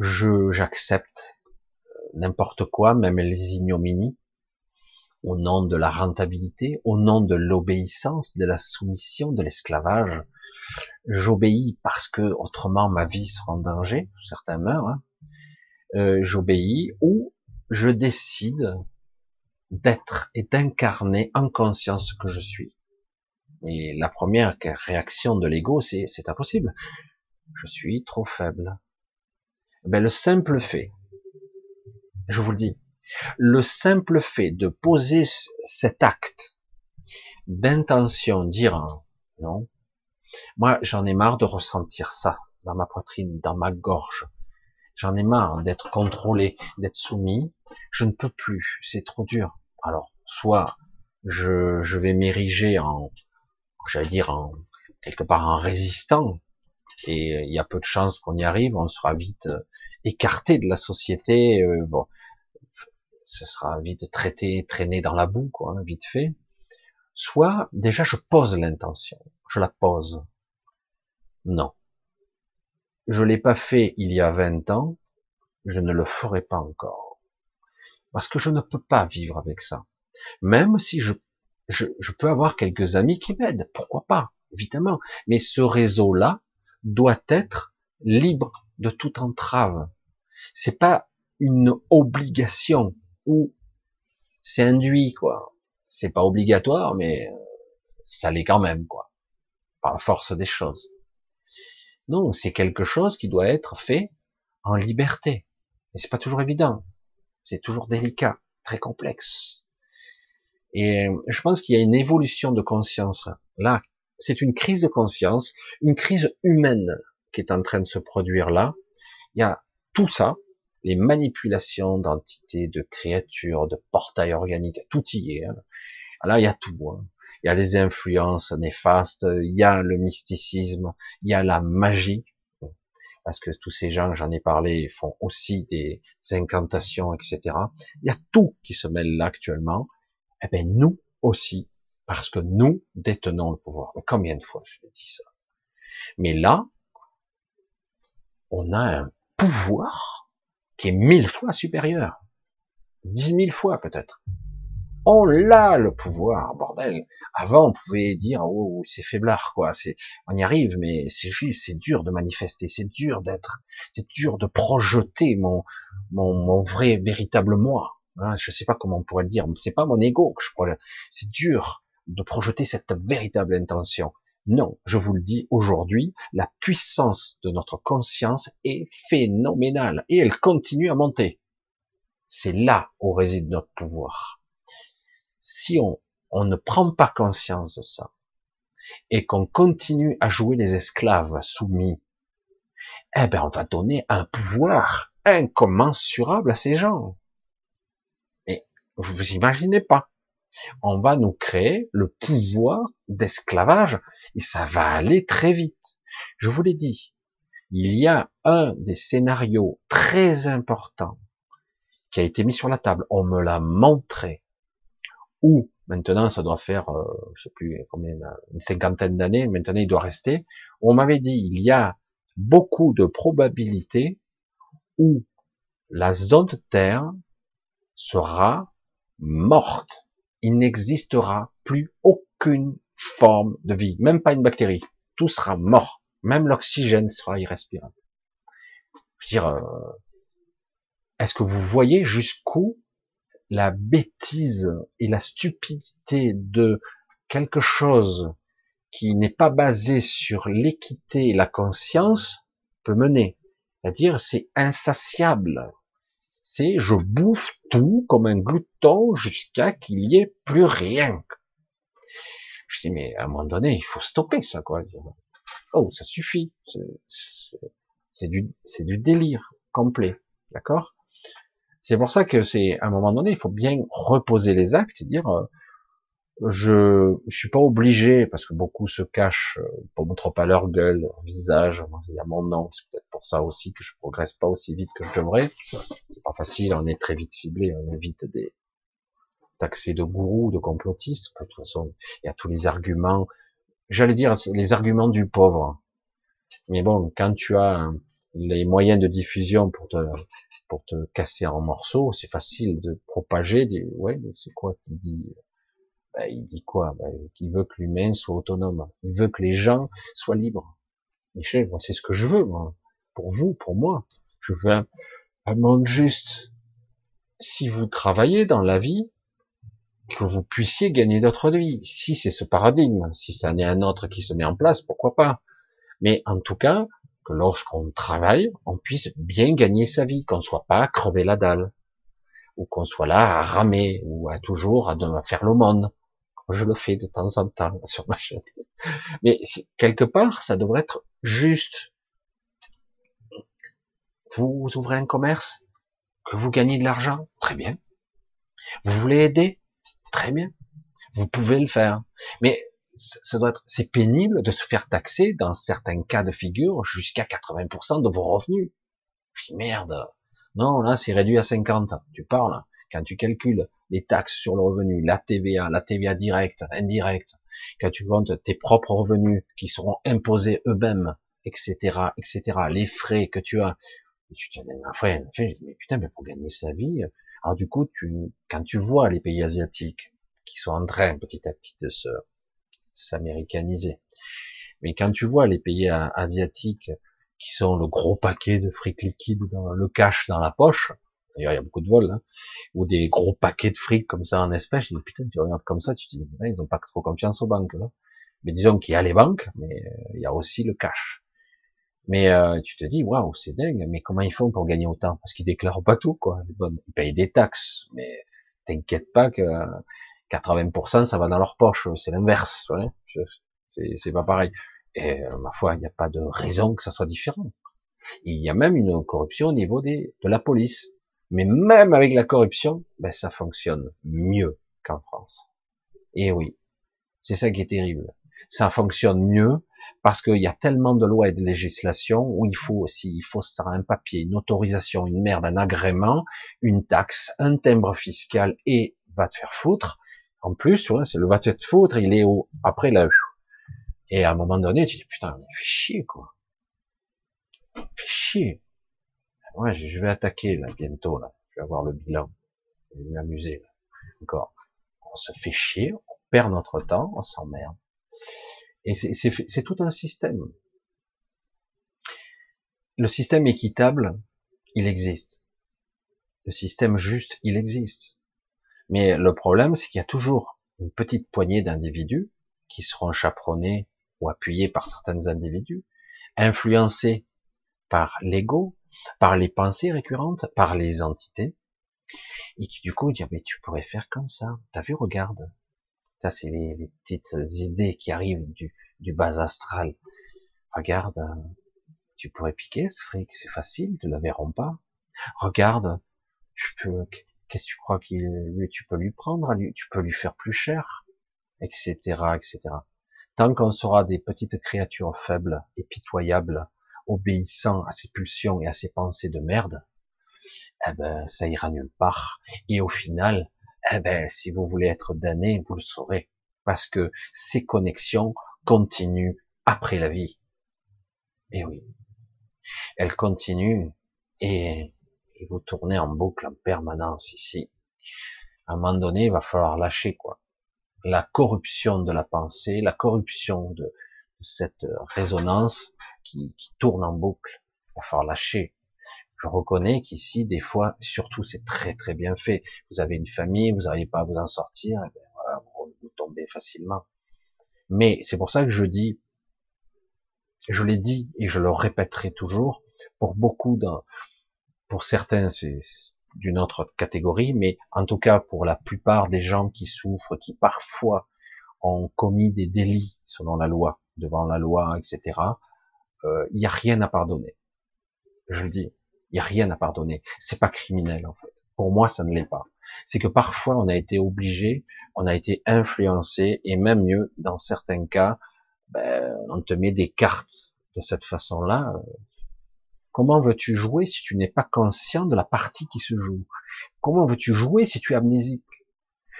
je j'accepte euh, n'importe quoi, même les ignominies, au nom de la rentabilité, au nom de l'obéissance, de la soumission, de l'esclavage. J'obéis parce que autrement ma vie sera en danger, certains meurent. Hein. Euh, J'obéis ou je décide d'être et d'incarner en conscience ce que je suis. Et la première réaction de l'ego, c'est c'est impossible. Je suis trop faible. Ben, le simple fait, je vous le dis, le simple fait de poser cet acte d'intention, dire non, moi j'en ai marre de ressentir ça dans ma poitrine, dans ma gorge. J'en ai marre d'être contrôlé, d'être soumis. Je ne peux plus, c'est trop dur. Alors, soit je, vais m'ériger en, j'allais dire en quelque part en résistant, et il y a peu de chances qu'on y arrive, on sera vite euh, écarté de la société, euh, bon, ce sera vite traité, traîné dans la boue, quoi, hein, vite fait. Soit, déjà, je pose l'intention, je la pose. Non. Je l'ai pas fait il y a 20 ans, je ne le ferai pas encore. Parce que je ne peux pas vivre avec ça. Même si je je, peux avoir quelques amis qui m'aident, pourquoi pas, évidemment. Mais ce réseau-là doit être libre de toute entrave. C'est pas une obligation ou c'est induit, quoi. C'est pas obligatoire, mais ça l'est quand même, quoi. Par la force des choses. Non, c'est quelque chose qui doit être fait en liberté. Et c'est pas toujours évident. C'est toujours délicat, très complexe. Et je pense qu'il y a une évolution de conscience. Là, c'est une crise de conscience, une crise humaine qui est en train de se produire là. Il y a tout ça, les manipulations d'entités, de créatures, de portails organiques, tout y est. Hein. Là, il y a tout. Hein. Il y a les influences néfastes, il y a le mysticisme, il y a la magie, parce que tous ces gens, j'en ai parlé, font aussi des incantations, etc. Il y a tout qui se mêle là actuellement eh bien nous aussi, parce que nous détenons le pouvoir. Mais combien de fois je l'ai dit ça? Mais là, on a un pouvoir qui est mille fois supérieur, dix mille fois peut-être. On l'a le pouvoir, bordel. Avant, on pouvait dire oh c'est faiblard quoi. C'est on y arrive, mais c'est juste, c'est dur de manifester, c'est dur d'être, c'est dur de projeter mon mon, mon vrai véritable moi. Hein, je sais pas comment on pourrait le dire. C'est pas mon ego que je pourrais. C'est dur de projeter cette véritable intention. Non, je vous le dis aujourd'hui, la puissance de notre conscience est phénoménale et elle continue à monter. C'est là où réside notre pouvoir. Si on, ne prend pas conscience de ça et qu'on continue à jouer les esclaves soumis, eh ben on va donner un pouvoir incommensurable à ces gens. Vous vous imaginez pas. On va nous créer le pouvoir d'esclavage et ça va aller très vite. Je vous l'ai dit, il y a un des scénarios très importants qui a été mis sur la table. On me l'a montré. Ou maintenant, ça doit faire, euh, je sais plus combien, une cinquantaine d'années. Maintenant, il doit rester. On m'avait dit, il y a beaucoup de probabilités où la zone Terre sera morte. Il n'existera plus aucune forme de vie, même pas une bactérie. Tout sera mort. Même l'oxygène sera irrespirable. Je veux dire, euh, est-ce que vous voyez jusqu'où la bêtise et la stupidité de quelque chose qui n'est pas basé sur l'équité et la conscience peut mener C'est-à-dire, c'est insatiable. C'est je bouffe tout comme un glouton jusqu'à qu'il n'y ait plus rien. Je dis, mais à un moment donné, il faut stopper ça, quoi. Oh, ça suffit. C'est du, délire complet. D'accord? C'est pour ça que c'est, à un moment donné, il faut bien reposer les actes et dire, euh, je, je suis pas obligé, parce que beaucoup se cachent, euh, pour montrer pas leur gueule, leur visage, il y a mon nom, c'est peut-être pour ça aussi que je progresse pas aussi vite que je devrais. C'est pas facile, on est très vite ciblé, on évite des taxés de gourous, de complotistes. De toute façon, il y a tous les arguments j'allais dire les arguments du pauvre. Mais bon, quand tu as les moyens de diffusion pour te pour te casser en morceaux, c'est facile de propager. Des, ouais, c'est quoi qu'il dit ben, Il dit quoi? Ben, Qu'il veut que l'humain soit autonome. Il veut que les gens soient libres. Michel, moi, c'est ce que je veux, moi. Pour vous, pour moi. Je veux un, un monde juste. Si vous travaillez dans la vie, que vous puissiez gagner d'autres vies. Si c'est ce paradigme, si ça n'est un autre qui se met en place, pourquoi pas? Mais en tout cas, que lorsqu'on travaille, on puisse bien gagner sa vie, qu'on ne soit pas à crever la dalle, ou qu'on soit là à ramer, ou à toujours à faire l'aumône. Je le fais de temps en temps sur ma chaîne. Mais quelque part, ça devrait être juste. Vous ouvrez un commerce, que vous gagnez de l'argent, très bien. Vous voulez aider, Très bien. Vous pouvez le faire. Mais ça doit être, c'est pénible de se faire taxer dans certains cas de figure jusqu'à 80% de vos revenus. Dis merde. Non, là, c'est réduit à 50. Tu parles. Quand tu calcules les taxes sur le revenu, la TVA, la TVA directe, indirecte, quand tu comptes tes propres revenus qui seront imposés eux-mêmes, etc., etc., les frais que tu as, tu te dis, mais putain, mais pour gagner sa vie, alors du coup, tu, quand tu vois les pays asiatiques qui sont en train petit à petit de se s'américaniser, mais quand tu vois les pays asiatiques qui sont le gros paquet de fric liquide dans le cash dans la poche, d'ailleurs il y a beaucoup de vols, hein, ou des gros paquets de fric comme ça en espèces, dis, putain, tu regardes comme ça, tu te dis, ils ont pas trop confiance aux banques. Là. Mais disons qu'il y a les banques, mais euh, il y a aussi le cash. Mais euh, tu te dis, waouh, c'est dingue, mais comment ils font pour gagner autant? Parce qu'ils déclarent pas tout, quoi. Ils payent des taxes, mais t'inquiète pas que 80% ça va dans leur poche, c'est l'inverse, c'est pas pareil. Et euh, ma foi, il n'y a pas de raison que ça soit différent. Il y a même une corruption au niveau des, de la police. Mais même avec la corruption, ben, ça fonctionne mieux qu'en France. Et oui, c'est ça qui est terrible. Ça fonctionne mieux parce qu'il y a tellement de lois et de législations où il faut aussi, il faut ça, un papier, une autorisation, une merde, un agrément, une taxe, un timbre fiscal et va te faire foutre. En plus, c'est le va te foutre, il est au, après là. Et à un moment donné, tu dis, putain, mais fais chier, quoi. Fais chier. Je vais attaquer, là, bientôt, là. Je vais avoir le bilan. Je vais m'amuser, là. Encore. On se fait chier, on perd notre temps, on s'emmerde. Et c'est tout un système. Le système équitable, il existe. Le système juste, il existe. Mais le problème, c'est qu'il y a toujours une petite poignée d'individus qui seront chaperonnés ou appuyés par certains individus, influencés par l'ego, par les pensées récurrentes, par les entités, et qui du coup disent, mais tu pourrais faire comme ça. T'as vu, regarde, ça, c'est les, petites idées qui arrivent du, bas astral. Regarde, tu pourrais piquer ce fric, c'est facile, te le verront pas. Regarde, tu peux qu'est-ce que tu crois qu'il, lui, tu peux lui prendre, tu peux lui faire plus cher, etc., etc. Tant qu'on sera des petites créatures faibles et pitoyables, obéissant à ses pulsions et à ses pensées de merde, eh ben, ça ira nulle part. Et au final, eh ben, si vous voulez être damné, vous le saurez. Parce que ces connexions continuent après la vie. Et eh oui. Elles continuent et, vous tournez en boucle en permanence ici. À un moment donné, il va falloir lâcher quoi. La corruption de la pensée, la corruption de, cette résonance qui, qui tourne en boucle. Il va falloir lâcher je reconnais qu'ici, des fois, surtout, c'est très très bien fait. Vous avez une famille, vous n'arrivez pas à vous en sortir, et ben voilà, vous tombez facilement. Mais c'est pour ça que je dis, je l'ai dit et je le répéterai toujours, pour beaucoup d'un, pour certains, c'est d'une autre catégorie, mais en tout cas pour la plupart des gens qui souffrent, qui parfois ont commis des délits selon la loi, devant la loi, etc., euh, il n'y a rien à pardonner. Je le dis. Il n'y a rien à pardonner. C'est pas criminel, en fait. Pour moi, ça ne l'est pas. C'est que parfois, on a été obligé, on a été influencé, et même mieux, dans certains cas, ben, on te met des cartes de cette façon-là. Comment veux-tu jouer si tu n'es pas conscient de la partie qui se joue? Comment veux-tu jouer si tu es amnésique?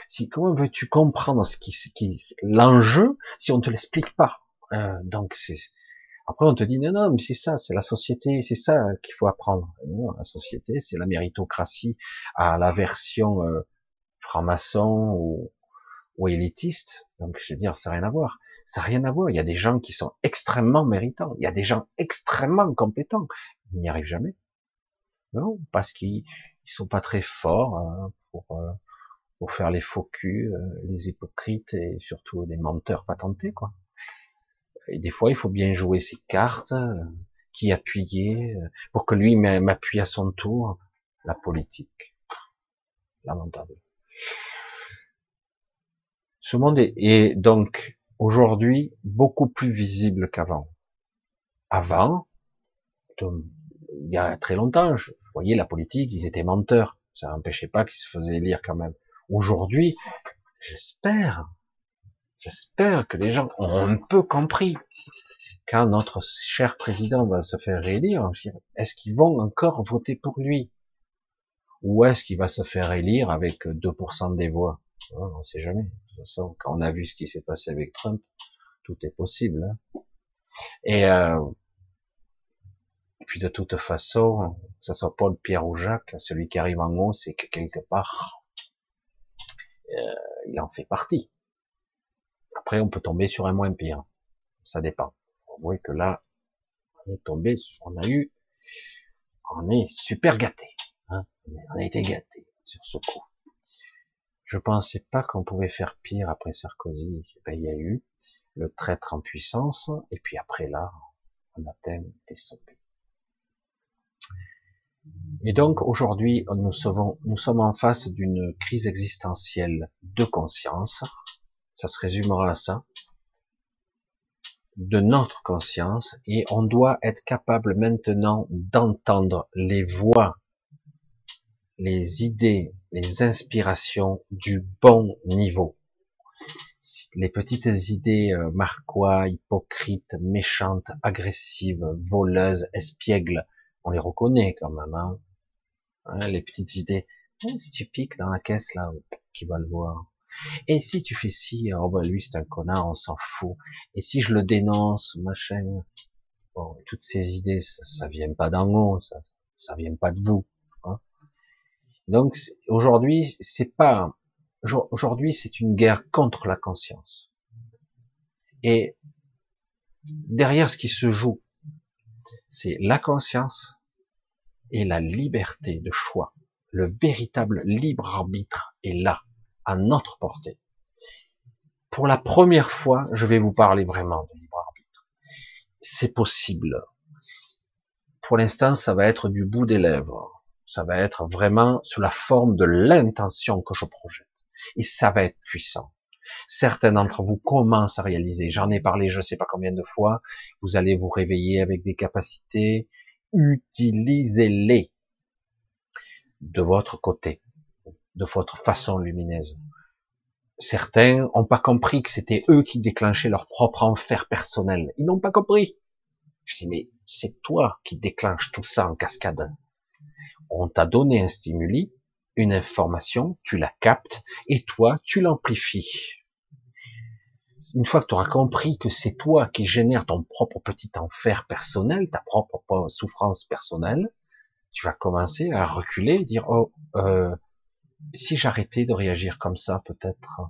Si, Comment veux-tu comprendre ce qui, qui l'enjeu si on ne te l'explique pas? Euh, Donc c'est après, on te dit, non, non, mais c'est ça, c'est la société, c'est ça qu'il faut apprendre. La société, c'est la méritocratie à la version euh, franc-maçon ou, ou, élitiste. Donc, je veux dire, ça n'a rien à voir. Ça n'a rien à voir. Il y a des gens qui sont extrêmement méritants. Il y a des gens extrêmement compétents. N'y arrivent jamais. Non, parce qu'ils sont pas très forts hein, pour, euh, pour faire les faux culs, euh, les hypocrites et surtout des menteurs patentés, quoi. Et des fois, il faut bien jouer ses cartes, euh, qui appuyer, euh, pour que lui m'appuie à son tour. La politique. Lamentable. Ce monde est, donc aujourd'hui beaucoup plus visible qu'avant. Avant, il y a très longtemps, je voyais la politique, ils étaient menteurs. Ça n'empêchait pas qu'ils se faisaient lire quand même. Aujourd'hui, j'espère, J'espère que les gens ont un peu compris. Quand notre cher président va se faire élire, est-ce qu'ils vont encore voter pour lui? Ou est-ce qu'il va se faire élire avec 2% des voix? On ne sait jamais. De toute façon, quand on a vu ce qui s'est passé avec Trump, tout est possible. Hein. et, euh, puis de toute façon, que ce soit Paul, Pierre ou Jacques, celui qui arrive en haut, c'est que quelque part, euh, il en fait partie. Après, on peut tomber sur un moins pire. Ça dépend. Vous voyez que là, on est tombé, on a eu, on est super gâté. Hein on a été gâté sur ce coup. Je pensais pas qu'on pouvait faire pire après Sarkozy. Ben, il y a eu le traître en puissance, et puis après là, on a des sommets. Et donc aujourd'hui, nous sommes, en face d'une crise existentielle de conscience, ça se résumera à ça, de notre conscience, et on doit être capable maintenant d'entendre les voix, les idées, les inspirations du bon niveau. Les petites idées euh, marquois, hypocrites, méchantes, agressives, voleuses, espiègles, on les reconnaît quand même. Hein. hein les petites idées, si tu piques dans la caisse là, qui va le voir et si tu fais ci, oh bah lui c'est un connard, on s'en fout. Et si je le dénonce, machin, bon, toutes ces idées, ça, vient pas d'en haut, ça, ça vient pas de vous. Hein. Donc aujourd'hui, c'est pas, aujourd'hui c'est une guerre contre la conscience. Et derrière ce qui se joue, c'est la conscience et la liberté de choix. Le véritable libre arbitre est là à notre portée. Pour la première fois, je vais vous parler vraiment de libre arbitre. C'est possible. Pour l'instant, ça va être du bout des lèvres. Ça va être vraiment sous la forme de l'intention que je projette. Et ça va être puissant. Certains d'entre vous commencent à réaliser. J'en ai parlé je ne sais pas combien de fois. Vous allez vous réveiller avec des capacités. Utilisez-les de votre côté de votre façon lumineuse. Certains n'ont pas compris que c'était eux qui déclenchaient leur propre enfer personnel. Ils n'ont pas compris. Je dis, mais c'est toi qui déclenche tout ça en cascade. On t'a donné un stimuli, une information, tu la captes, et toi, tu l'amplifies. Une fois que tu auras compris que c'est toi qui génères ton propre petit enfer personnel, ta propre souffrance personnelle, tu vas commencer à reculer et dire, oh, euh, si j'arrêtais de réagir comme ça, peut-être,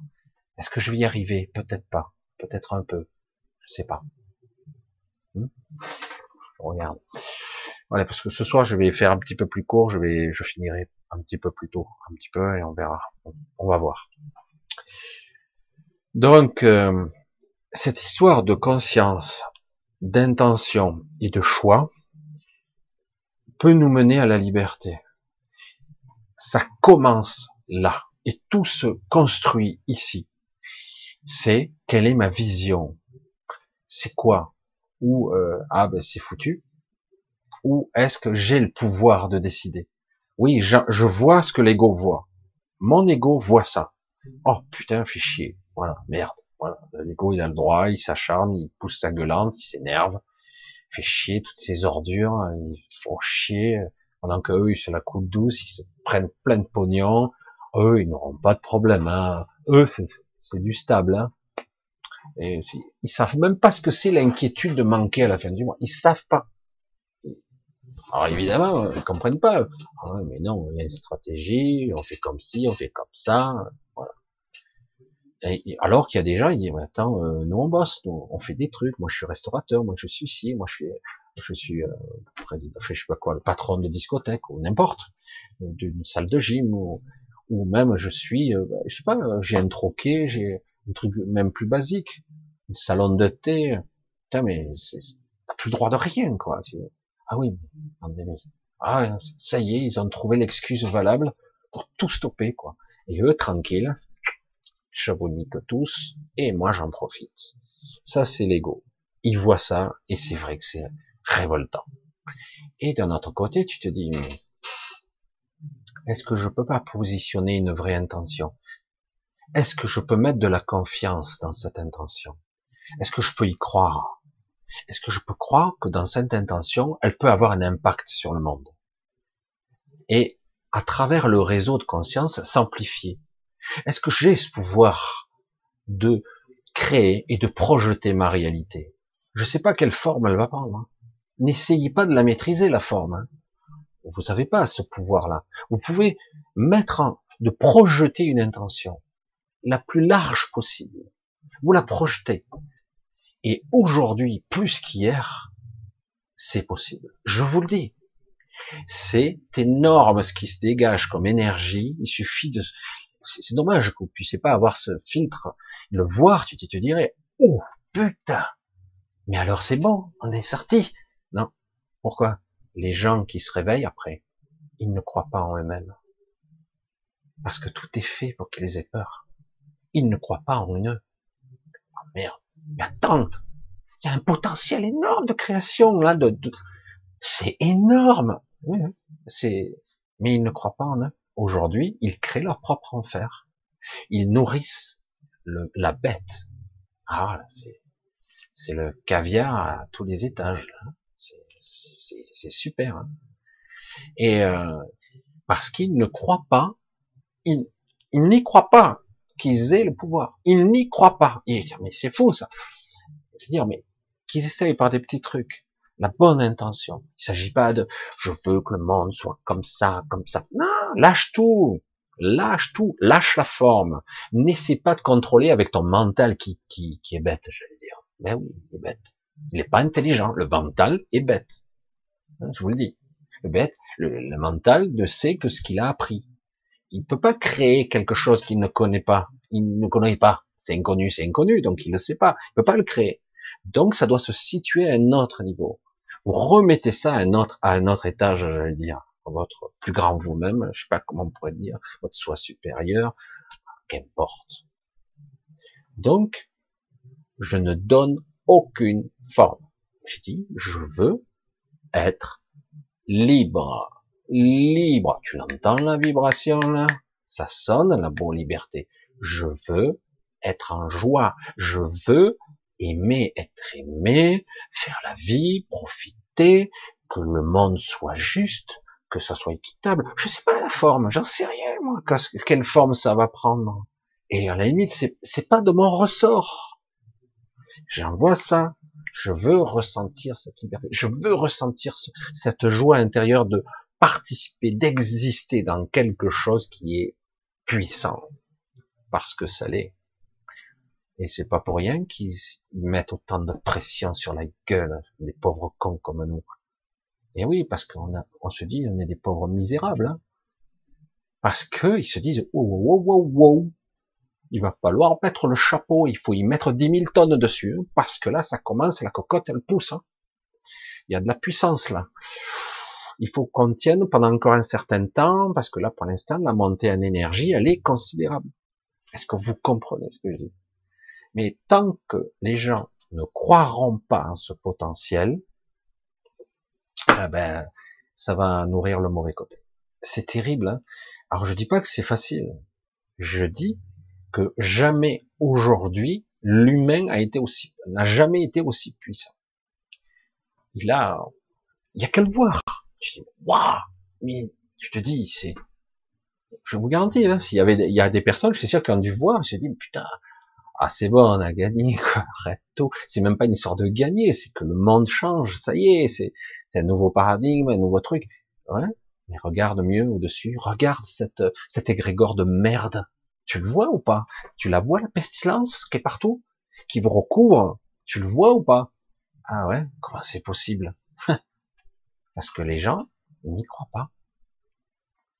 est-ce que je vais y arriver? Peut-être pas, peut-être un peu, je sais pas. Hmm? Regarde. Voilà, parce que ce soir je vais faire un petit peu plus court, je vais, je finirai un petit peu plus tôt, un petit peu, et on verra. On va voir. Donc, euh, cette histoire de conscience, d'intention et de choix peut nous mener à la liberté ça commence là. Et tout se construit ici. C'est quelle est ma vision? C'est quoi? Ou euh, ah ben c'est foutu. Ou est-ce que j'ai le pouvoir de décider? Oui, je, vois ce que l'ego voit. Mon ego voit ça. Oh putain, fait chier. Voilà, merde. Voilà, il a le droit, il s'acharne, il pousse sa gueulante, il s'énerve, fait chier toutes ces ordures, il faut chier pendant qu'eux, ils se la coulent douce, ils se prennent plein de pognon, eux, ils n'auront pas de problème. Hein. Eux, c'est du stable. Hein. Et ils savent même pas ce que c'est l'inquiétude de manquer à la fin du mois. Ils savent pas. Alors évidemment, ils comprennent pas. Ah mais non, il y a une stratégie, on fait comme ci, on fait comme ça, voilà. Alors qu'il y a des gens, ils disent, attends, euh, nous on bosse, nous, on fait des trucs, moi je suis restaurateur, moi je suis ci, moi je suis, je suis euh, je sais pas quoi, le patron de discothèque ou n'importe, d'une salle de gym ou, ou même je suis, euh, bah, je sais pas, j'ai un troquet, j'ai un truc même plus basique, un salon de thé, putain mais t'as plus le droit de rien quoi. Ah oui, pandémie. Ah ça y est, ils ont trouvé l'excuse valable pour tout stopper quoi. Et eux tranquilles, que tous, et moi j'en profite. Ça c'est l'ego. Ils voient ça et c'est vrai que c'est révoltant. Et d'un autre côté, tu te dis, est-ce que je peux pas positionner une vraie intention? Est-ce que je peux mettre de la confiance dans cette intention? Est-ce que je peux y croire? Est-ce que je peux croire que dans cette intention, elle peut avoir un impact sur le monde? Et à travers le réseau de conscience, s'amplifier. Est-ce que j'ai ce pouvoir de créer et de projeter ma réalité? Je ne sais pas quelle forme elle va prendre. Hein. N'essayez pas de la maîtriser, la forme. Hein. Vous n'avez pas ce pouvoir-là. Vous pouvez mettre en, de projeter une intention la plus large possible. Vous la projetez. Et aujourd'hui, plus qu'hier, c'est possible. Je vous le dis. C'est énorme ce qui se dégage comme énergie. Il suffit de, c'est dommage que vous puissiez pas avoir ce filtre, le voir, tu te dirais, oh, putain. Mais alors c'est bon, on est sorti. Non. Pourquoi? Les gens qui se réveillent après, ils ne croient pas en eux-mêmes. Parce que tout est fait pour qu'ils aient peur. Ils ne croient pas en eux. Oh merde. Mais attends, il y a un potentiel énorme de création là. De, C'est énorme. c'est. Mais ils ne croient pas en eux. Aujourd'hui, ils créent leur propre enfer. Ils nourrissent le, la bête. Ah, c'est le caviar à tous les étages. C'est super. Hein. Et euh, parce qu'ils ne croient pas, ils, n'y croient pas qu'ils aient le pouvoir. Ils n'y croient pas. Ils disent, mais c'est faux ça. Je dire, mais qu'ils essayent par des petits trucs, la bonne intention. Il s'agit pas de je veux que le monde soit comme ça, comme ça. Non, lâche tout. Lâche tout, lâche la forme. N'essaie pas de contrôler avec ton mental qui, qui, qui est bête, je vais dire. Mais oui, il est bête. Il n'est pas intelligent. Le mental est bête. Hein, je vous le dis. Le bête, le, mental ne sait que ce qu'il a appris. Il ne peut pas créer quelque chose qu'il ne connaît pas. Il ne connaît pas. C'est inconnu, c'est inconnu, donc il ne sait pas. Il ne peut pas le créer. Donc ça doit se situer à un autre niveau. Vous remettez ça à un autre, à un autre étage, j'allais dire, votre plus grand vous-même, je sais pas comment on pourrait dire, votre soi supérieur, qu'importe. Donc, je ne donne aucune forme. Je dis, je veux être libre. Libre. Tu l'entends la vibration là? Ça sonne la bonne liberté. Je veux être en joie. Je veux aimer, être aimé, faire la vie, profiter, que le monde soit juste, que ça soit équitable. Je sais pas la forme, j'en sais rien, moi, quelle forme ça va prendre. Et à la limite, c'est, pas de mon ressort. J'envoie ça. Je veux ressentir cette liberté. Je veux ressentir cette joie intérieure de participer, d'exister dans quelque chose qui est puissant. Parce que ça l'est. Et c'est pas pour rien qu'ils mettent autant de pression sur la gueule des pauvres cons comme nous. Et oui, parce qu'on on se dit, on est des pauvres misérables. Hein. Parce que ils se disent, oh, wow, wow, wow, il va falloir mettre le chapeau, il faut y mettre 10 000 tonnes dessus, parce que là, ça commence, la cocotte, elle pousse. Hein. Il y a de la puissance là. Il faut qu'on tienne pendant encore un certain temps, parce que là, pour l'instant, la montée en énergie, elle est considérable. Est-ce que vous comprenez ce que je dis? Mais tant que les gens ne croiront pas en ce potentiel, eh ben, ça va nourrir le mauvais côté. C'est terrible. Hein Alors je dis pas que c'est facile. Je dis que jamais aujourd'hui l'humain a été aussi n'a jamais été aussi puissant. Il a, il y a qu'à le voir. Je dis waouh, mais je te dis c'est, je vous garantis, hein, s'il y avait, il y a des personnes, je suis sûr qui ont dû voir, je me dit putain, ah c'est bon, on a gagné, quoi, arrête tout. C'est même pas une histoire de gagner, c'est que le monde change, ça y est, c'est, c'est un nouveau paradigme, un nouveau truc. Ouais, mais regarde mieux au-dessus, regarde cette, cet égrégore de merde. Tu le vois ou pas? Tu la vois la pestilence qui est partout, qui vous recouvre? Tu le vois ou pas? Ah ouais, comment c'est possible? Parce que les gens n'y croient pas.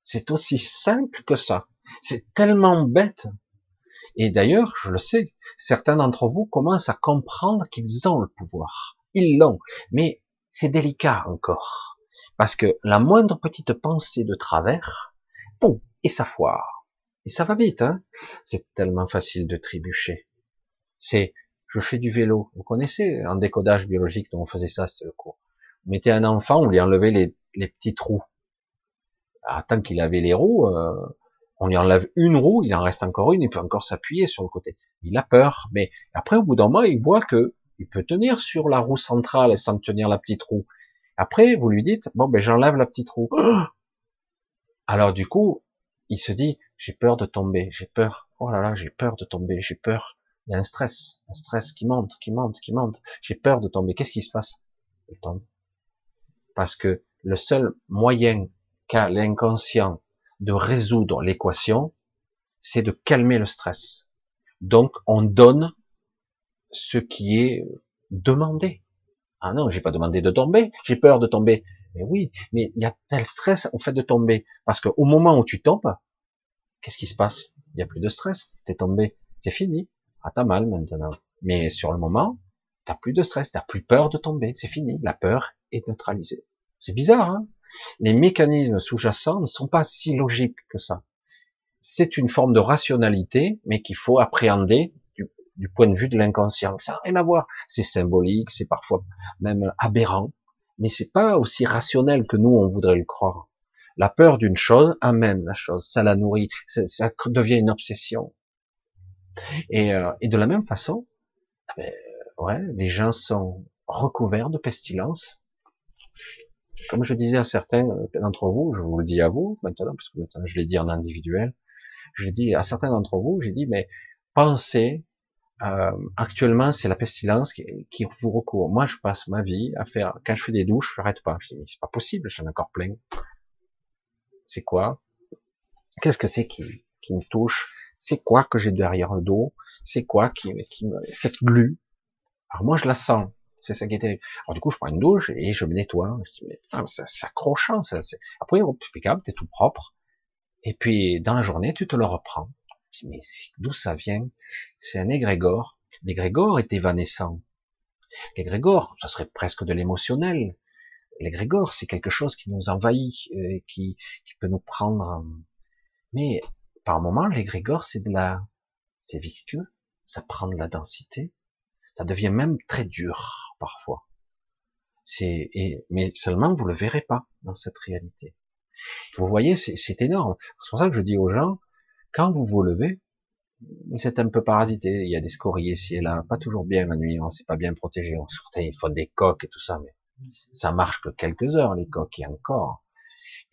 C'est aussi simple que ça. C'est tellement bête. Et d'ailleurs, je le sais, certains d'entre vous commencent à comprendre qu'ils ont le pouvoir. Ils l'ont. Mais c'est délicat encore. Parce que la moindre petite pensée de travers, boum, et ça foire. Et ça va vite, hein. C'est tellement facile de trébucher. C'est, je fais du vélo. Vous connaissez, en décodage biologique, dont on faisait ça, c'était le cours. On mettait un enfant, on lui enlevait les, les petits trous. Tant qu'il avait les roues, euh, on lui enlève une roue, il en reste encore une, il peut encore s'appuyer sur le côté. Il a peur, mais après, au bout d'un moment, il voit que il peut tenir sur la roue centrale sans tenir la petite roue. Après, vous lui dites, bon, ben, j'enlève la petite roue. Alors, du coup, il se dit, j'ai peur de tomber, j'ai peur. Oh là là, j'ai peur de tomber, j'ai peur. Il y a un stress, un stress qui monte, qui monte, qui monte. J'ai peur de tomber. Qu'est-ce qui se passe? Il tombe. Parce que le seul moyen qu'a l'inconscient de résoudre l'équation, c'est de calmer le stress. Donc, on donne ce qui est demandé. Ah non, j'ai pas demandé de tomber, j'ai peur de tomber. Mais oui, mais il y a tel stress au fait de tomber. Parce qu'au moment où tu tombes, qu'est-ce qui se passe? Il n'y a plus de stress, t'es tombé, c'est fini. Ah, t'as mal maintenant. Mais sur le moment, t'as plus de stress, t'as plus peur de tomber, c'est fini. La peur est neutralisée. C'est bizarre, hein? Les mécanismes sous-jacents ne sont pas si logiques que ça. C'est une forme de rationalité, mais qu'il faut appréhender du, point de vue de l'inconscient. Ça n'a rien à voir. C'est symbolique, c'est parfois même aberrant, mais c'est pas aussi rationnel que nous on voudrait le croire. La peur d'une chose amène la chose, ça la nourrit, ça, devient une obsession. Et, euh, et de la même façon, eh ben, ouais, les gens sont recouverts de pestilence, comme je disais à certains d'entre vous, je vous le dis à vous maintenant, parce que maintenant je l'ai dit en individuel, je dis à certains d'entre vous, j'ai dit, mais pensez, euh, actuellement c'est la pestilence qui, qui, vous recourt. Moi je passe ma vie à faire, quand je fais des douches, j'arrête pas. Je dis, mais c'est pas possible, j'en ai encore plein. C'est quoi? Qu'est-ce que c'est qui, qui me touche? C'est quoi que j'ai derrière le dos? C'est quoi qui, qui. Cette glu? Alors moi je la sens c'est ça qui est. Alors du coup, je prends une douche et je me nettoie. C'est accrochant, ça. Après, impeccable, t'es tout propre. Et puis, dans la journée, tu te le reprends. Mais d'où ça vient? C'est un égrégore. L'égrégore est évanescent. L'égrégore, ça serait presque de l'émotionnel. L'égrégore, c'est quelque chose qui nous envahit, euh, qui, qui peut nous prendre. Mais par moment, l'égrégore, c'est de la, c'est visqueux, ça prend de la densité, ça devient même très dur parfois. C'est, mais seulement vous le verrez pas dans cette réalité. Vous voyez, c'est énorme. C'est pour ça que je dis aux gens, Quand vous vous levez, vous êtes un peu parasité. Il y a des scories ici et là, pas toujours bien la nuit. On s'est pas bien protégé. On sortait, il faut des coques et tout ça, mais ça marche que quelques heures les coques et encore.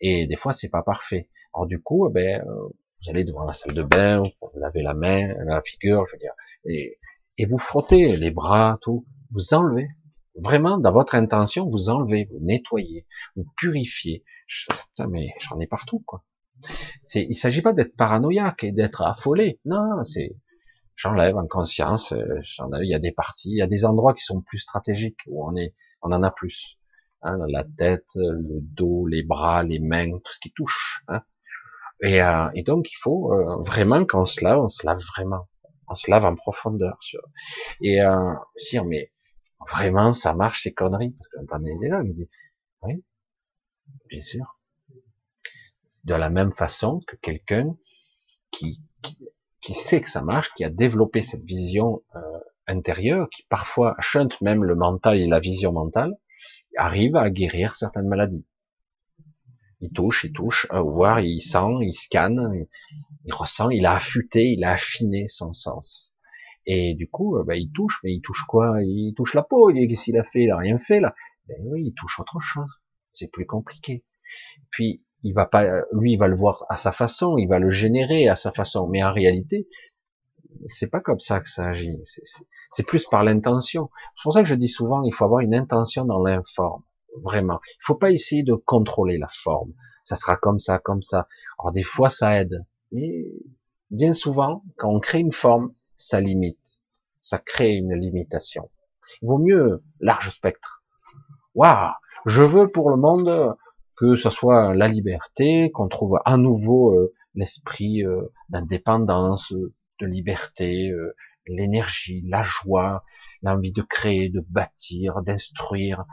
Et des fois c'est pas parfait. Alors du coup, eh ben, euh, vous allez devant la salle de bain, vous lavez la main, la figure, je veux dire, et, et vous frottez les bras, tout. Vous enlevez. Vraiment, dans votre intention, vous enlevez, vous nettoyez, vous purifiez. putain, mais j'en ai partout, quoi. C'est, il s'agit pas d'être paranoïaque et d'être affolé. Non, c'est, j'enlève en conscience. Euh, j'enlève. Il y a des parties, il y a des endroits qui sont plus stratégiques où on est, on en a plus. Hein, la tête, le dos, les bras, les mains, tout ce qui touche. Hein. Et, euh, et, donc il faut euh, vraiment quand on se lave, on se lave vraiment, on se lave en profondeur. Sur... Et euh, dire mais vraiment ça marche ces conneries? Parce que j'entendais des gens qui disent oui, bien sûr. De la même façon que quelqu'un qui, qui, qui sait que ça marche, qui a développé cette vision euh, intérieure, qui parfois chante même le mental et la vision mentale, arrive à guérir certaines maladies. Il touche, il touche, à voir, il sent, il scanne, il, ressent, il a affûté, il a affiné son sens. Et du coup, euh, ben, il touche, mais il touche quoi? Il touche la peau. Qu'est-ce qu'il a fait? Il a rien fait là. Ben oui, il touche autre chose. C'est plus compliqué. Puis il va pas, lui, il va le voir à sa façon, il va le générer à sa façon. Mais en réalité, c'est pas comme ça que ça agit. C'est plus par l'intention. C'est pour ça que je dis souvent, il faut avoir une intention dans l'informe. Vraiment. Il faut pas essayer de contrôler la forme. Ça sera comme ça, comme ça. Alors des fois, ça aide. Mais bien souvent, quand on crée une forme, ça limite. Ça crée une limitation. Il vaut mieux large spectre. Waouh! Je veux pour le monde que ce soit la liberté, qu'on trouve à nouveau euh, l'esprit euh, d'indépendance, de liberté, euh, l'énergie, la joie, l'envie de créer, de bâtir, d'instruire,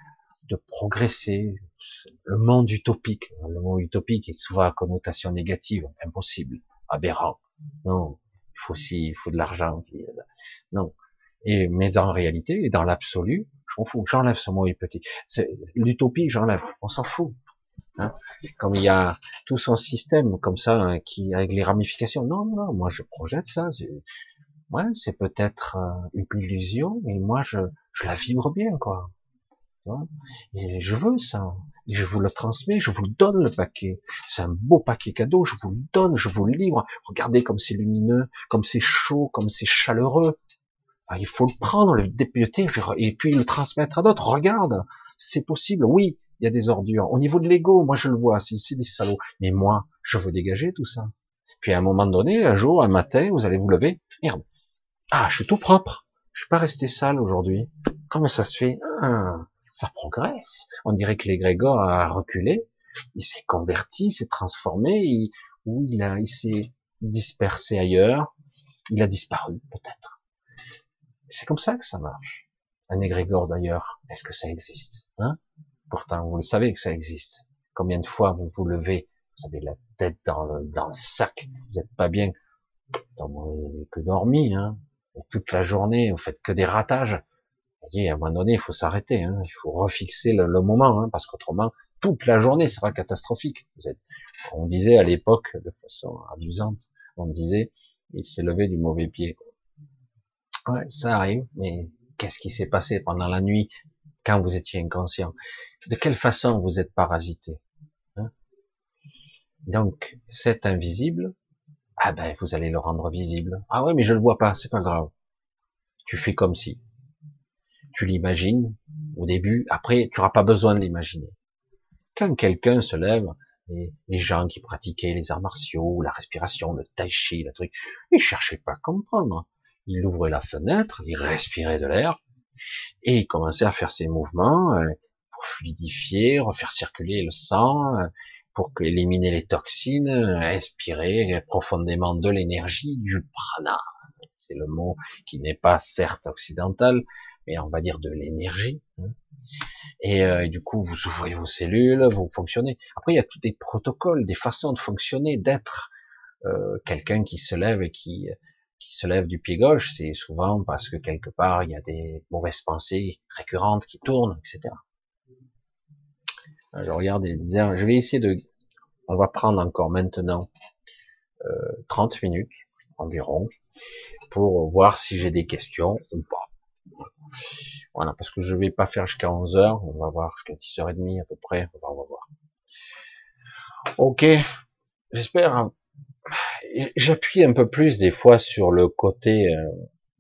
de progresser. Le monde utopique, le monde utopique est souvent à connotation négative, impossible, aberrant. Non, il faut aussi, il faut de l'argent. Non. Et mais en réalité, dans l'absolu, je m'en fous. J'enlève ce mot petit. L'utopie, j'enlève. On s'en fout. Hein comme il y a tout son système comme ça hein, qui avec les ramifications. Non, non, moi je projette ça. Ouais, c'est peut-être euh, une illusion, mais moi je, je la vibre bien, quoi. Et je veux ça. Et je vous le transmets, je vous donne le paquet. C'est un beau paquet cadeau, je vous le donne, je vous le livre. Regardez comme c'est lumineux, comme c'est chaud, comme c'est chaleureux. Ah, il faut le prendre, le députer, et puis le transmettre à d'autres. Regarde, c'est possible. Oui, il y a des ordures. Au niveau de l'ego, moi je le vois, c'est des salauds. Mais moi, je veux dégager tout ça. Puis à un moment donné, un jour, un matin, vous allez vous lever. Merde. Ah, je suis tout propre. Je suis pas resté sale aujourd'hui. Comment ça se fait? Ah, ça progresse. On dirait que l'égrégore a reculé, il s'est converti, il s'est transformé, il, il a, il s'est dispersé ailleurs, il a disparu peut-être. C'est comme ça que ça marche. Un égrégore d'ailleurs, est-ce que ça existe hein? Pourtant, vous le savez que ça existe. Combien de fois vous vous levez, vous avez la tête dans le, dans le sac, vous n'êtes pas bien, vous n'avez que dormi, hein toute la journée, vous faites que des ratages, à un moment donné, il faut s'arrêter, hein. il faut refixer le, moment, hein, parce qu'autrement, toute la journée sera catastrophique. On disait à l'époque, de façon amusante, on disait, il s'est levé du mauvais pied. Ouais, ça arrive, mais qu'est-ce qui s'est passé pendant la nuit quand vous étiez inconscient? De quelle façon vous êtes parasité hein? Donc, cet invisible, ah ben, vous allez le rendre visible. Ah ouais, mais je le vois pas, c'est pas grave. Tu fais comme si tu l'imagines au début, après tu n'auras pas besoin de l'imaginer. Quand quelqu'un se lève, les, les, gens qui pratiquaient les arts martiaux, la respiration, le tai chi, le truc, ils cherchaient pas à comprendre. Ils ouvraient la fenêtre, ils respiraient de l'air, et ils commençaient à faire ces mouvements euh, pour fluidifier, refaire circuler le sang, euh, pour éliminer les toxines, inspirer profondément de l'énergie, du prana. C'est le mot qui n'est pas certes occidental, mais on va dire de l'énergie. Hein. Euh, et, du coup, vous ouvrez vos cellules, vous fonctionnez. Après, il y a tous des protocoles, des façons de fonctionner, d'être euh, quelqu'un qui se lève et qui qui se lève du pied gauche, c'est souvent parce que quelque part il y a des mauvaises pensées récurrentes qui tournent, etc. Je regarde et disais, je vais essayer de, on va prendre encore maintenant euh, 30 minutes environ pour voir si j'ai des questions ou pas. Voilà, parce que je vais pas faire jusqu'à 11 heures, on va voir jusqu'à 10h30 à peu près, on va, voir. Ok, j'espère. Hein. J'appuie un peu plus des fois sur le côté euh,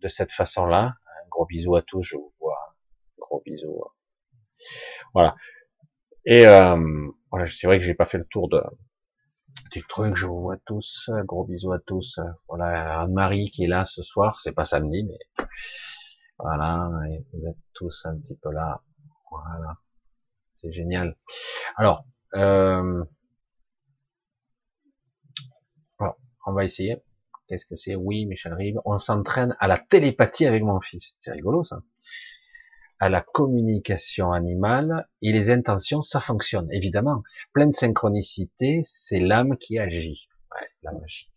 de cette façon-là. Un gros bisou à tous, je vous vois. gros bisou. Voilà. Et euh, voilà, c'est vrai que j'ai pas fait le tour de, du truc. Je vous vois tous. Gros bisous à tous. Voilà, Anne-Marie qui est là ce soir. C'est pas samedi, mais voilà. vous êtes tous un petit peu là. Voilà. C'est génial. Alors, euh, on va essayer. Qu'est-ce que c'est? Oui, Michel Rive. On s'entraîne à la télépathie avec mon fils. C'est rigolo ça à la communication animale et les intentions, ça fonctionne, évidemment. Pleine synchronicité, c'est l'âme qui agit. Ouais, la magie.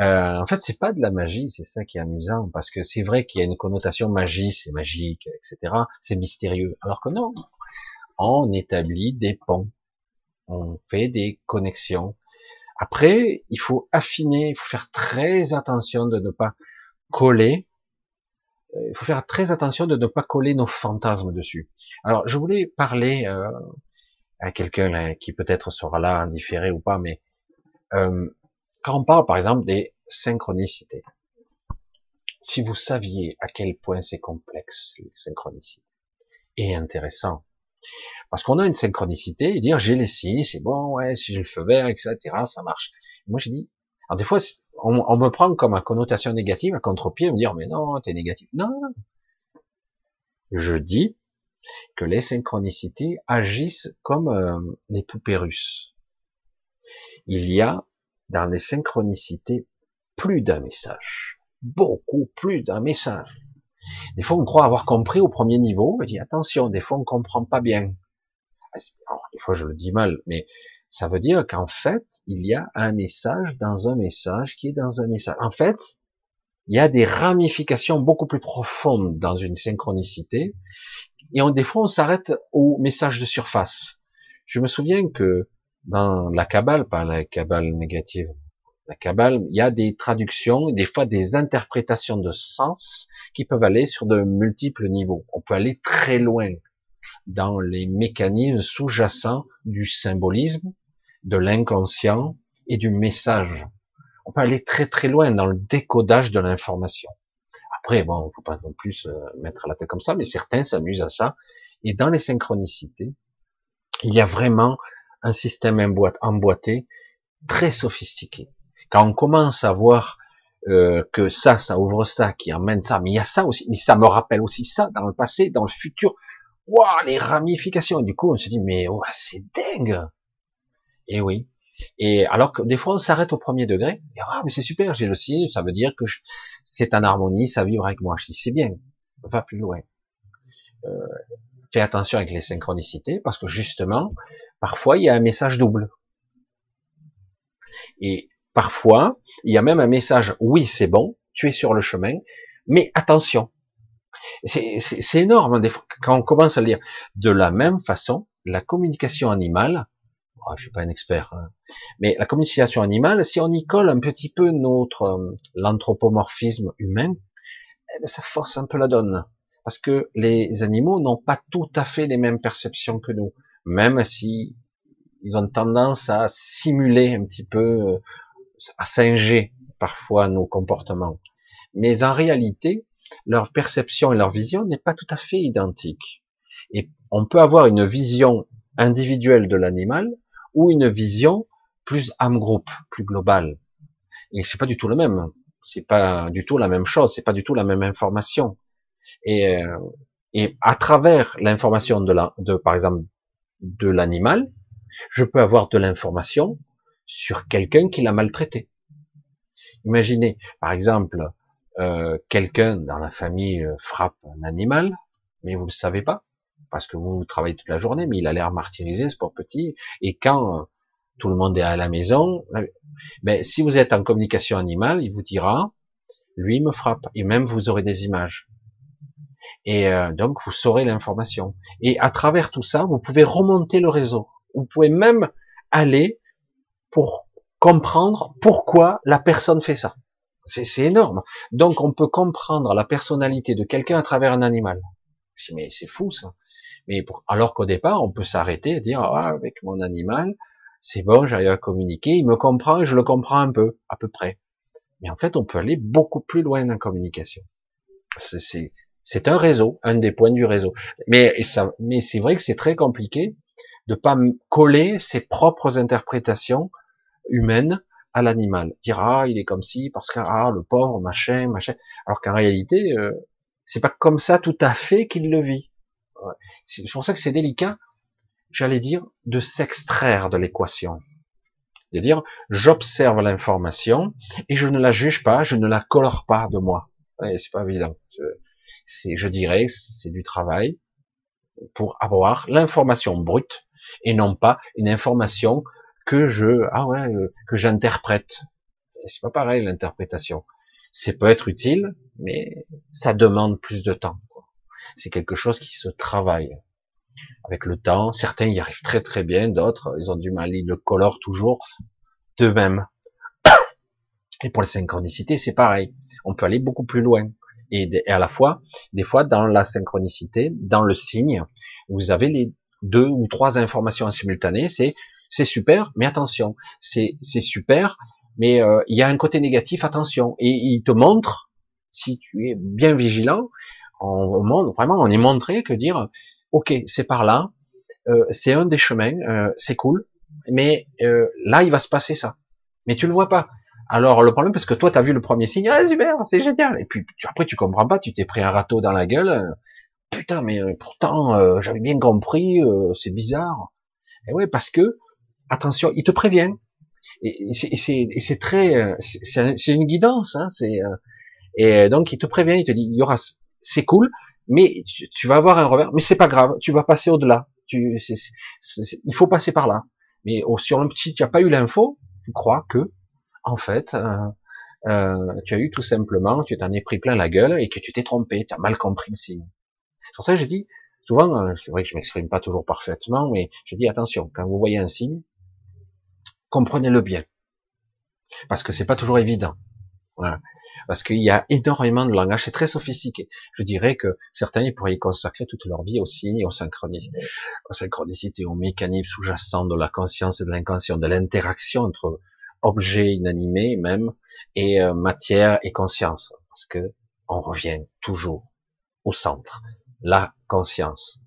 Euh, en fait, c'est pas de la magie, c'est ça qui est amusant, parce que c'est vrai qu'il y a une connotation magie, c'est magique, etc. C'est mystérieux. Alors que non, on établit des ponts, on fait des connexions. Après, il faut affiner, il faut faire très attention de ne pas coller euh, il faut faire très attention de ne pas coller nos fantasmes dessus. Alors, je voulais parler euh, à quelqu'un qui peut-être sera là, indifféré ou pas, mais euh, quand on parle par exemple des synchronicités, si vous saviez à quel point c'est complexe les synchronicités et intéressant, parce qu'on a une synchronicité et dire j'ai les signes, c'est bon, ouais, si j'ai le feu vert, etc., ça marche. Moi, je dis, alors des fois, on, me prend comme une connotation négative, à contre-pied, me dire, mais non, t'es négatif. Non, non. Je dis que les synchronicités agissent comme euh, les poupées russes. Il y a dans les synchronicités plus d'un message. Beaucoup plus d'un message. Des fois, on croit avoir compris au premier niveau, on dit attention, des fois, on comprend pas bien. des fois, je le dis mal, mais ça veut dire qu'en fait, il y a un message dans un message qui est dans un message. En fait, il y a des ramifications beaucoup plus profondes dans une synchronicité. Et des fois, on s'arrête au message de surface. Je me souviens que dans la Kabbale, pas la Kabbale négative, la Kabbale, il y a des traductions, des fois des interprétations de sens qui peuvent aller sur de multiples niveaux. On peut aller très loin dans les mécanismes sous-jacents du symbolisme, de l'inconscient et du message. On peut aller très très loin dans le décodage de l'information. Après, bon, faut pas non plus mettre la tête comme ça, mais certains s'amusent à ça. Et dans les synchronicités, il y a vraiment un système emboîté très sophistiqué. Quand on commence à voir euh, que ça, ça ouvre ça, qui emmène ça, mais il y a ça aussi, mais ça me rappelle aussi ça dans le passé, dans le futur. Waouh, les ramifications. Du coup, on se dit, mais oh, c'est dingue. Et oui. Et alors que des fois on s'arrête au premier degré, et, ah mais c'est super, j'ai le signe, ça veut dire que c'est en harmonie, ça vibre avec moi. Je dis c'est bien, va plus loin. Euh, fais attention avec les synchronicités parce que justement, parfois il y a un message double. Et parfois il y a même un message oui c'est bon, tu es sur le chemin, mais attention. C'est énorme des fois, quand on commence à lire de la même façon la communication animale je suis pas un expert, hein. mais la communication animale, si on y colle un petit peu notre euh, l'anthropomorphisme humain, eh ben, ça force un peu la donne, parce que les animaux n'ont pas tout à fait les mêmes perceptions que nous, même si ils ont tendance à simuler un petit peu, euh, à singer parfois nos comportements. Mais en réalité, leur perception et leur vision n'est pas tout à fait identique. Et on peut avoir une vision individuelle de l'animal ou une vision plus âme groupe, plus globale. Et c'est pas du tout le même. C'est pas du tout la même chose. C'est pas du tout la même information. Et, euh, et à travers l'information de la, de par exemple, de l'animal, je peux avoir de l'information sur quelqu'un qui l'a maltraité. Imaginez, par exemple, euh, quelqu'un dans la famille euh, frappe un animal, mais vous ne le savez pas parce que vous, travaillez toute la journée, mais il a l'air martyrisé, ce pauvre petit. Et quand euh, tout le monde est à la maison, ben, si vous êtes en communication animale, il vous dira, lui me frappe, et même vous aurez des images. Et euh, donc vous saurez l'information. Et à travers tout ça, vous pouvez remonter le réseau. Vous pouvez même aller pour comprendre pourquoi la personne fait ça. C'est énorme. Donc on peut comprendre la personnalité de quelqu'un à travers un animal. mais c'est fou ça. Mais pour, alors qu'au départ, on peut s'arrêter et dire ah, avec mon animal, c'est bon, j'arrive à communiquer, il me comprend je le comprends un peu, à peu près. Mais en fait, on peut aller beaucoup plus loin dans la communication. Un réseau, un des points du réseau. Mais, mais c'est vrai que c'est très compliqué de pas coller ses propres interprétations humaines à l'animal. Dire ah il est comme si parce que ah le pauvre machin machin. Alors qu'en réalité euh, c'est pas comme ça tout à fait qu'il le vit. C'est pour ça que c'est délicat, j'allais dire, de s'extraire de l'équation. De dire j'observe l'information et je ne la juge pas, je ne la colore pas de moi. c'est pas évident. C'est, je dirais, c'est du travail pour avoir l'information brute et non pas une information que je ah ouais euh, que j'interprète. C'est pas pareil l'interprétation. C'est peut être utile, mais ça demande plus de temps. C'est quelque chose qui se travaille avec le temps. Certains y arrivent très très bien, d'autres ils ont du mal, ils le colorent toujours d'eux-mêmes. Et pour les synchronicités, c'est pareil. On peut aller beaucoup plus loin. Et, à la fois, des fois, dans la synchronicité, dans le signe, vous avez les deux ou trois informations en simultané. C'est c'est super, mais attention, c'est super, mais euh, il y a un côté négatif, attention. Et il te montre, si tu es bien vigilant, on, montre, vraiment, on est montré que dire, ok, c'est par là, euh, c'est un des chemins, euh, c'est cool, mais là, il va se passer ça. Mais tu le vois pas. Alors le problème, parce que toi, tu as vu le premier signe, ah super, c'est génial. Et puis après, tu comprends pas, tu t'es pris un râteau dans la gueule. Putain, mais pourtant, j'avais bien compris, c'est bizarre. Et ouais, parce que attention, il te prévient. Et, c'est très, euh, c'est une guidance. Hein, c'est euh, et donc il te prévient, il te dit, il y aura, c'est cool, mais tu, vas avoir un revers, mais c'est pas grave, tu vas passer au-delà. Tu, il faut passer par là. Mais sur un petit, tu n'as pas eu l'info, tu crois que, en fait, euh, tu as eu tout simplement, tu t'en es pris plein la gueule et que tu t'es trompé, tu as mal compris le signe. C'est pour ça que j'ai dit, souvent, c'est vrai que je m'exprime pas toujours parfaitement, mais je dis attention, quand vous voyez un signe, comprenez-le bien. Parce que c'est pas toujours évident. Voilà. Parce qu'il y a énormément de langage, c'est très sophistiqué. Je dirais que certains ils pourraient consacrer toute leur vie aux signes, aux synchronicités, aux synchronicités, aux mécanismes sous-jacents de la conscience et de l'inconscient, de l'interaction entre objets inanimés même et euh, matière et conscience. Parce que on revient toujours au centre, la conscience,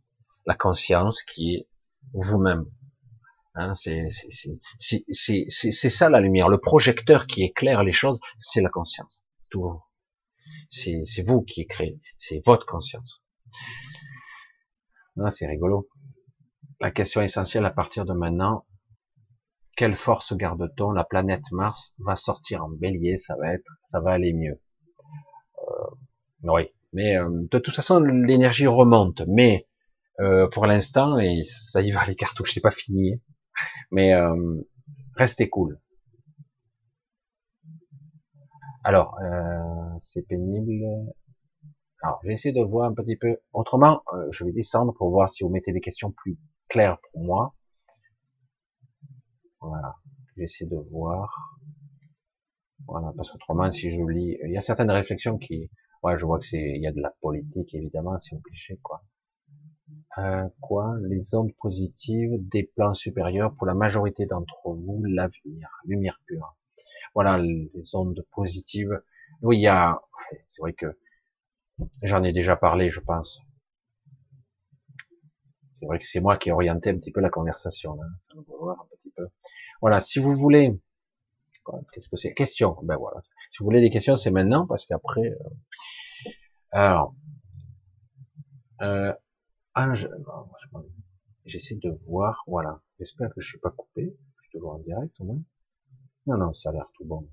la conscience qui est vous-même, Hein, c'est ça la lumière. Le projecteur qui éclaire les choses, c'est la conscience. Toujours. C'est vous qui créez. C'est votre conscience. Ah, c'est rigolo. La question essentielle à partir de maintenant, quelle force garde-t-on? La planète Mars va sortir en bélier, ça va être, ça va aller mieux. Euh, oui, mais euh, de toute façon l'énergie remonte. Mais euh, pour l'instant, et ça y va les cartouches, c'est pas fini. Mais restez cool. Alors, c'est pénible. Alors, j'ai essayé de voir un petit peu. Autrement, je vais descendre pour voir si vous mettez des questions plus claires pour moi. Voilà. J'essaie de voir. Voilà, parce qu'autrement, si je lis, il y a certaines réflexions qui, ouais, je vois que c'est, il y a de la politique, évidemment, c'est obligé, quoi. Euh, quoi? Les ondes positives des plans supérieurs pour la majorité d'entre vous, l'avenir, lumière pure. Voilà, les ondes positives. Oui, il y a, c'est vrai que j'en ai déjà parlé, je pense. C'est vrai que c'est moi qui ai orienté un petit peu la conversation, là. Ça va voir un petit peu. Voilà, si vous voulez, qu'est-ce que c'est? Question. Ben voilà. Si vous voulez des questions, c'est maintenant, parce qu'après, euh... alors, euh, ah, j'essaie de voir, voilà. J'espère que je suis pas coupé. Je suis toujours en direct au moins. Non, non, ça a l'air tout bon.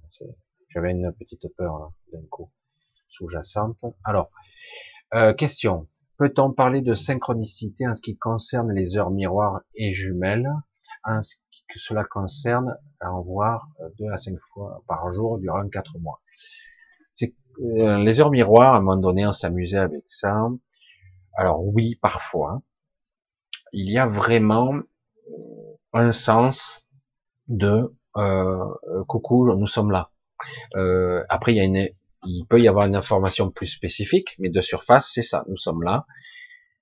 J'avais une petite peur d'un coup sous-jacente. Alors, euh, question. Peut-on parler de synchronicité en ce qui concerne les heures miroirs et jumelles, en ce que cela concerne en voir deux à cinq fois par jour durant quatre mois? Euh, les heures miroirs. À un moment donné, on s'amusait avec ça. Alors oui, parfois, il y a vraiment un sens de euh, coucou, nous sommes là. Euh, après, il y a une, il peut y avoir une information plus spécifique, mais de surface, c'est ça, nous sommes là.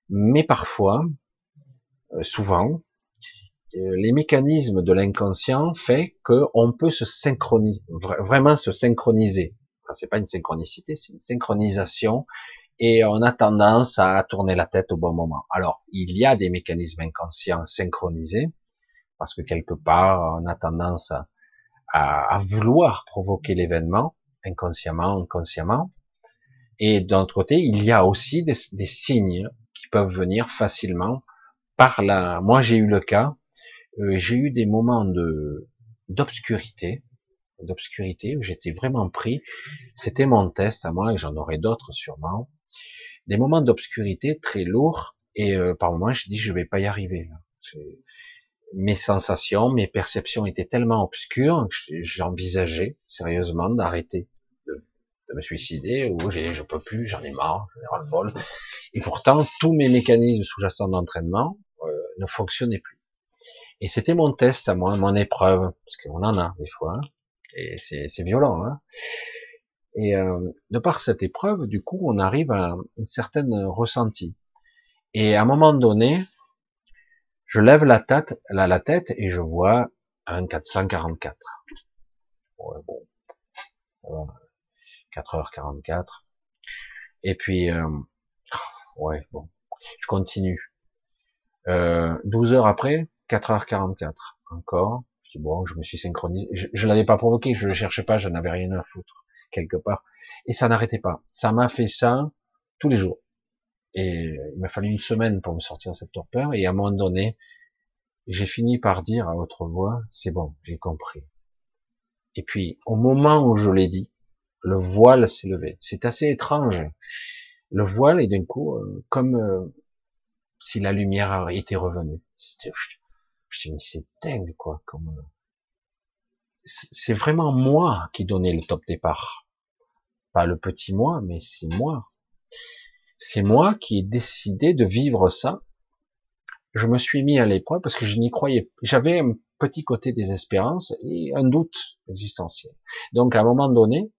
Mais parfois, euh, souvent, euh, les mécanismes de l'inconscient fait qu'on peut se synchroniser, vraiment se synchroniser. Enfin, c'est pas une synchronicité, c'est une synchronisation, et on a tendance à tourner la tête au bon moment. Alors, il y a des mécanismes inconscients synchronisés, parce que quelque part, on a tendance à, à, vouloir provoquer l'événement, inconsciemment, inconsciemment. Et d'un autre côté, il y a aussi des, signes qui peuvent venir facilement par la. Moi, j'ai eu le cas. Euh, j'ai eu des moments de d'obscurité, d'obscurité où j'étais vraiment pris. C'était mon test à moi et j'en aurai d'autres sûrement. Des moments d'obscurité très lourds et euh, par moments je dis je vais pas y arriver. Mes sensations, mes perceptions étaient tellement obscures que j'envisageais sérieusement d'arrêter de me suicider ou je peux plus, j'en ai marre, j'en ai ras le bol. Et pourtant, tous mes mécanismes sous-jacents d'entraînement euh, ne fonctionnaient plus. Et c'était mon test à moi, mon épreuve, parce qu'on en a des fois, hein. et c'est violent. Hein. Et euh, de par cette épreuve, du coup, on arrive à une certaine ressenti. Et à un moment donné, je lève la tête, la, la tête et je vois un 444. Ouais, bon, 4h44. Et puis, euh, ouais, bon, je continue. Euh, 12 heures après, 4h44, encore. Je dis, bon, je me suis synchronisé. Je, je l'avais pas provoqué, je le cherchais pas, je n'avais rien à foutre, quelque part. Et ça n'arrêtait pas. Ça m'a fait ça tous les jours. Et il m'a fallu une semaine pour me sortir de cette torpeur. Et à un moment donné, j'ai fini par dire à autre voix, c'est bon, j'ai compris. Et puis, au moment où je l'ai dit, le voile s'est levé. C'est assez étrange. Le voile est d'un coup euh, comme euh, si la lumière était revenue. Je, je me c'est dingue quoi. Euh, c'est vraiment moi qui donnais le top départ, pas le petit moi, mais c'est moi. C'est moi qui ai décidé de vivre ça. Je me suis mis à l'épreuve parce que je n'y croyais. J'avais un petit côté désespérance et un doute existentiel. Donc à un moment donné,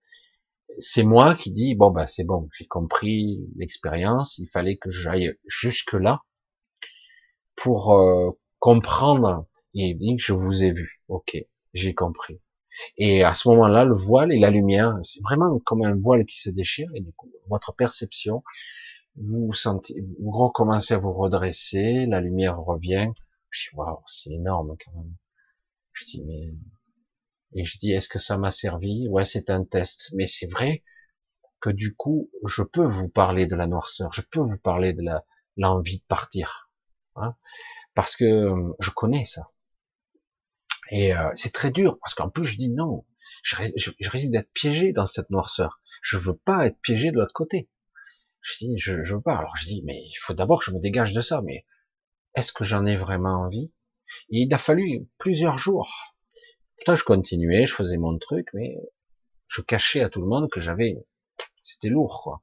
c'est moi qui dis bon ben c'est bon, j'ai compris l'expérience, il fallait que j'aille jusque là pour euh, comprendre et dire je vous ai vu, ok, j'ai compris. Et à ce moment-là, le voile et la lumière, c'est vraiment comme un voile qui se déchire et du coup votre perception, vous vous sentez, vous recommencez à vous redresser, la lumière revient. Je dis waouh, c'est énorme quand même. Je dis mais et je dis, est-ce que ça m'a servi? Ouais, c'est un test. Mais c'est vrai que du coup, je peux vous parler de la noirceur, je peux vous parler de l'envie de partir, hein, parce que euh, je connais ça. Et euh, c'est très dur, parce qu'en plus je dis non, je, je, risque d'être piégé dans cette noirceur. Je veux pas être piégé de l'autre côté. Je dis, je, je veux pas. Alors je dis, mais il faut d'abord que je me dégage de ça. Mais est-ce que j'en ai vraiment envie? Il a fallu plusieurs jours je continuais, je faisais mon truc, mais je cachais à tout le monde que j'avais, c'était lourd, quoi.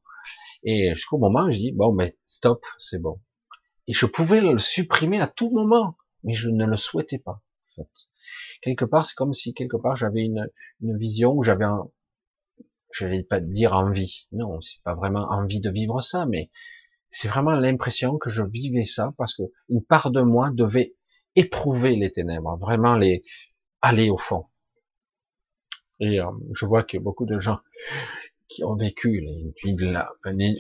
Et jusqu'au moment je dis, bon, mais stop, c'est bon. Et je pouvais le supprimer à tout moment, mais je ne le souhaitais pas, en fait. Quelque part, c'est comme si, quelque part, j'avais une, une vision où j'avais un, je vais pas dire envie. Non, c'est pas vraiment envie de vivre ça, mais c'est vraiment l'impression que je vivais ça parce que une part de moi devait éprouver les ténèbres, vraiment les, aller au fond. Et euh, je vois a beaucoup de gens qui ont vécu les nuits,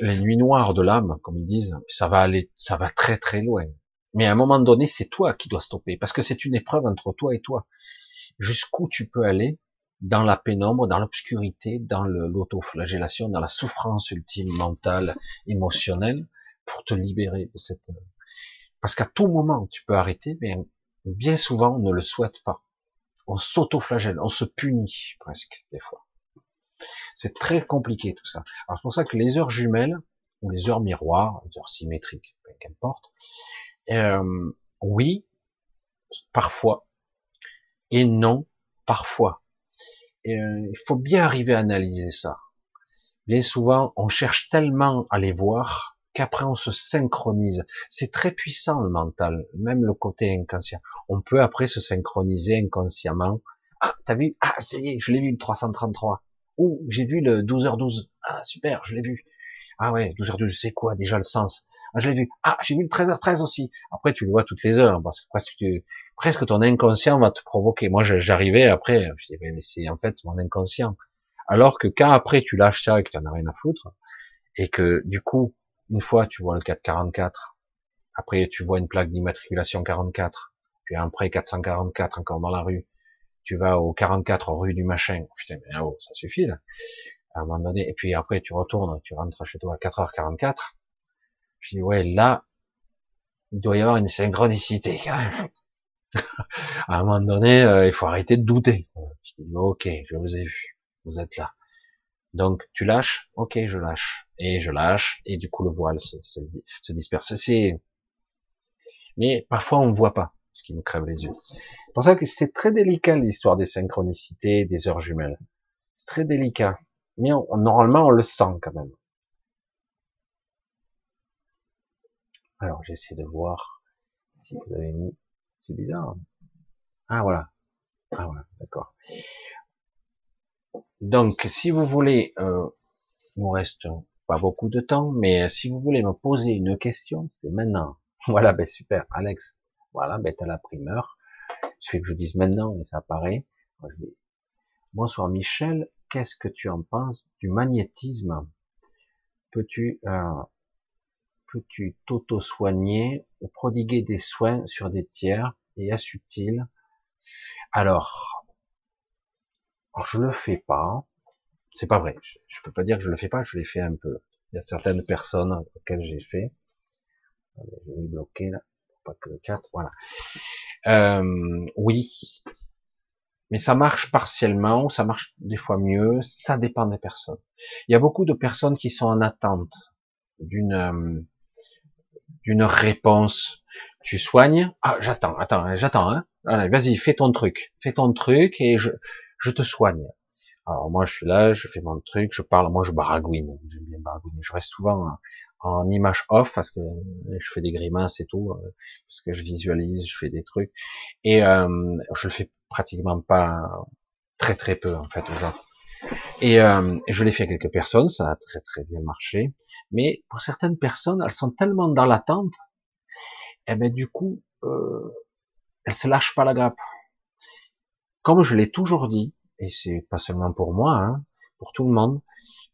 les nuits noires de l'âme, comme ils disent, ça va aller, ça va très très loin. Mais à un moment donné, c'est toi qui dois stopper, parce que c'est une épreuve entre toi et toi. Jusqu'où tu peux aller dans la pénombre, dans l'obscurité, dans l'autoflagellation, dans la souffrance ultime mentale, émotionnelle, pour te libérer de cette... Parce qu'à tout moment, tu peux arrêter, mais bien souvent, on ne le souhaite pas on s'auto-flagelle, on se punit presque des fois. C'est très compliqué tout ça. Alors c'est pour ça que les heures jumelles ou les heures miroirs, les heures symétriques, qu'importe, euh, oui, parfois, et non, parfois. Euh, il faut bien arriver à analyser ça. Bien souvent, on cherche tellement à les voir qu'après on se synchronise. C'est très puissant le mental, même le côté inconscient. On peut après se synchroniser inconsciemment ah, t'as vu, ah, ça y est, je l'ai vu le 333. Ou j'ai vu le 12h12. Ah, super, je l'ai vu. Ah ouais, 12h12, c'est quoi déjà le sens? Ah, je l'ai vu. Ah, j'ai vu le 13h13 aussi. Après, tu le vois toutes les heures, parce que presque, presque ton inconscient va te provoquer. Moi, j'arrivais après, je disais, mais c'est en fait mon inconscient. Alors que quand après tu lâches ça et que tu n'en as rien à foutre, et que du coup, une fois tu vois le 444, après tu vois une plaque d'immatriculation 44, puis après 444 encore dans la rue, tu vas au 44 rue du machin, putain, mais ça suffit là, à un moment donné, et puis après tu retournes, tu rentres chez toi à 4h44, je dis, ouais, là, il doit y avoir une synchronicité, quand même. à un moment donné, euh, il faut arrêter de douter. Je dis, ok, je vous ai vu, vous êtes là. Donc, tu lâches, ok, je lâche. Et je lâche, et du coup, le voile se, se, disperse. Mais parfois, on ne voit pas, ce qui nous crève les yeux. C'est pour ça que c'est très délicat, l'histoire des synchronicités, des heures jumelles. C'est très délicat. Mais normalement, on le sent quand même. Alors, j'essaie de voir si vous avez mis. C'est bizarre. Ah voilà. Ah voilà, d'accord. Donc, si vous voulez, euh, il nous reste pas beaucoup de temps, mais si vous voulez me poser une question, c'est maintenant. Voilà, ben super, Alex. Voilà, ben t'as la primeur. Il fait que je dise maintenant et ça apparaît. Bonsoir Michel, qu'est-ce que tu en penses du magnétisme? Peux-tu euh, peux-tu t'auto-soigner ou prodiguer des soins sur des tiers et assume-t-il Alors, je le fais pas. C'est pas vrai. Je, je, peux pas dire que je le fais pas. Je l'ai fait un peu. Il y a certaines personnes auxquelles j'ai fait. Je vais bloquer là, pas que le chat. Voilà. Euh, oui, mais ça marche partiellement, ça marche des fois mieux. Ça dépend des personnes. Il y a beaucoup de personnes qui sont en attente d'une euh, d'une réponse. Tu soignes. Ah, j'attends, attends, j'attends. Hein. Allez, vas-y, fais ton truc, fais ton truc et je, je te soigne. Alors moi, je suis là, je fais mon truc, je parle, moi je baragouine, j'aime bien baragouiner. Je reste souvent en, image off parce que je fais des grimaces et tout, euh, parce que je visualise, je fais des trucs et euh, je le fais pratiquement pas, très très peu en fait aux gens. Et euh, je l'ai fait à quelques personnes, ça a très très bien marché. Mais pour certaines personnes, elles sont tellement dans l'attente, et eh ben du coup, euh, elles se lâchent pas la grappe. Comme je l'ai toujours dit, et c'est pas seulement pour moi, hein, pour tout le monde,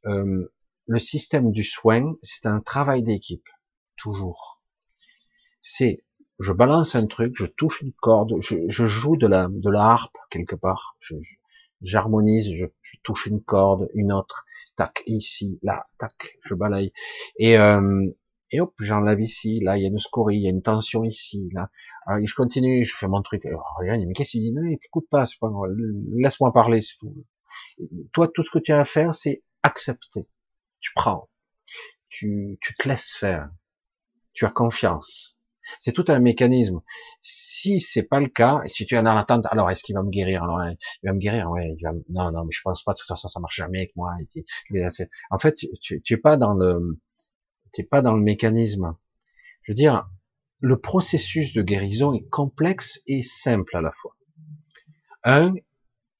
euh, le système du soin, c'est un travail d'équipe, toujours. C'est, je balance un truc, je touche une corde, je, joue de la harpe quelque part, j'harmonise, je, je, touche une corde, une autre, tac, ici, là, tac, je balaye. Et, euh, et hop, j'enlève ici, là, il y a une scorie, il y a une tension ici, là. Alors, je continue, je fais mon truc. Regarde, mais qu'est-ce qu'il dit? Non, t'écoutes pas, c'est pas Laisse-moi parler, c'est tout. Toi, tout ce que tu as à faire, c'est accepter. Tu prends. Tu, tu te laisses faire. Tu as confiance. C'est tout un mécanisme. Si c'est pas le cas, et si tu es dans l'attente, alors est-ce qu'il va me guérir? Alors il va me guérir, ouais. Il va Non, non, mais je pense pas. De toute façon, ça marche jamais avec moi. En fait, tu, tu es pas dans le, tu es pas dans le mécanisme. Je veux dire, le processus de guérison est complexe et simple à la fois. Un,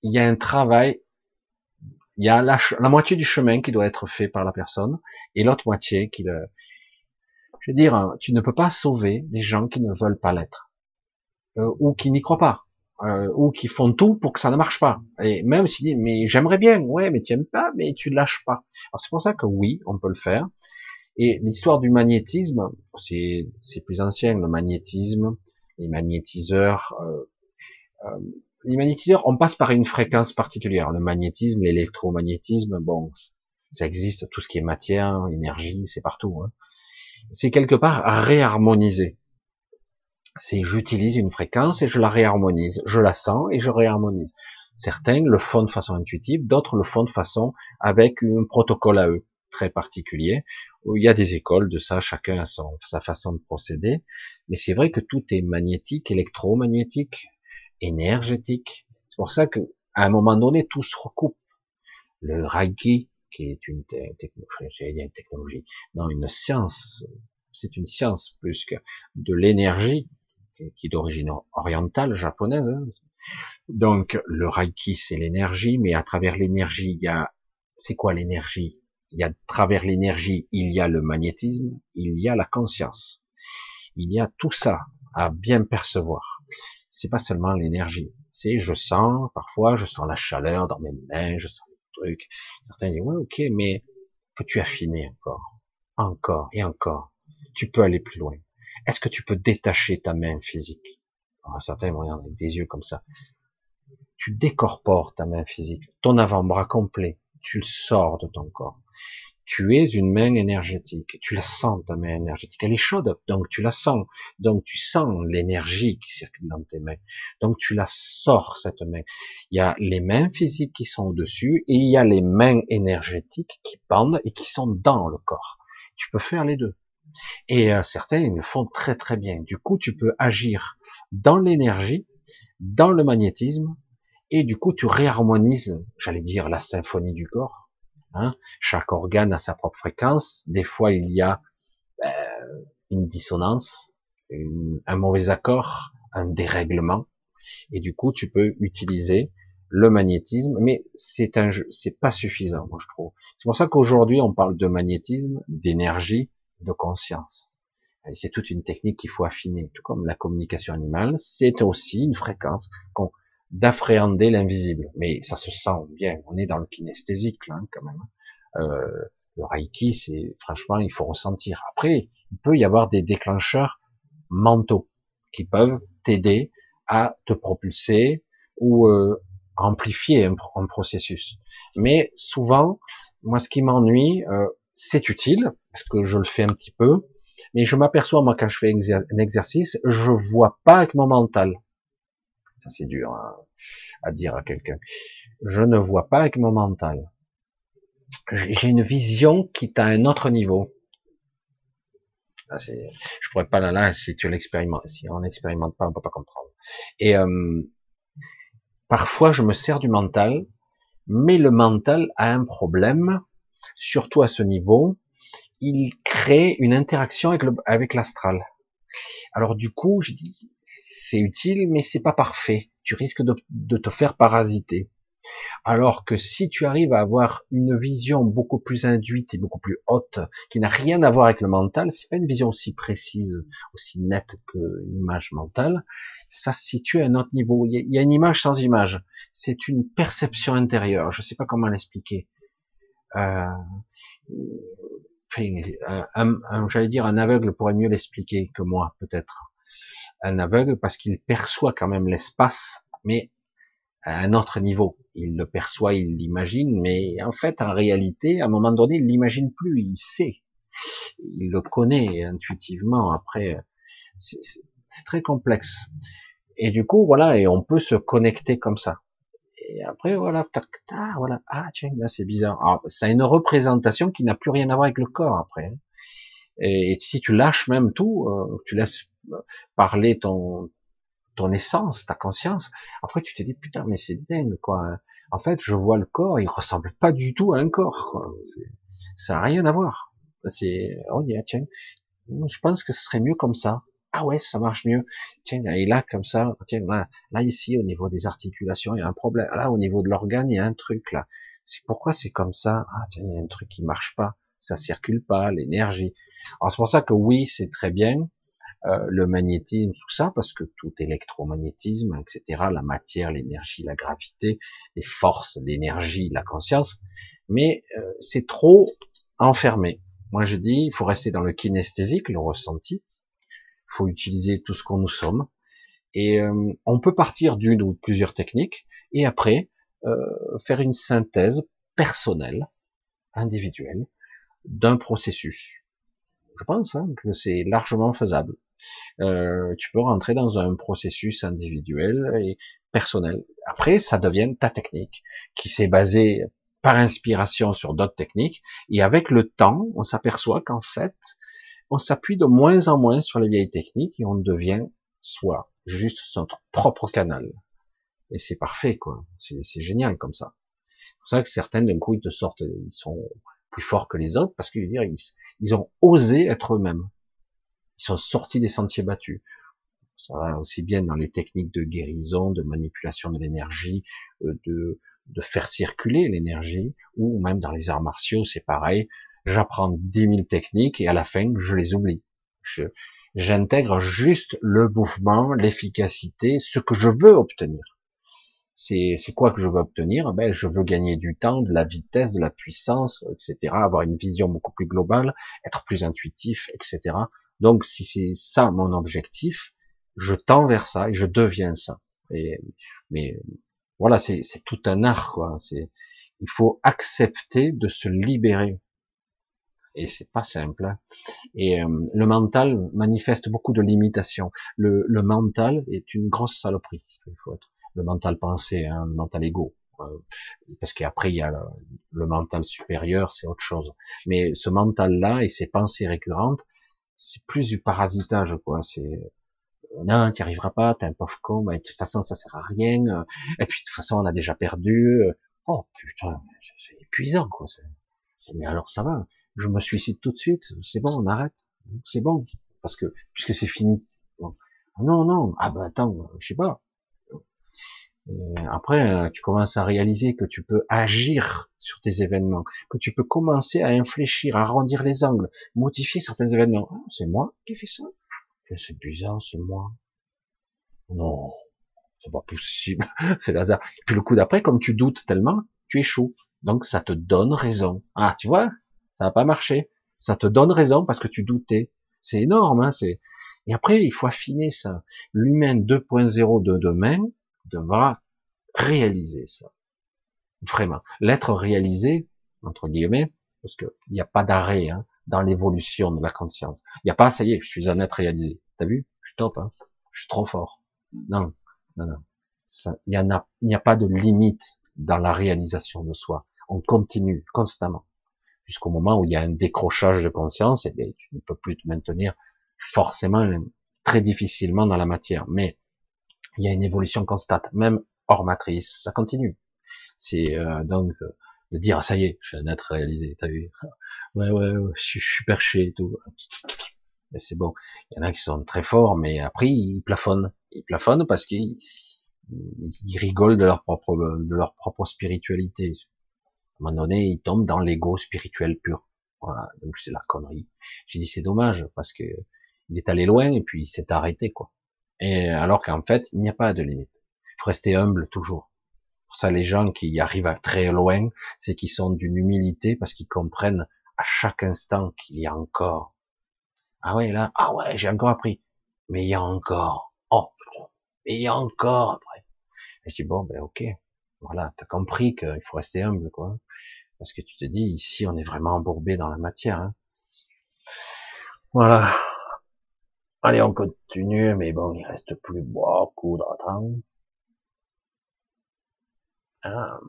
il y a un travail, il y a la, moitié du chemin qui doit être fait par la personne et l'autre moitié qui le, je veux dire, tu ne peux pas sauver les gens qui ne veulent pas l'être, euh, ou qui n'y croient pas, euh, ou qui font tout pour que ça ne marche pas. Et même si dis, mais j'aimerais bien, ouais, mais tu aimes pas, mais tu lâches pas. Alors c'est pour ça que oui, on peut le faire. Et l'histoire du magnétisme, c'est plus ancien, le magnétisme, les magnétiseurs. Euh, euh, les magnétiseurs, on passe par une fréquence particulière. Le magnétisme, l'électromagnétisme, bon, ça existe, tout ce qui est matière, énergie, c'est partout. Hein c'est quelque part réharmoniser. C'est j'utilise une fréquence et je la réharmonise. Je la sens et je réharmonise. Certains le font de façon intuitive, d'autres le font de façon avec un protocole à eux très particulier. Il y a des écoles de ça, chacun a sa façon de procéder. Mais c'est vrai que tout est magnétique, électromagnétique, énergétique. C'est pour ça que à un moment donné, tout se recoupe. Le Reiki, qui est une, une technologie, non, une science, c'est une science plus que de l'énergie, qui est d'origine orientale, japonaise, hein. Donc le Reiki c'est l'énergie, mais à travers l'énergie il y a c'est quoi l'énergie? Il y a travers l'énergie il y a le magnétisme, il y a la conscience, il y a tout ça à bien percevoir. C'est pas seulement l'énergie, c'est je sens parfois je sens la chaleur dans mes mains, je sens le truc. Certains disent ouais ok mais peux-tu affiner encore, encore et encore Tu peux aller plus loin. Est-ce que tu peux détacher ta main physique? Alors, Certains me regardent avec des yeux comme ça tu décorpores ta main physique, ton avant-bras complet, tu le sors de ton corps. Tu es une main énergétique, tu la sens ta main énergétique, elle est chaude, donc tu la sens, donc tu sens l'énergie qui circule dans tes mains, donc tu la sors cette main. Il y a les mains physiques qui sont au-dessus et il y a les mains énergétiques qui pendent et qui sont dans le corps. Tu peux faire les deux. Et euh, certains ils le font très très bien. Du coup, tu peux agir dans l'énergie, dans le magnétisme, et du coup tu réharmonises, j'allais dire, la symphonie du corps. Hein. Chaque organe a sa propre fréquence. Des fois il y a euh, une dissonance, un mauvais accord, un dérèglement, et du coup tu peux utiliser le magnétisme, mais c'est un c'est pas suffisant, moi je trouve. C'est pour ça qu'aujourd'hui on parle de magnétisme, d'énergie, de conscience. C'est toute une technique qu'il faut affiner, tout comme la communication animale, c'est aussi une fréquence d'appréhender l'invisible. Mais ça se sent bien. On est dans le kinesthésique là, hein, quand même. Euh, le reiki, c'est franchement, il faut ressentir. Après, il peut y avoir des déclencheurs mentaux qui peuvent t'aider à te propulser ou euh, amplifier un, processus. Mais souvent, moi, ce qui m'ennuie, euh, c'est utile parce que je le fais un petit peu, mais je m'aperçois moi quand je fais un exercice, je vois pas avec mon mental. Ça, c'est dur à, dire à quelqu'un. Je ne vois pas avec mon mental. J'ai une vision qui est à un autre niveau. Je pourrais pas là, là, si tu l'expérimentes. Si on n'expérimente pas, on peut pas comprendre. Et euh, parfois, je me sers du mental, mais le mental a un problème, surtout à ce niveau. Il crée une interaction avec l'astral. Alors du coup, je dis, c'est utile, mais c'est pas parfait. Tu risques de, te faire parasiter. Alors que si tu arrives à avoir une vision beaucoup plus induite et beaucoup plus haute, qui n'a rien à voir avec le mental, c'est pas une vision aussi précise, aussi nette que l'image mentale, ça se situe à un autre niveau. Il y a une image sans image. C'est une perception intérieure. Je sais pas comment l'expliquer. Euh, j'allais dire un aveugle pourrait mieux l'expliquer que moi, peut-être. Un aveugle parce qu'il perçoit quand même l'espace, mais à un autre niveau. Il le perçoit, il l'imagine, mais en fait, en réalité, à un moment donné, il l'imagine plus, il sait. Il le connaît intuitivement. Après, c'est très complexe. Et du coup, voilà, et on peut se connecter comme ça et après voilà, tac, tac, voilà, ah tiens, là c'est bizarre. Alors, ça a une représentation qui n'a plus rien à voir avec le corps après. Hein. Et, si tu lâches même tout, euh, tu laisses parler ton ton essence, ta conscience, après tu te dis putain mais c'est dingue quoi. Hein. En fait, je vois le corps, il ressemble pas du tout à un corps. Quoi. Ça n'a rien à voir. C'est, oh tiens, je pense que ce serait mieux comme ça ah ouais, ça marche mieux. Tiens, et là, comme ça, tiens, là, là, ici, au niveau des articulations, il y a un problème. Là, au niveau de l'organe, il y a un truc, là. C'est pourquoi c'est comme ça? Ah, tiens, il y a un truc qui marche pas. Ça circule pas, l'énergie. Alors, c'est pour ça que oui, c'est très bien. Euh, le magnétisme, tout ça, parce que tout électromagnétisme, etc., la matière, l'énergie, la gravité, les forces, l'énergie, la conscience, mais euh, c'est trop enfermé. Moi, je dis, il faut rester dans le kinesthésique, le ressenti, faut utiliser tout ce qu'on nous sommes. Et euh, on peut partir d'une ou plusieurs techniques et après euh, faire une synthèse personnelle, individuelle, d'un processus. Je pense hein, que c'est largement faisable. Euh, tu peux rentrer dans un processus individuel et personnel. Après, ça devient ta technique, qui s'est basée par inspiration sur d'autres techniques. Et avec le temps, on s'aperçoit qu'en fait, on s'appuie de moins en moins sur les vieilles techniques et on devient soi, juste notre propre canal. Et c'est parfait, quoi. C'est génial comme ça. C'est pour ça que certains, d'un coup, ils te sortent, ils sont plus forts que les autres parce qu'ils ils, ils ont osé être eux-mêmes. Ils sont sortis des sentiers battus. Ça va aussi bien dans les techniques de guérison, de manipulation de l'énergie, euh, de, de faire circuler l'énergie, ou même dans les arts martiaux, c'est pareil. J'apprends dix mille techniques et à la fin, je les oublie. j'intègre juste le mouvement, l'efficacité, ce que je veux obtenir. C'est, quoi que je veux obtenir? Ben, je veux gagner du temps, de la vitesse, de la puissance, etc. Avoir une vision beaucoup plus globale, être plus intuitif, etc. Donc, si c'est ça mon objectif, je tends vers ça et je deviens ça. Mais voilà, c'est tout un art, quoi. Il faut accepter de se libérer. Et c'est pas simple. Hein. Et euh, le mental manifeste beaucoup de limitations. Le, le, mental est une grosse saloperie. Le mental pensé, hein, le mental égo. Euh, parce qu'après il y a le, le mental supérieur, c'est autre chose. Mais ce mental-là et ces pensées récurrentes, c'est plus du parasitage, quoi. C'est non, tu arriveras pas, t'es un pauvre con, mais de toute façon ça sert à rien, et puis de toute façon on a déjà perdu, oh putain, c'est épuisant quoi. Mais alors ça va, je me suicide tout de suite, c'est bon, on arrête, c'est bon, parce que puisque c'est fini. Non, non, ah ben attends, je sais pas. après, tu commences à réaliser que tu peux agir sur tes événements, que tu peux commencer à infléchir, à arrondir les angles, modifier certains événements. Ah, c'est moi qui ai fait ça c'est bizarre, c'est moi. Non, c'est pas possible, c'est Lazare. Puis le coup d'après, comme tu doutes tellement, tu échoues. Donc ça te donne raison. Ah, tu vois, ça n'a pas marché. Ça te donne raison parce que tu doutais. C'est énorme, hein, c'est. Et après, il faut affiner ça. L'humain 2.0 de demain devra réaliser ça. Vraiment. L'être réalisé, entre guillemets, parce qu'il n'y a pas d'arrêt, hein dans l'évolution de la conscience. Il n'y a pas, ça y est, je suis un être réalisé. T'as vu? Je suis top, hein je suis trop fort. Non, non, non. Il n'y a, il n'y a pas de limite dans la réalisation de soi. On continue constamment jusqu'au moment où il y a un décrochage de conscience, et bien tu ne peux plus te maintenir forcément très difficilement dans la matière. Mais il y a une évolution constante, même hors matrice, ça continue. C'est euh, donc de dire ça y est, je suis un être réalisé, t'as vu Ouais ouais, je, suis perché et tout. Mais c'est bon. Il y en a qui sont très forts, mais après ils plafonnent. Ils plafonnent parce qu'ils ils rigolent de leur propre de leur propre spiritualité. À un moment donné, ils tombent dans l'ego spirituel pur. Voilà, donc c'est la connerie. J'ai dit c'est dommage parce que il est allé loin et puis il s'est arrêté quoi. Et alors qu'en fait, il n'y a pas de limite. Il faut rester humble toujours. Pour ça, les gens qui arrivent à très loin, c'est qu'ils sont d'une humilité parce qu'ils comprennent à chaque instant qu'il y a encore. Ah ouais, là, ah ouais, j'ai encore appris. Mais il y a encore. Oh, mais il y a encore après. Et je dis, bon, ben ok. Voilà, t'as compris qu'il faut rester humble, quoi. Parce que tu te dis, ici, on est vraiment embourbé dans la matière. Hein. Voilà. Allez, on continue, mais bon, il reste plus beaucoup de temps. Ah.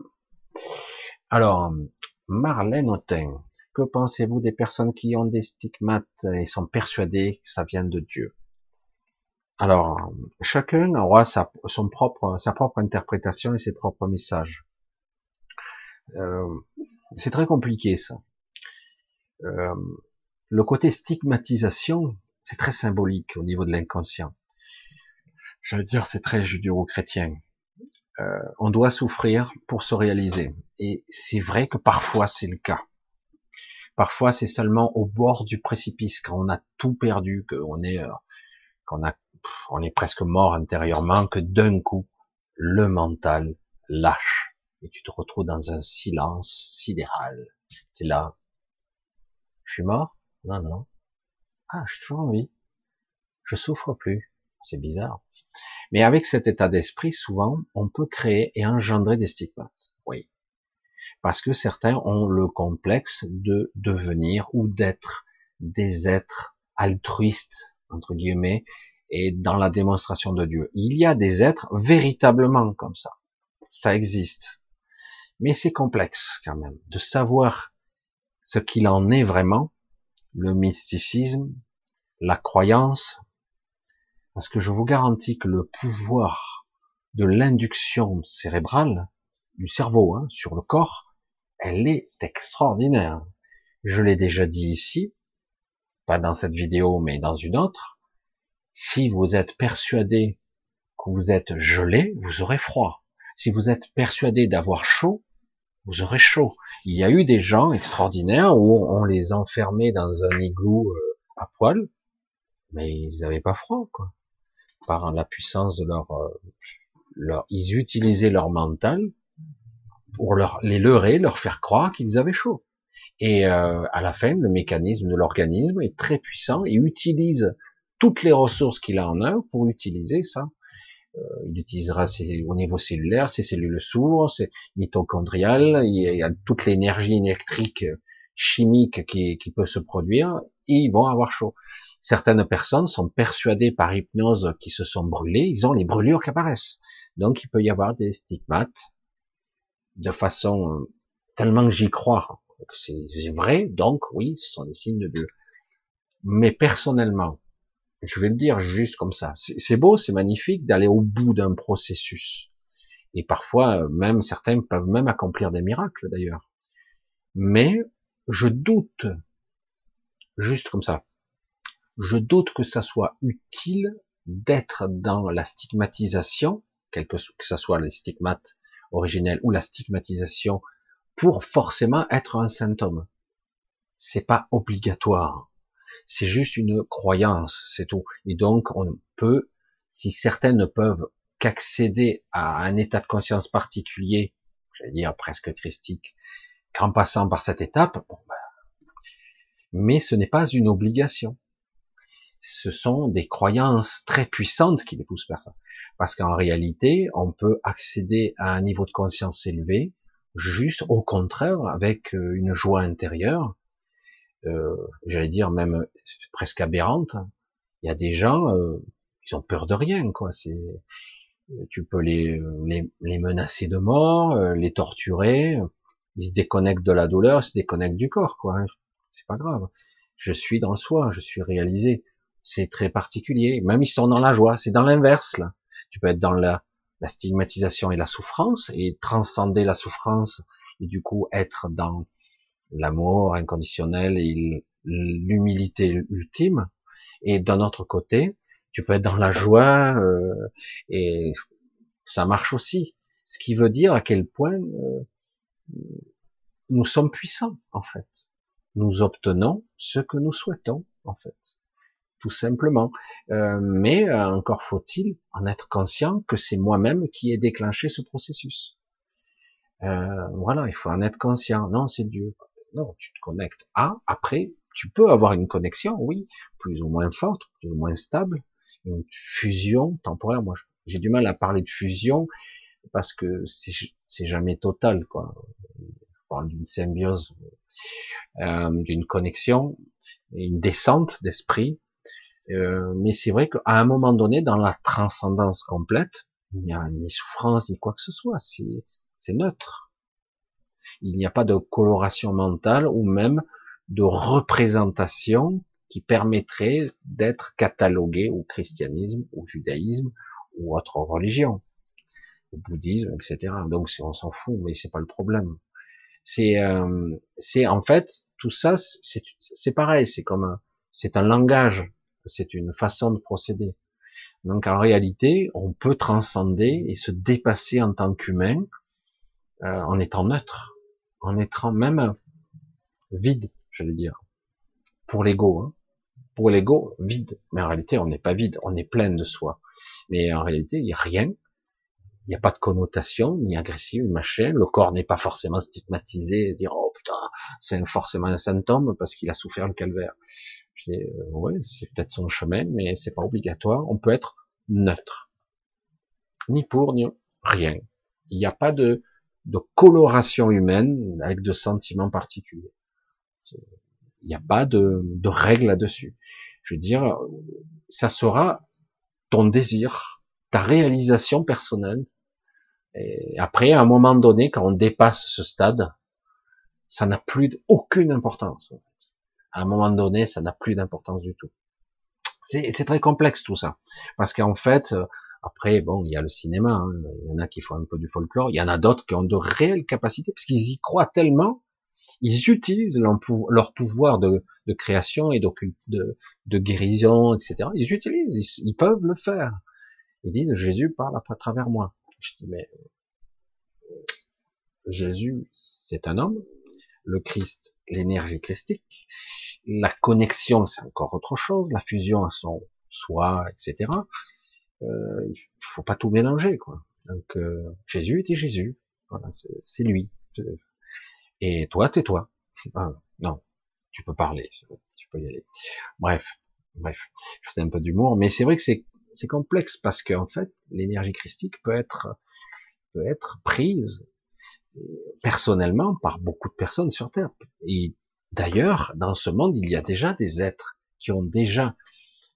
Alors, Marlène Autain, que pensez-vous des personnes qui ont des stigmates et sont persuadées que ça vient de Dieu? Alors, chacun aura sa, propre, sa propre interprétation et ses propres messages. Euh, c'est très compliqué ça. Euh, le côté stigmatisation, c'est très symbolique au niveau de l'inconscient. Veux dire, c'est très judéo-chrétien. Euh, on doit souffrir pour se réaliser. Et c'est vrai que parfois c'est le cas. Parfois c'est seulement au bord du précipice, quand on a tout perdu, qu'on est, euh, qu'on a, on est presque mort intérieurement, que d'un coup le mental lâche et tu te retrouves dans un silence sidéral. Tu es là. Je suis mort? Non, non. Ah, je suis toujours en vie. Je souffre plus. C'est bizarre. Mais avec cet état d'esprit, souvent, on peut créer et engendrer des stigmates. Oui. Parce que certains ont le complexe de devenir ou d'être des êtres altruistes, entre guillemets, et dans la démonstration de Dieu. Il y a des êtres véritablement comme ça. Ça existe. Mais c'est complexe quand même de savoir ce qu'il en est vraiment, le mysticisme, la croyance, parce que je vous garantis que le pouvoir de l'induction cérébrale du cerveau hein, sur le corps, elle est extraordinaire. Je l'ai déjà dit ici, pas dans cette vidéo, mais dans une autre. Si vous êtes persuadé que vous êtes gelé, vous aurez froid. Si vous êtes persuadé d'avoir chaud, vous aurez chaud. Il y a eu des gens extraordinaires où on les enfermait dans un igloo euh, à poil, mais ils n'avaient pas froid, quoi. Par la puissance de leur, euh, leur, ils utilisaient leur mental pour leur, les leurrer, leur faire croire qu'ils avaient chaud. Et euh, à la fin, le mécanisme de l'organisme est très puissant et utilise toutes les ressources qu'il a en œuvre pour utiliser ça. Euh, il utilisera ses, au niveau cellulaire ses cellules s'ouvrent, c'est mitochondrial, il y a toute l'énergie électrique chimique qui, qui, peut se produire et ils vont avoir chaud. Certaines personnes sont persuadées par hypnose qu'ils se sont brûlés, ils ont les brûlures qui apparaissent. Donc il peut y avoir des stigmates de façon euh, tellement que j'y crois c'est vrai, donc oui, ce sont des signes de Dieu. Mais personnellement, je vais le dire juste comme ça, c'est beau, c'est magnifique d'aller au bout d'un processus. Et parfois, même certains peuvent même accomplir des miracles d'ailleurs. Mais je doute, juste comme ça, je doute que ça soit utile d'être dans la stigmatisation, quel que, que ça soit les stigmates originels ou la stigmatisation pour forcément être un symptôme. C'est pas obligatoire. C'est juste une croyance, c'est tout. Et donc, on peut, si certaines ne peuvent qu'accéder à un état de conscience particulier, j'allais dire presque christique, qu'en passant par cette étape, bon ben, mais ce n'est pas une obligation. Ce sont des croyances très puissantes qui les poussent vers ça. Parce qu'en réalité, on peut accéder à un niveau de conscience élevé juste au contraire avec euh, une joie intérieure, euh, j'allais dire même presque aberrante. Il y a des gens, euh, ils ont peur de rien, quoi. C'est, tu peux les, les, les, menacer de mort, euh, les torturer, ils se déconnectent de la douleur, ils se déconnectent du corps, quoi. C'est pas grave. Je suis dans le soi, je suis réalisé. C'est très particulier. Même ils sont dans la joie, c'est dans l'inverse là. Tu peux être dans la la stigmatisation et la souffrance, et transcender la souffrance, et du coup être dans l'amour inconditionnel et l'humilité ultime. Et d'un autre côté, tu peux être dans la joie, euh, et ça marche aussi. Ce qui veut dire à quel point euh, nous sommes puissants, en fait. Nous obtenons ce que nous souhaitons, en fait tout simplement. Euh, mais euh, encore faut-il en être conscient que c'est moi-même qui ai déclenché ce processus. Euh, voilà, il faut en être conscient. Non, c'est Dieu. Non, tu te connectes à. Après, tu peux avoir une connexion, oui, plus ou moins forte, plus ou moins stable, une fusion temporaire. Moi, j'ai du mal à parler de fusion parce que c'est jamais total, quoi. On parle d'une symbiose, euh, d'une connexion, une descente d'esprit euh, mais c'est vrai qu'à un moment donné, dans la transcendance complète, il n'y a ni souffrance ni quoi que ce soit. C'est neutre. Il n'y a pas de coloration mentale ou même de représentation qui permettrait d'être catalogué au christianisme, au judaïsme ou autre religion, au bouddhisme, etc. Donc on s'en fout, mais c'est pas le problème. C'est euh, c'est en fait tout ça, c'est pareil, c'est comme c'est un langage c'est une façon de procéder. Donc en réalité, on peut transcender et se dépasser en tant qu'humain euh, en étant neutre, en étant même vide, j'allais dire, pour l'ego. Hein. Pour l'ego, vide. Mais en réalité, on n'est pas vide, on est plein de soi. Mais en réalité, il n'y a rien. Il n'y a pas de connotation, ni agressive, ni machin. Le corps n'est pas forcément stigmatisé, dire oh putain, c'est forcément un symptôme parce qu'il a souffert le calvaire. Euh, ouais, c'est peut-être son chemin, mais c'est pas obligatoire. On peut être neutre, ni pour ni rien. Il n'y a pas de, de coloration humaine avec de sentiments particuliers. Il n'y a pas de, règles là-dessus. Je veux dire, ça sera ton désir, ta réalisation personnelle. Et après, à un moment donné, quand on dépasse ce stade, ça n'a plus aucune importance à un moment donné, ça n'a plus d'importance du tout. C'est très complexe tout ça, parce qu'en fait, après, bon, il y a le cinéma, hein. il y en a qui font un peu du folklore, il y en a d'autres qui ont de réelles capacités, parce qu'ils y croient tellement Ils utilisent leur pouvoir de, création et de, de, guérison, etc. Ils utilisent, ils, peuvent le faire. Ils disent Jésus parle à travers moi. Je dis mais Jésus, c'est un homme. Le Christ, l'énergie christique. La connexion, c'est encore autre chose. La fusion à son soi, etc. Euh, il faut pas tout mélanger, quoi. Donc euh, Jésus était Jésus. Voilà, c'est lui. Et toi, t'es toi. Ah, non, tu peux parler, tu peux y aller. Bref, bref, je fais un peu d'humour, mais c'est vrai que c'est c'est complexe parce qu'en fait, l'énergie christique peut être peut être prise personnellement par beaucoup de personnes sur Terre. Et d'ailleurs, dans ce monde, il y a déjà des êtres qui ont déjà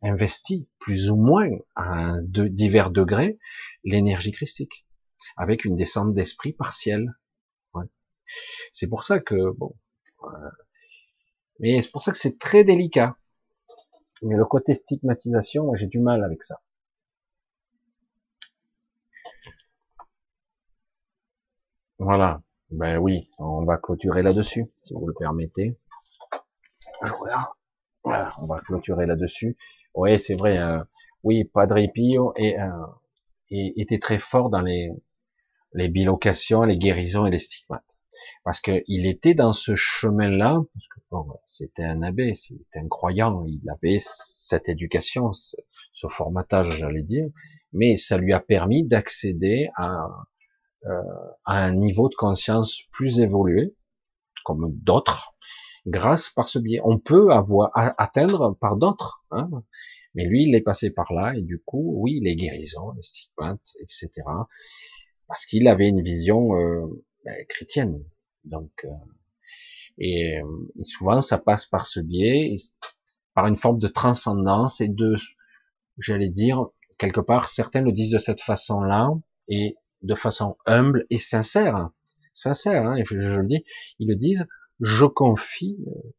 investi plus ou moins à divers degrés l'énergie christique, avec une descente d'esprit partielle. C'est pour ça que bon, mais c'est pour ça que c'est très délicat. Mais le côté stigmatisation, j'ai du mal avec ça. Voilà. Ben oui, on va clôturer là-dessus, si vous le permettez. On va clôturer là-dessus. Oui, c'est vrai. Euh, oui, Padre Pio et, euh, était très fort dans les, les bilocations, les guérisons et les stigmates. Parce qu'il était dans ce chemin-là, parce que bon, c'était un abbé, c'était un croyant, il avait cette éducation, ce, ce formatage, j'allais dire, mais ça lui a permis d'accéder à, euh, à un niveau de conscience plus évolué, comme d'autres, grâce par ce biais. On peut avoir atteindre par d'autres, hein, mais lui, il est passé par là, et du coup, oui, les guérisons, les stigmates, etc., parce qu'il avait une vision euh, ben, chrétienne. Donc, euh, et, et, souvent, ça passe par ce biais, par une forme de transcendance et de, j'allais dire, quelque part, certains le disent de cette façon-là, et de façon humble et sincère, sincère, hein, je, le dis, ils le disent, je confie, euh,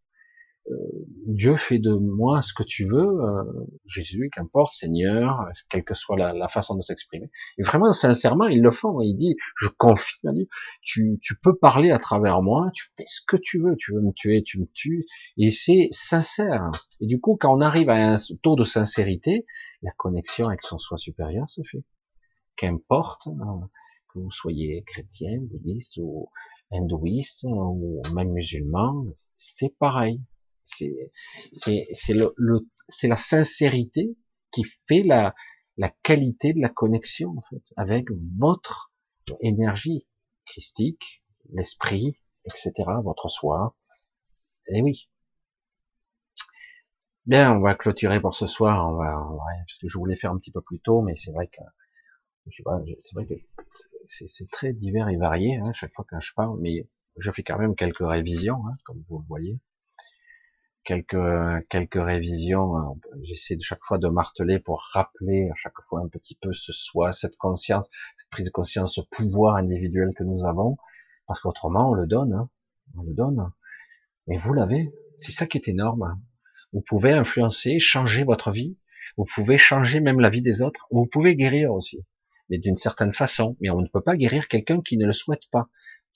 euh, Dieu fait de moi ce que tu veux, euh, Jésus, qu'importe, Seigneur, quelle que soit la, façon de s'exprimer. Et vraiment, sincèrement, ils le font. Il dit, je confie, tu, tu peux parler à travers moi, tu fais ce que tu veux, tu veux me tuer, tu me tues, et c'est sincère. Et du coup, quand on arrive à un taux de sincérité, la connexion avec son soi supérieur se fait qu'importe hein, que vous soyez chrétien, bouddhiste ou hindouiste ou même musulman, c'est pareil. C'est le, c'est la sincérité qui fait la la qualité de la connexion en fait avec votre énergie christique, l'esprit, etc., votre soi. Et oui. Bien, on va clôturer pour ce soir. On va, on va, parce que je voulais faire un petit peu plus tôt, mais c'est vrai que c'est vrai que c'est très divers et varié hein, chaque fois que je parle, mais je fais quand même quelques révisions, hein, comme vous le voyez. Quelques quelques révisions. Hein, j'essaie de chaque fois de marteler pour rappeler à chaque fois un petit peu ce soi, cette conscience, cette prise de conscience, ce pouvoir individuel que nous avons, parce qu'autrement on le donne, hein, on le donne. Mais vous l'avez. C'est ça qui est énorme. Vous pouvez influencer, changer votre vie. Vous pouvez changer même la vie des autres. Vous pouvez guérir aussi d'une certaine façon. Mais on ne peut pas guérir quelqu'un qui ne le souhaite pas.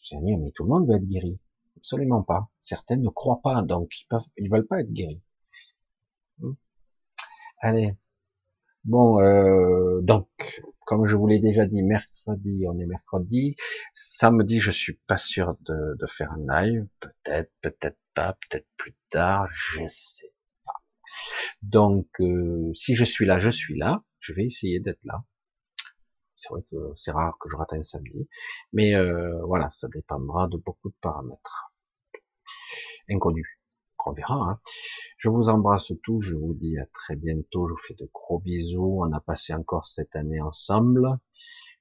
Je dis, mais tout le monde veut être guéri. Absolument pas. Certaines ne croient pas, donc ils ils veulent pas être guéris. Hmm. Allez. Bon, euh, donc, comme je vous l'ai déjà dit, mercredi, on est mercredi. Samedi, je suis pas sûr de, de faire un live. Peut-être, peut-être pas, peut-être plus tard, je sais pas. Donc, euh, si je suis là, je suis là. Je vais essayer d'être là. C'est vrai que c'est rare que je rate un samedi, mais euh, voilà, ça dépendra de beaucoup de paramètres inconnus. On verra. Hein. Je vous embrasse tous, je vous dis à très bientôt, je vous fais de gros bisous. On a passé encore cette année ensemble.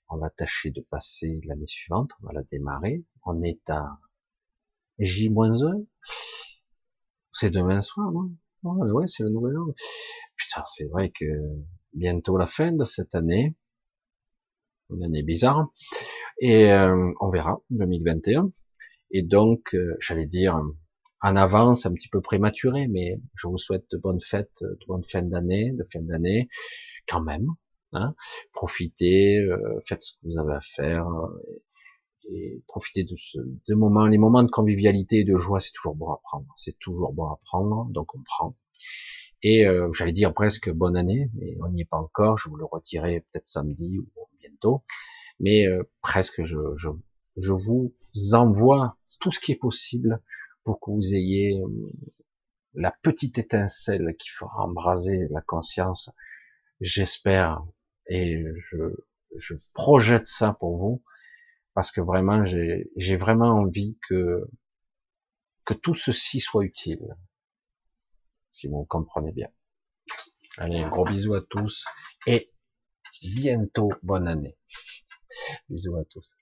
On va tâcher de passer l'année suivante, on va la démarrer. On est à J-1. C'est demain soir, non? Ouais, c'est le nouvel an. Putain, c'est vrai que bientôt la fin de cette année une année bizarre, et euh, on verra 2021. Et donc, euh, j'allais dire en avance, un petit peu prématuré, mais je vous souhaite de bonnes fêtes, de bonnes fins d'année, de fin d'année, quand même. Hein. Profitez, euh, faites ce que vous avez à faire, et profiter de ce de moments, les moments de convivialité et de joie, c'est toujours bon à prendre. C'est toujours bon à prendre, donc on prend. Et euh, j'allais dire presque bonne année, mais on n'y est pas encore. Je vous le retirerai peut-être samedi ou Mais euh, presque, je, je, je vous envoie tout ce qui est possible pour que vous ayez euh, la petite étincelle qui fera embraser la conscience. J'espère et je, je projette ça pour vous parce que vraiment j'ai vraiment envie que que tout ceci soit utile si vous comprenez bien allez un gros bisou à tous et bientôt bonne année. Bisous à tous